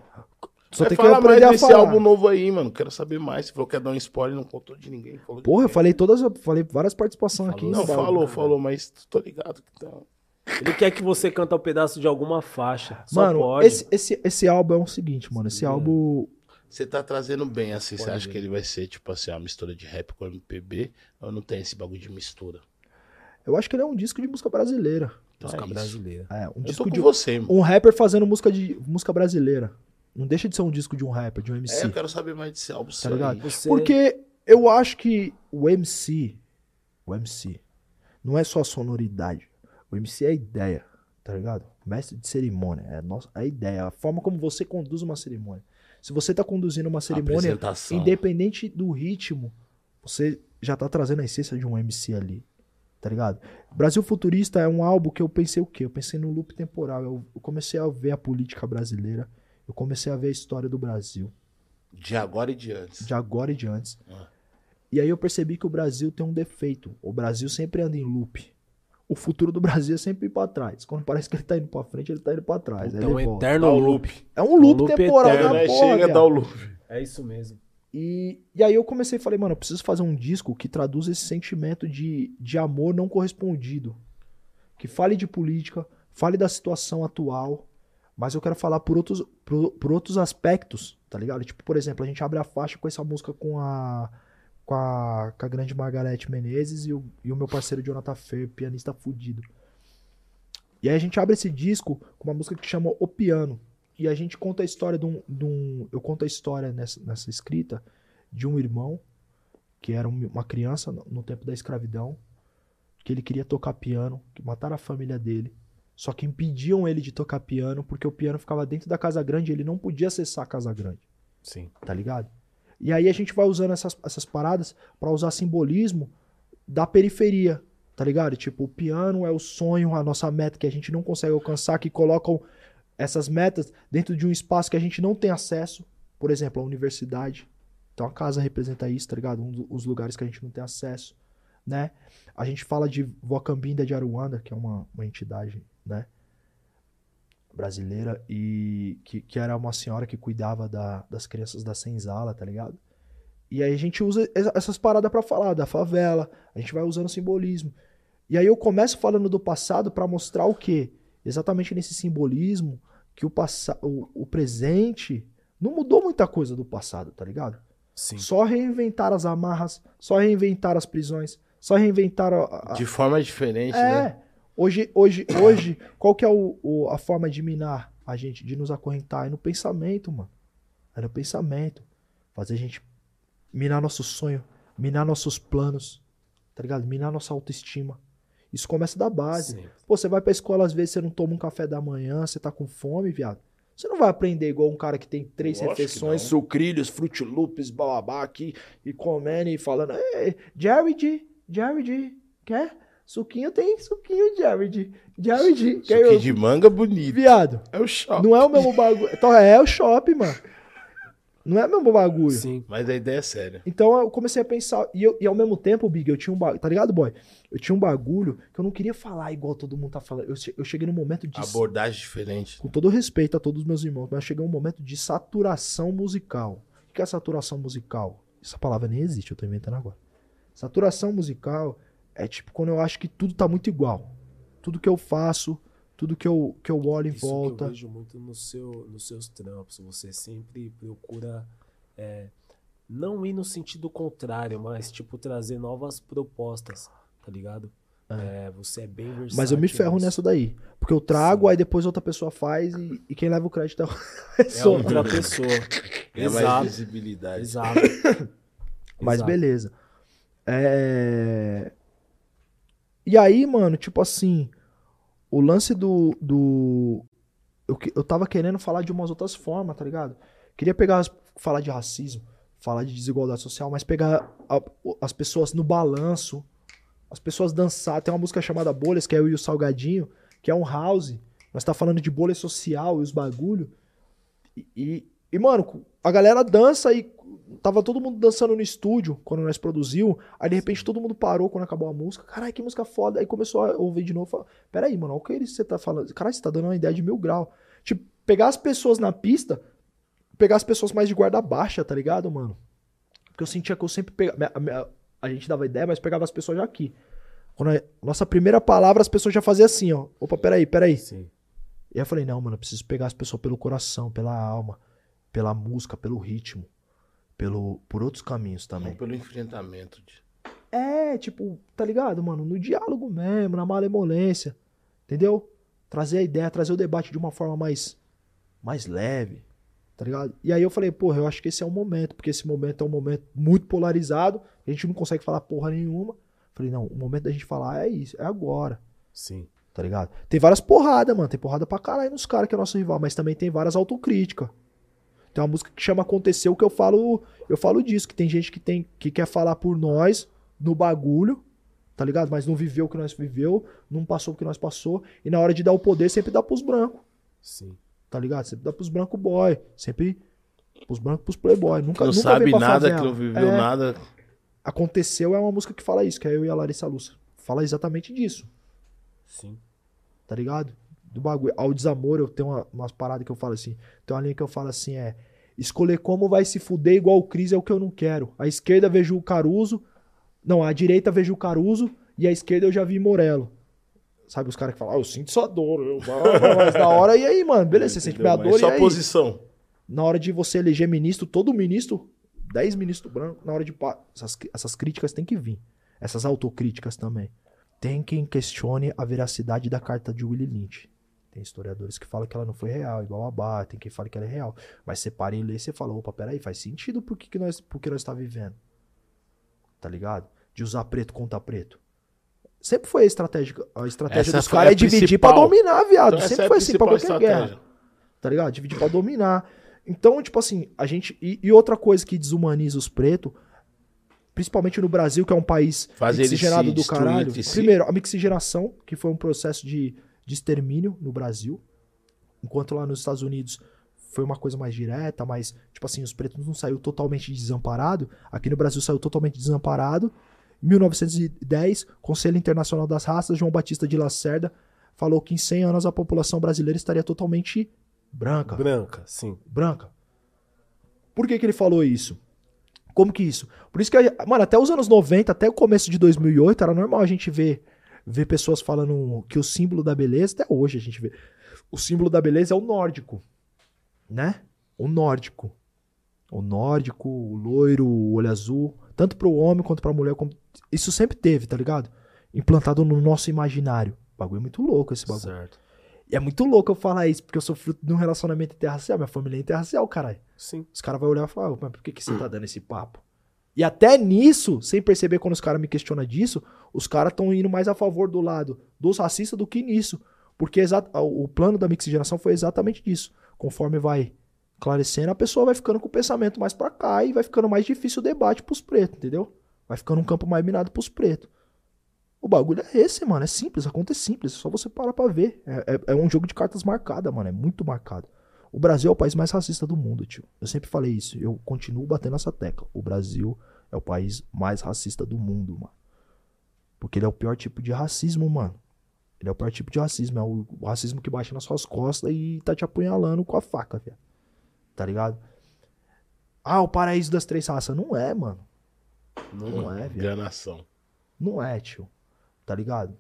Só tem que aprender mais a desse falar. álbum novo aí, mano. Quero saber mais. Você falou que ia dar um spoiler, não contou de ninguém. Falou de Porra, eu ninguém. falei todas, eu falei várias participações aqui. Não, bagulho. falou, falou, mas tô ligado que tá. Ele quer que você canta um pedaço de alguma faixa. Só Mano, pode. esse, esse, esse álbum é o seguinte, mano. Esse álbum. Você tá trazendo bem, assim. Você Pode acha ver. que ele vai ser, tipo assim, uma mistura de rap com MPB? Ou não tem esse bagulho de mistura? Eu acho que ele é um disco de música brasileira. Música é brasileira. É, um Eu tô disco com de. você, mano. Um rapper fazendo música de música brasileira. Não deixa de ser um disco de um rapper, de um É, MC. eu quero saber mais desse álbum seu ligado? Você... Porque eu acho que o MC. O MC. Não é só a sonoridade. O MC é a ideia. Tá ligado? Mestre de cerimônia. É a, nossa, a ideia. A forma como você conduz uma cerimônia. Se você tá conduzindo uma cerimônia. Independente do ritmo, você já tá trazendo a essência de um MC ali. tá ligado? Brasil Futurista é um álbum que eu pensei o quê? Eu pensei no loop temporal. Eu comecei a ver a política brasileira, eu comecei a ver a história do Brasil, De agora e de antes. de agora e de antes. Ah. E aí eu percebi que o Brasil tem um defeito. O Brasil sempre anda em loop. O futuro do Brasil é sempre ir pra trás. Quando parece que ele tá indo pra frente, ele tá indo pra trás. Então, ele um volta. eterno loop. loop. É um loop, um loop temporal eterno, da né? porra, Chega, viado. dá o loop. É isso mesmo. E, e aí eu comecei e falei, mano, eu preciso fazer um disco que traduza esse sentimento de, de amor não correspondido. Que fale de política, fale da situação atual, mas eu quero falar por outros, por, por outros aspectos, tá ligado? Tipo, por exemplo, a gente abre a faixa com essa música com a, com a, com a grande Margarete Menezes e o, e o meu parceiro Jonathan Fer, pianista fudido. E aí a gente abre esse disco com uma música que chama O Piano. E a gente conta a história de um. de um- eu conto a história nessa, nessa escrita de um irmão que era um- uma criança no, no tempo da escravidão, que ele queria tocar piano, que mataram a família dele. Só que impediam ele de tocar piano porque o piano ficava dentro da casa grande e ele não podia acessar a casa grande Sim. tá ligado? E aí a gente vai usando essas, essas paradas pra usar simbolismo da periferia, tá ligado? Tipo, o piano é o sonho, a nossa meta que a gente não consegue alcançar, que colocam essas metas dentro de um espaço que a gente não tem acesso, por exemplo, a universidade. Então a casa representa isso, tá ligado? Um dos lugares que a gente não tem acesso, né? A gente fala de Vocambinda de Aruanda, que é uma, uma entidade, né? brasileira e que, que era uma senhora que cuidava da- das crianças da senzala, tá ligado? E aí a gente usa es- essas paradas pra falar da favela, a gente vai usando simbolismo. E aí eu começo falando do passado pra mostrar o quê? Exatamente nesse simbolismo que o, passa o, o presente não mudou muita coisa do passado, tá ligado? Sim. Só reinventar as amarras, só reinventar as prisões, só reinventar a, a- De forma diferente, é. né? Hoje, hoje, hoje, qual que é o, o- a forma de minar a gente, de nos acorrentar? É no pensamento, mano. É no pensamento. Fazer a gente minar nosso sonho, minar nossos planos, tá ligado? Minar nossa autoestima. Isso começa da base. Sim. Pô, você vai pra escola, às vezes você não toma um café da manhã, você tá com fome, viado. Você não vai aprender igual um cara que tem três Lógico refeições, sucrilhos, Fruit Loops, bababá aqui, e comendo e falando, Ei, Jared, Jared, quer? Suquinho tem suquinho, Jared. Jared, quer Suquinho eu? de manga bonito. Viado, É o shopping. não é o mesmo bagulho. Então é o shopping, mano. Não é o mesmo bagulho. Sim. Mas a ideia é séria. Então eu comecei a pensar, e, eu- e ao mesmo tempo, Big, eu tinha um bagulho, tá ligado, boy? Eu tinha um bagulho que eu não queria falar igual todo mundo tá falando. Eu, eu cheguei num momento de. Abordagem diferente. Com todo respeito a todos os meus irmãos, mas eu cheguei a um momento de saturação musical. O que é saturação musical? Essa palavra nem existe, eu tô inventando agora. Saturação musical é tipo quando eu acho que tudo tá muito igual. Tudo que eu faço, tudo que eu, que eu olho em Isso que volta. eu vejo muito no seu, nos seus trampos. Você sempre procura é, não ir no sentido contrário, mas tipo trazer novas propostas, tá ligado? É, você é bem versátil. Mas eu me ferro nessa daí. Porque eu trago, Sim. aí depois outra pessoa faz e, e quem leva o crédito é [LAUGHS] outra É pessoa. outra pessoa. [LAUGHS] É mais Exato. visibilidade. Exato. [LAUGHS] Mas Exato. beleza. É... E aí, mano, tipo assim, o lance do. do... Eu, eu tava querendo falar de umas outras formas, tá ligado? Queria pegar, falar de racismo, falar de desigualdade social, mas pegar a- as pessoas no balanço, as pessoas dançar. Tem uma música chamada Bolhas, que é eu e o Salgadinho, que é um house. Nós tá falando de bolha social e os bagulho. E, e, e, mano, a galera dança e tava todo mundo dançando no estúdio quando nós produziu. Aí de repente todo mundo parou quando acabou a música. Caralho, que música foda. Aí começou a ouvir de novo. Fala, Peraí, mano, olha o que ele- você tá falando. Caralho, você tá dando uma ideia de mil grau. Tipo, pegar as pessoas na pista, pegar as pessoas mais de guarda baixa, tá ligado, mano? Porque eu sentia que eu sempre pegava. a A gente dava ideia, mas pegava as pessoas já aqui. Quando a nossa primeira palavra, as pessoas já faziam assim, ó. Opa, peraí, peraí. Sim. E aí eu falei, não, mano, eu preciso pegar as pessoas pelo coração, pela alma, pela música, pelo ritmo, pelo, por outros caminhos Não também. pelo enfrentamento. de- É, tipo, tá ligado, mano? No diálogo mesmo, na malemolência. Entendeu? Trazer a ideia, trazer o debate de uma forma mais, mais leve. Tá ligado? E aí eu falei, porra, eu acho que esse é o momento, porque esse momento é um momento muito polarizado, a gente não consegue falar porra nenhuma. Falei, não, o momento da gente falar é isso, é agora. Sim. Tá ligado? Tem várias porradas, mano. Tem porrada pra caralho nos caras que é nosso rival, mas também tem várias autocríticas. Tem uma música que chama Aconteceu que eu falo, eu falo disso, que tem gente que tem que quer falar por nós no bagulho, tá ligado? Mas não viveu o que nós viveu, não passou o que nós passou. E na hora de dar o poder, sempre dá pros brancos, Sim. tá ligado? Sempre dá pros brancos boy. Sempre pros brancos, pros playboy. Nunca, Não nunca sabe nada, favela. que não viveu É, nada. Aconteceu é uma música que fala isso, que é eu e a Larissa Lúcia. Fala exatamente disso, Sim. tá ligado? Do bagulho. Ao desamor, eu tenho uma- umas paradas que eu falo assim. Tem uma linha que eu falo assim, é... Escolher como vai se fuder igual o Cris é o que eu não quero. À esquerda vejo o Caruso. Não, à direita vejo o Caruso. E à esquerda eu já vi Morello. Sabe os caras que falam, ah, eu sinto sua dor. Eu... Mas na hora, e aí, mano? Beleza, você sente minha dor, e só aí? posição. Na hora de você eleger ministro, todo ministro, 10 ministros brancos, na hora de. Essas, essas críticas têm que vir. Essas autocríticas também. Tem quem questione a veracidade da carta de Willie Lynch. Tem historiadores que falam que ela não foi real, igual a Bar, tem quem fala que ela é real. Mas você para e lê, você fala, opa, peraí, faz sentido por que, que nós, por que nós está vivendo. Tá ligado? De usar preto contra preto. Sempre foi a estratégia, a estratégia Essa dos caras é dividir principal. pra dominar, viado. Então, Sempre é foi assim pra qualquer guerra estratégia. tá ligado? Dividir pra dominar. Então, tipo assim, a gente. E, e outra coisa que desumaniza os pretos, principalmente no Brasil, que é um país Fazer se do caralho. Primeiro, a mixigenação, que foi um processo de, de extermínio no Brasil. Enquanto lá nos Estados Unidos foi uma coisa mais direta, mas, tipo assim, os pretos não saiu totalmente desamparado. Aqui no Brasil saiu totalmente desamparado. Em 1910, Conselho Internacional das Raças, João Batista de Lacerda, falou que em 100 anos a população brasileira estaria totalmente branca Branca, sim. branca. Por que, que ele falou isso? Como que isso? Por isso que, mano, até os anos 90, até o começo de 2008, era normal a gente ver, ver pessoas falando que o símbolo da beleza, até hoje a gente vê, o símbolo da beleza é o nórdico, né? O nórdico. O nórdico, o loiro, o olho azul, tanto pro homem quanto pra mulher. como- Isso sempre teve, tá ligado? Implantado no nosso imaginário. O bagulho é muito louco esse bagulho. Certo. E é muito louco eu falar isso, porque eu sou fruto de um relacionamento interracial. Minha família é interracial, caralho. Sim. Os caras vão olhar e falar, "Ah, mas por que, que você tá dando esse papo? E até nisso, sem perceber quando os caras me questionam disso, os caras estão indo mais a favor do lado dos racistas do que nisso. Porque o plano da mixigenação foi exatamente disso. Conforme vai esclarecendo, a pessoa vai ficando com o pensamento mais pra cá e vai ficando mais difícil o debate pros pretos, entendeu? Vai ficando um campo mais minado pros pretos. O bagulho é esse, mano. É simples, a conta é simples. É só você parar pra ver. É, é- é um jogo de cartas marcada, mano. É muito marcado. O Brasil é o país mais racista do mundo, tio. Eu sempre falei isso. Eu continuo batendo essa tecla. O Brasil é o país mais racista do mundo, mano. Porque ele é o pior tipo de racismo, mano. Ele é o pior tipo de racismo. É o, o racismo que baixa nas suas costas e tá te apunhalando com a faca, velho. Tá ligado? Ah, o paraíso das três raças. Não é, mano. Não é, velho. Enganação. Não é, tio. Tá ligado?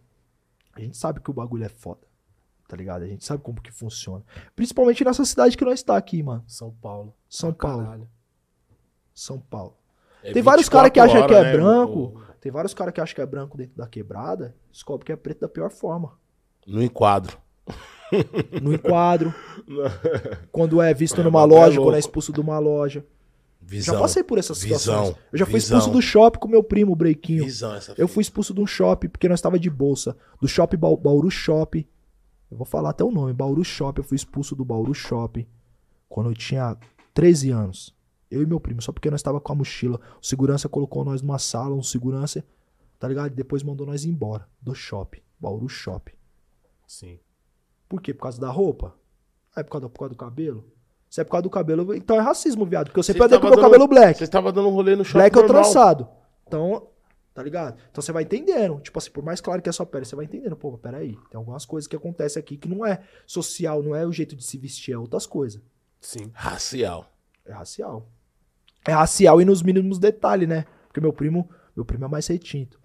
A gente sabe que o bagulho é foda. Tá ligado? A gente sabe como que funciona. Principalmente nessa cidade que nós está aqui, mano. São Paulo. São Pra Paulo. caralho. São Paulo. É Tem vários caras que 24 acham que é né? branco. O- Tem vários caras que acham que é branco dentro da quebrada. Descobre que é preto da pior forma. No enquadro. No enquadro. [LAUGHS] quando é visto É, numa bagulho é loja, quando é expulso de uma loja. Visão. Já passei por essas situações. Visão. Eu já fui Visão. expulso do shopping com meu primo, o Brequinho. Visão essa Eu fui expulso de um shopping porque nós estava de bolsa. Do shopping Ba- Bauru Shopping. Eu vou falar até o nome. Bauru Shopping. Eu fui expulso do Bauru Shopping quando eu tinha 13 anos. Eu e meu primo, só porque nós estava com a mochila. O segurança colocou nós numa sala, um segurança, tá ligado? Depois mandou nós embora do shopping. Bauru Shopping. Sim. Por quê? Por causa da roupa? Ah, é por causa do, por causa do cabelo? Se é por causa do cabelo, então é racismo, viado. Porque eu sempre andei com meu dando- cabelo black. Você estava dando um rolê no shopping Black ou normal. trançado. Então, tá ligado? Então você vai entendendo. Tipo assim, por mais claro que é a sua pele, você vai entendendo. Pô, mas peraí. Tem algumas coisas que acontecem aqui que não é social, não é o jeito de se vestir, é outras coisas. Sim. Racial. É racial. É racial e nos mínimos detalhes, né? Porque meu primo, meu primo é mais retinto.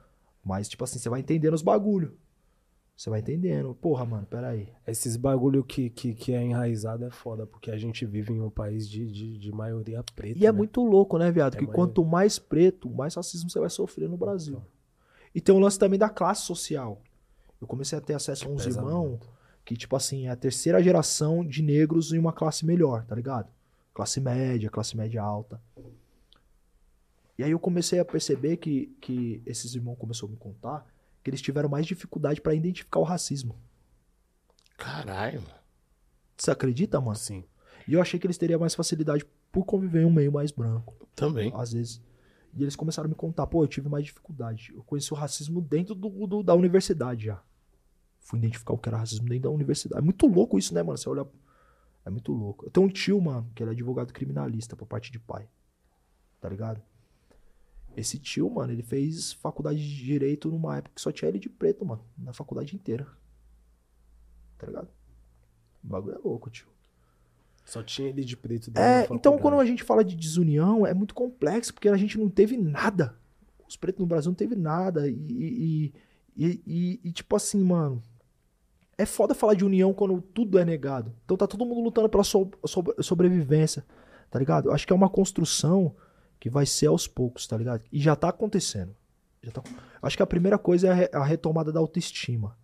Mas, tipo assim, você vai entendendo os bagulho. Você vai entendendo. Porra, mano, peraí. Esses bagulho que, que, que é enraizado é foda, porque a gente vive em um país de, de, de maioria preta. E é né? muito louco, né, viado? É que mais- quanto mais preto, mais racismo você vai sofrer no Brasil. E tem o lance também da classe social. Eu comecei a ter acesso a uns irmãos que, tipo assim, é a terceira geração de negros em uma classe melhor, tá ligado? Classe média, classe média alta. E aí eu comecei a perceber que, que esses irmãos começaram a me contar que eles tiveram mais dificuldade pra identificar o racismo. Caralho, mano. Você acredita, mano? Sim. E eu achei que eles teriam mais facilidade por conviver em um meio mais branco. Também. Às vezes. E eles começaram a me contar, pô, eu tive mais dificuldade. Eu conheci o racismo dentro do, do- da universidade já. Fui identificar o que era racismo dentro da universidade. É muito louco isso, né, mano? Você olha. É muito louco. Eu tenho um tio, mano, que ele é advogado criminalista por parte de pai. Tá ligado? Esse tio, mano, ele fez faculdade de direito numa época que só tinha ele de preto, mano. Na faculdade inteira. Tá ligado? O bagulho é louco, tio. Só tinha ele de preto. dentro É, então quando a gente fala de desunião, é muito complexo, porque a gente não teve nada. Os pretos no Brasil não teve nada. E, e, e, e- e, tipo assim, mano. É foda falar de união quando tudo é negado. Então tá todo mundo lutando pela so- sobre- sobrevivência, tá ligado? Eu acho que é uma construção que vai ser aos poucos, tá ligado? E já tá acontecendo. Já tá- Acho que a primeira coisa é a re- a retomada da autoestima.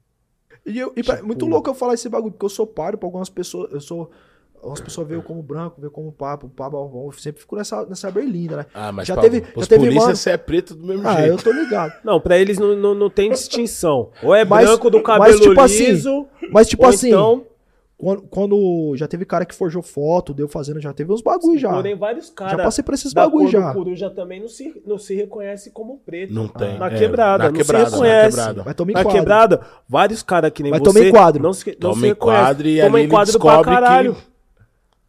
E, eu, e pra- Tipo- muito louco eu falar esse bagulho, porque eu sou páreo pra algumas pessoas. Eu sou. Algumas pessoas veem como branco, veem como papo, papo, eu sempre fico nessa, nessa berlinda, né? Ah, mas Já pra, teve- já teve polícia mano- você é preto do mesmo Ah, jeito. eu tô ligado. [LAUGHS] Não, pra eles não, não, não tem distinção. Ou é Mas- branco do mas, cabelo tipo assim, liso, Mas, tipo ou assim, então... quando, quando já teve cara que forjou foto, deu fazendo, já teve uns bagulho já. Porém, vários Já caras passei por esses bagulho já. do coruja também não se, não se reconhece como preto. Não tem. Na é, quebrada, na não se quebrada, na reconhece. quebrada. Vai tomar Na quebrada, vários caras que nem Vai você... tomar enquadro. Não se, não Toma se reconhece. enquadro e Toma ele enquadro pra descobre caralho. que...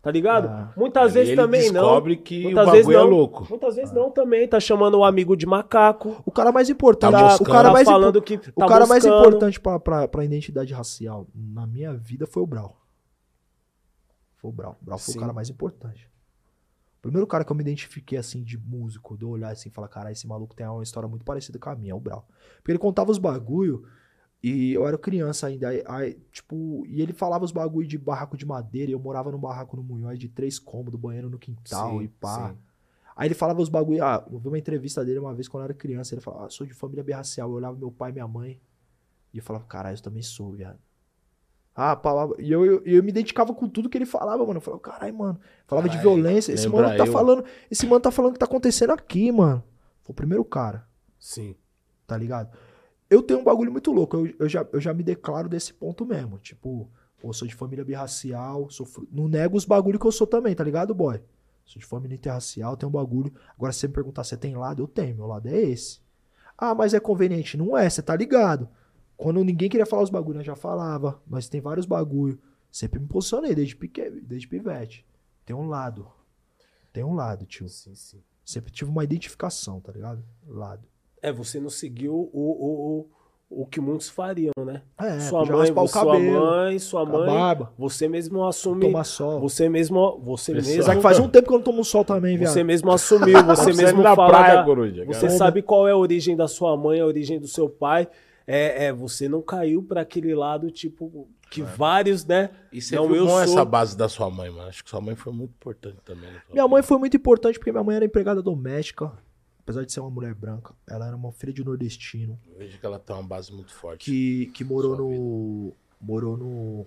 Tá ligado? Ah. Muitas vezes ele também não. descobre que Muitas o vezes é não. louco. Muitas vezes não também. Tá chamando o amigo de macaco. O cara mais importante, Tá o cara tá mais, falando que o tá cara mais moscando. importante pra, pra, pra identidade racial na minha vida foi o Brau. Foi o Brau. O Brau foi Sim. o cara mais importante. O primeiro cara que eu me identifiquei assim de músico, de eu olhar assim e falar, cara, esse maluco tem uma história muito parecida com a minha, é o Brau. Porque ele contava os bagulho e eu era criança ainda, aí, aí, tipo, e ele falava os bagulho de barraco de madeira, e eu morava num barraco no Munhói de três cômodos, banheiro no quintal Sim, e pá. sim. Aí ele falava os bagulho. Ah, eu vi uma entrevista dele uma vez quando eu era criança. Ele falava, ah, sou de família birracial. Eu olhava meu pai e minha mãe. E eu falava, caralho, eu também sou, viado. Ah, palavra. E eu, eu, eu me identificava com tudo que ele falava, mano. Eu falava, caralho, mano. Falava de Caralho, violência. Esse mano tá eu. falando. Esse mano tá falando o que tá acontecendo aqui, mano. Foi o primeiro cara, Sim. tá ligado? Eu tenho um bagulho muito louco. Eu, eu, já, eu já me declaro desse ponto mesmo. Tipo, pô, sou de família birracial. Sou fru- Não nego os bagulho que eu sou também, tá ligado, boy? Sou de família interracial, tenho um bagulho. Agora, se você me perguntar se tem lado, eu tenho. Meu lado é esse. Ah, mas é conveniente. Não é, você tá ligado. Quando ninguém queria falar os bagulhos, nós já falava. Nós tem vários bagulho. Sempre me posicionei, desde, pique, desde pivete. Tem um lado. Tem um lado, tio. Sim, sim. Sempre tive uma identificação, tá ligado? Lado. É, você não seguiu o, o, o, o que muitos fariam, né? É, sua mãe, sua cabelo, mãe, sua a mãe, barba, você mesmo assume, tomar sol. você mesmo, você Pessoal. mesmo, Só que faz um tempo que eu não tomo sol também, viado. você mesmo assumiu, você Você mesmo na fala praia, da- coruja. Você cara. sabe qual é a origem da sua mãe, a origem do seu pai. É, é você não caiu pra aquele lado, tipo, que vários, né? E você Não, eu bom sou- essa base da sua mãe, mano. Acho que sua mãe foi muito importante também. Minha mãe foi muito importante porque minha mãe era empregada doméstica. Apesar de ser uma mulher branca, ela era uma filha de nordestino Eu vejo que ela tem uma base muito forte. que, que morou no. Morou no.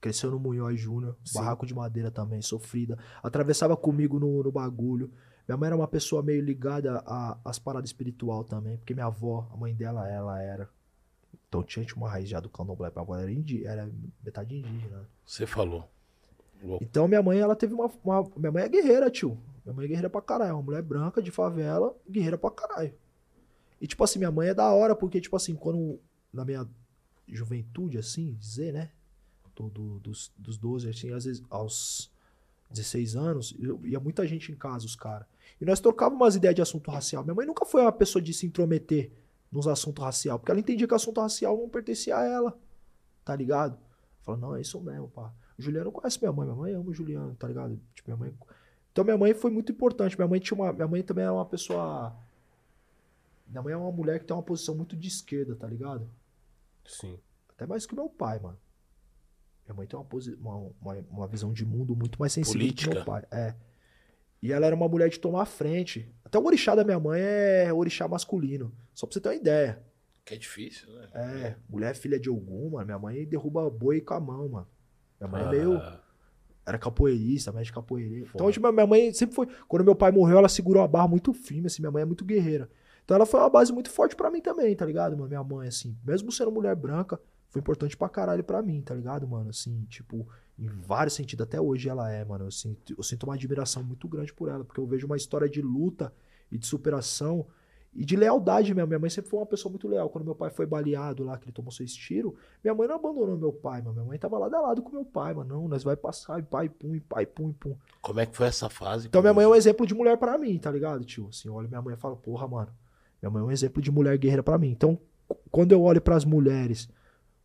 Cresceu no Munhói Júnior, barraco de madeira também, sofrida. Atravessava comigo no, no bagulho. Minha mãe era uma pessoa meio ligada às paradas espiritual também, porque minha avó, a mãe dela, ela era. Então tinha tinha uma raiz já do candomblé. Minha avó era, indi, era metade indígena. Você falou. Louco. Então minha mãe, ela teve uma, uma- Minha mãe é guerreira, tio. Minha mãe é guerreira pra caralho. É uma mulher branca de favela, guerreira pra caralho. E tipo assim, minha mãe é da hora, porque, tipo assim, quando. Na minha juventude, assim, dizer, né? Do, do- dos, dos 12, assim, às vezes aos 16 anos, eu, ia muita gente em casa, os caras. E nós trocávamos umas ideias de assunto racial. Minha mãe nunca foi uma pessoa de se intrometer nos assuntos racial, porque ela entendia que assunto racial não pertencia a ela. Tá ligado? Fala, não, é isso mesmo, pá. Juliano conhece minha mãe, minha mãe ama o Juliano, tá ligado? Tipo, minha mãe. Então minha mãe foi muito importante. Minha mãe tinha uma. Minha mãe também era uma pessoa. Minha mãe é uma mulher que tem uma posição muito de esquerda, tá ligado? Sim. Até mais que o meu pai, mano. Minha mãe tem uma, posi... uma, uma, uma visão de mundo muito mais sensível do que Política. meu pai. É. E ela era uma mulher de tomar frente. Até o orixá da minha mãe é orixá masculino. Só pra você ter uma ideia. Que é difícil, né? É, mulher filha de algum, mano. Minha mãe derruba boi com a mão, mano. Minha mãe é Ah, meio. Era capoeirista, mestre capoeirista. Então, tipo, minha mãe sempre foi. Quando meu pai morreu, ela segurou a barra muito firme, assim. Minha mãe é muito guerreira. Então, ela foi uma base muito forte pra mim também, tá ligado, mano? Minha mãe, assim. Mesmo sendo mulher branca, foi importante pra caralho pra mim, tá ligado, mano? Assim, tipo, em vários sentidos. Até hoje ela é, mano. Eu sinto, eu sinto uma admiração muito grande por ela, porque eu vejo uma história de luta e de superação e de lealdade mesmo. Minha mãe sempre foi uma pessoa muito leal. Quando meu pai foi baleado lá, que ele tomou seis tiros, minha mãe não abandonou meu pai, mano. Minha mãe tava lado a lado com meu pai, mano. Não, nós vai passar, e pai, pum, e pai, pum, e pum. Como é que foi essa fase? Então minha mãe é um exemplo de mulher pra mim, tá ligado, tio? Assim, eu olho minha mãe e falo, porra, mano. Minha mãe é um exemplo de mulher guerreira pra mim. Então, quando eu olho pras mulheres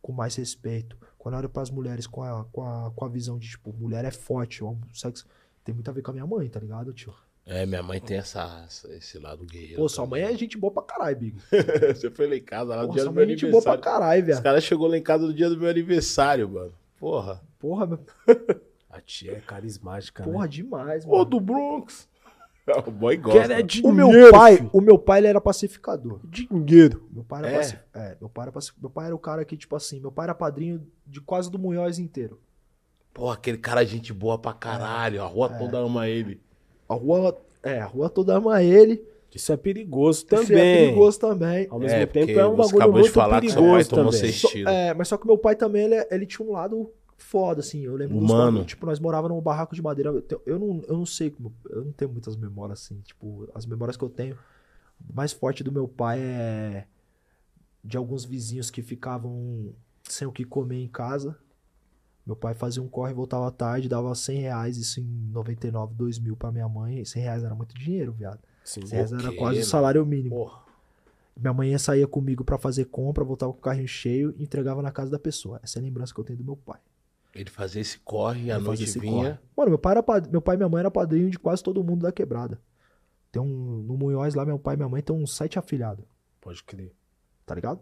com mais respeito, quando eu olho pras mulheres com a, com a, com a visão de, tipo, mulher é forte, o sexo, tem muito a ver com a minha mãe, tá ligado, tio? É, minha mãe tem essa, essa- esse lado guerreiro. Pô, sua mãe é gente boa pra caralho, Big. [LAUGHS] Você foi lá em casa, lá no dia sua do meu mãe é gente boa pra aniversário. caralho, Os velho. caras chegou lá em casa no dia do meu aniversário, mano. Porra. Porra, meu- [LAUGHS] A tia é carismática, porra, né? demais, Ô, mano. do Bronx. [LAUGHS] O boy gosta. É O dinheiro, meu pai, filho. o meu pai, ele era pacificador. Dinheiro. Meu pai era, É? paci- é, meu pai era paci- meu pai era o cara que, tipo assim, meu pai era padrinho de quase do Munhoz inteiro. Porra, aquele cara é gente boa pra caralho. A rua É. toda ama ele. A rua, é, a rua toda ama ele. Isso é perigoso Isso também. é perigoso também. Ao mesmo É, tempo é um você bagulho acabou de muito falar que seu pai perigoso tomou também. tiros. é, mas só que meu pai também, ele, ele tinha um lado foda, assim. Eu lembro dos Humano. Tipo, nós morávamos num barraco de madeira. Eu, eu não, eu não sei, eu não tenho muitas memórias, assim. Tipo, as memórias que eu tenho, o mais forte do meu pai é de alguns vizinhos que ficavam sem o que comer em casa. Meu pai fazia um corre, voltava à tarde, dava 100 reais, isso em 99, 2000 pra minha mãe. 100 reais era muito dinheiro, viado. Sim. 100 reais era quase o né? salário mínimo. Porra. Minha mãe saía comigo pra fazer compra, voltava com o carrinho cheio e entregava na casa da pessoa. Essa é a lembrança que eu tenho do meu pai. Ele fazia esse corre e à noite vinha. corre. Mano, meu pai, era pad- meu pai e minha mãe eram padrinho de quase todo mundo da quebrada. Tem um. No Munhoz lá, meu pai e minha mãe tem uns sete afilhados, Pode crer. tá ligado?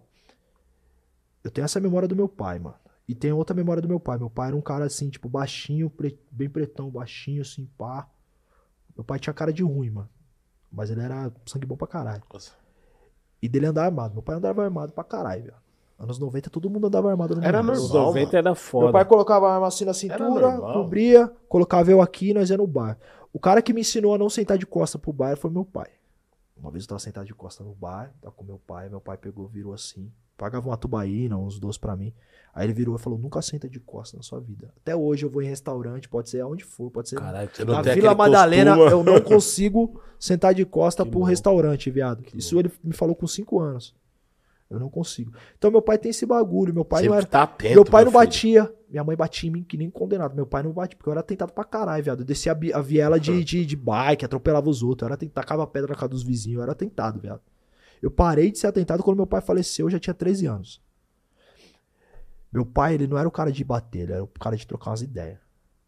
Eu tenho essa memória do meu pai, mano. E tem outra memória do meu pai. Meu pai era um cara assim, tipo, baixinho, pre- bem pretão, baixinho, assim, pá. Meu pai tinha cara de ruim, mano. Mas ele era sangue bom pra caralho. Nossa. E dele andar armado. Meu pai andava armado pra caralho, velho. Anos 90 todo mundo andava armado no Era Normal, 90 era foda. Meu pai colocava a arma assim na cintura, cobria, colocava eu aqui e nós ia no bar. O cara que me ensinou a não sentar de costa pro bar foi meu pai. Uma vez eu tava sentado de costa no bar, tava com meu pai, meu pai pegou, virou assim, pagava uma tubaína, uns doces pra mim. Aí ele virou e falou: nunca senta de costa na sua vida. Até hoje eu vou em restaurante, pode ser aonde for, pode ser. Caralho, Você não Na tem Vila Madalena costume. eu não [LAUGHS] consigo sentar de costa Que pro louco. restaurante, viado. Que Isso ele me falou com 5 anos. Eu não consigo. Então meu pai tem esse bagulho, meu pai não Sempre era. tá atento, Meu pai não filho. batia. Minha mãe batia em mim que nem condenado. Meu pai não batia, porque eu era tentado pra caralho, viado. Eu descia a, a viela de, de, de bike, atropelava os outros. Eu era, ten- tacava pedra na casa dos vizinhos. Eu era tentado, viado. Eu parei de ser atentado quando meu pai faleceu, eu já tinha 13 anos. Meu pai, ele não era o cara de bater, ele era o cara de trocar umas ideias.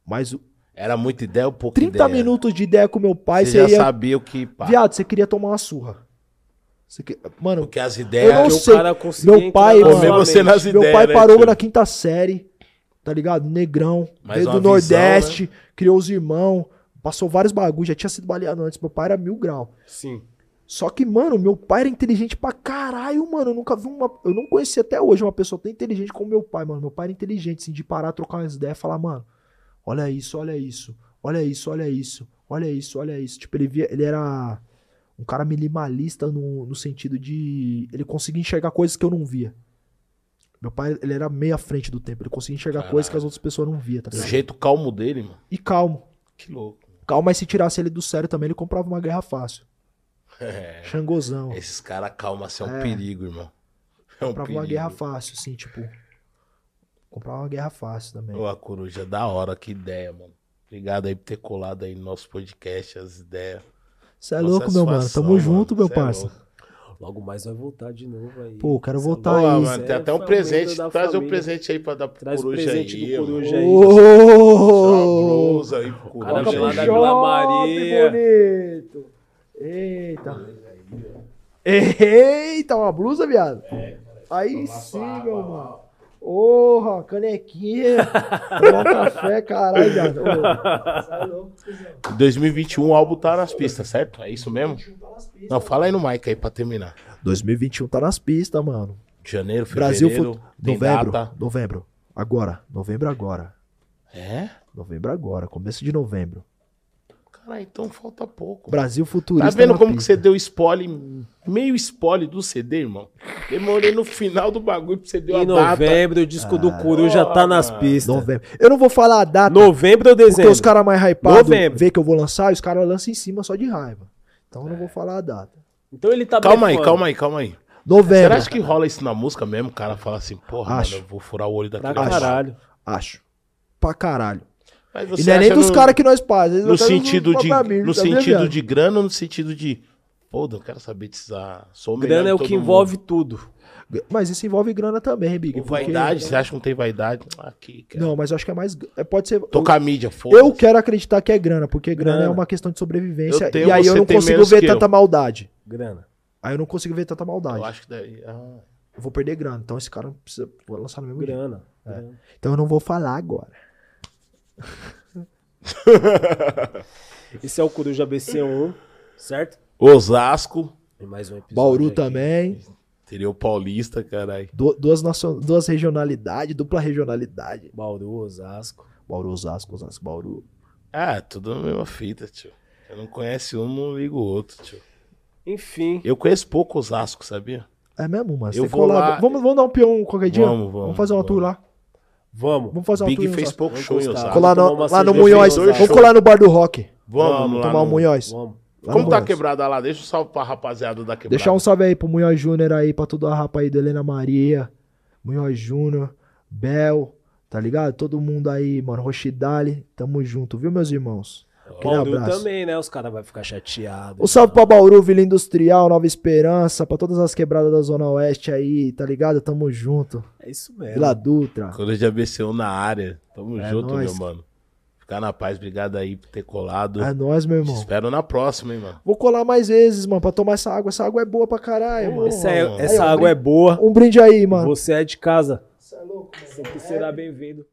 Mas o- Era muita ideia ou pouca 30 ideia? minutos de ideia com meu pai, Você você, já ia. sabia o que... Pá, Viado, você queria tomar uma surra. Você que- Mano, porque as Eu ideias... não que sei. o cara conseguia Meu entrar pai, na mano, sua você mente. nas Meu ideias, pai né, parou tio? na quinta série, tá ligado? Negrão, Mais veio uma do visão, Nordeste, criou os irmãos, passou vários bagulhos, já tinha sido baleado antes. Meu pai era mil grau. Sim. Só que, mano, meu pai era inteligente pra caralho, mano. Eu nunca vi uma. Eu não conheci até hoje uma pessoa tão inteligente como meu pai, mano. Meu pai era inteligente, assim, de parar, trocar umas ideias e falar, mano, olha isso, olha isso, olha isso, olha isso, olha isso, olha isso. Tipo, ele via. Ele era um cara minimalista no, no sentido de. Ele conseguia enxergar coisas que eu não via. Meu pai, ele era meio à frente do tempo. Ele conseguia enxergar Caralho. coisas que as outras pessoas não via, tá Do ligado? jeito calmo dele, mano. E calmo. Que louco. Calmo, mas se tirasse ele do sério também, ele comprava uma guerra fácil. É. Xangozão. Esses caras calma, assim, é um É. perigo, irmão. É um comprava perigo. uma guerra fácil, assim, tipo. Comprava uma guerra fácil também. Ô, a coruja, da hora, que ideia, mano. Obrigado aí por ter colado aí no nosso podcast, as ideias. Você é Uma louco, meu mano. Tamo junto, meu Cê é parça. louco. Logo mais vai voltar de novo aí. Pô, quero Cê é voltar aí. Mano, é tem até um presente. Traz um família. presente aí pra dar pro Traz coruja presente aí. do mano. coruja aí. Uma Ô! blusa aí pro cara coruja veio lá da. Vila Maria. bonito. Eita. Eita, uma blusa, viado? Aí sim, meu mano. Porra, canequinha. [LAUGHS] Café, caralho, viado. Ô, cê é 2021 o álbum tá nas pistas, certo? É isso mesmo? Tá. Não, fala aí no mic aí pra terminar. 2021 tá nas pistas, mano. Janeiro, Brasil, fevereiro, fut... tem novembro, data. novembro. Agora, novembro agora. É? Novembro agora, começo de novembro. Caralho, então falta pouco. Brasil futurista. Tá vendo como que pista. você deu spoiler, meio spoiler do CD, irmão? Demorei no final do bagulho pra você dar Em a data. novembro, o disco do Coruja tá nas pistas. Novembro. Eu não vou falar a data, Novembro ou porque dezembro? os caras mais hypados Novembro. vê que eu vou lançar e os caras lançam em cima só de raiva. Então eu não vou falar a data. Então ele tá Calma aí, calma aí, calma aí. Novembro. Será que rola isso na música mesmo? O cara fala assim, porra, Acho. mano, eu vou furar o olho Pra daquele caralho. Acho. Pra caralho. Mas E não é nem dos no- caras que nós fazemos. No sentido de, no sentido de grana ou no sentido de. Pô, eu quero saber desses. Sou o Grana é de o que mundo. envolve tudo. Mas isso envolve grana também, Big. Porque- vaidade, você acha que não tem vaidade? Aqui, cara. Não, mas eu acho que é mais. é, Pode ser. Tô com a mídia, Eu foda-se. quero acreditar que é grana, porque grana, Grana. é uma questão de sobrevivência. Eu tenho, e aí eu não consigo ver que eu. tanta maldade. Grana. Aí eu não consigo ver tanta maldade. Eu acho que daí. Ah, Eu vou perder grana. Então esse cara não precisa. Vou lançar no mesmo dia. Grana. grana. Então eu não vou falar agora. [LAUGHS] Esse é o Coruja BC1, certo? Osasco, Tem mais um episódio. Bauru aqui. também. seria o Paulista, caralho. Du- duas, nacion... duas regionalidades, dupla regionalidade. Bauru, Osasco. Bauru, Osasco, Osasco, Bauru. Ah, tudo na mesma fita, tio. Eu não conhece um, não ligo o outro, tio. Enfim. Eu conheço pouco Osasco, sabia? É mesmo, mano? Eu Você vou lá- Vamos, vamos dar um peão qualquer dia? Vamos, vamos, fazer uma tour vamos. lá. Vamos. Vamos fazer uma Big fez pouco Vamos show em. Osasco. Colar no- lá no em Vamos colar no bar do rock. Vamos, lá tomar um no- Munhões. Vamos. Lá Como tá quebrada lá? Deixa um salve pra rapaziada da quebrada. Deixar um salve aí pro Munhoz Júnior aí, pra toda a rapa aí do Helena Maria, Munhoz Júnior, Bel, tá ligado? Todo mundo aí, mano, Rochidale, tamo junto, viu, meus irmãos? Aquele Bauru abraço. também, né? Os caras vão ficar chateados. Um salve pra Bauru, Vila Industrial, Nova Esperança, pra todas as quebradas da Zona Oeste aí, tá ligado? Tamo junto. É isso mesmo. Vila Dutra. Quando de ABCU na área. Tamo É junto, nóis. meu mano. Ficar na paz, obrigado aí por ter colado. É nóis, meu Te irmão. espero na próxima, hein, mano. Vou colar mais vezes, mano, pra tomar essa água. Essa água é boa pra caralho, mano. Essa, é- Aí, essa ó, água é boa. Um brinde aí, mano. Você é de casa. Você é louco, mano. Sempre será bem-vindo.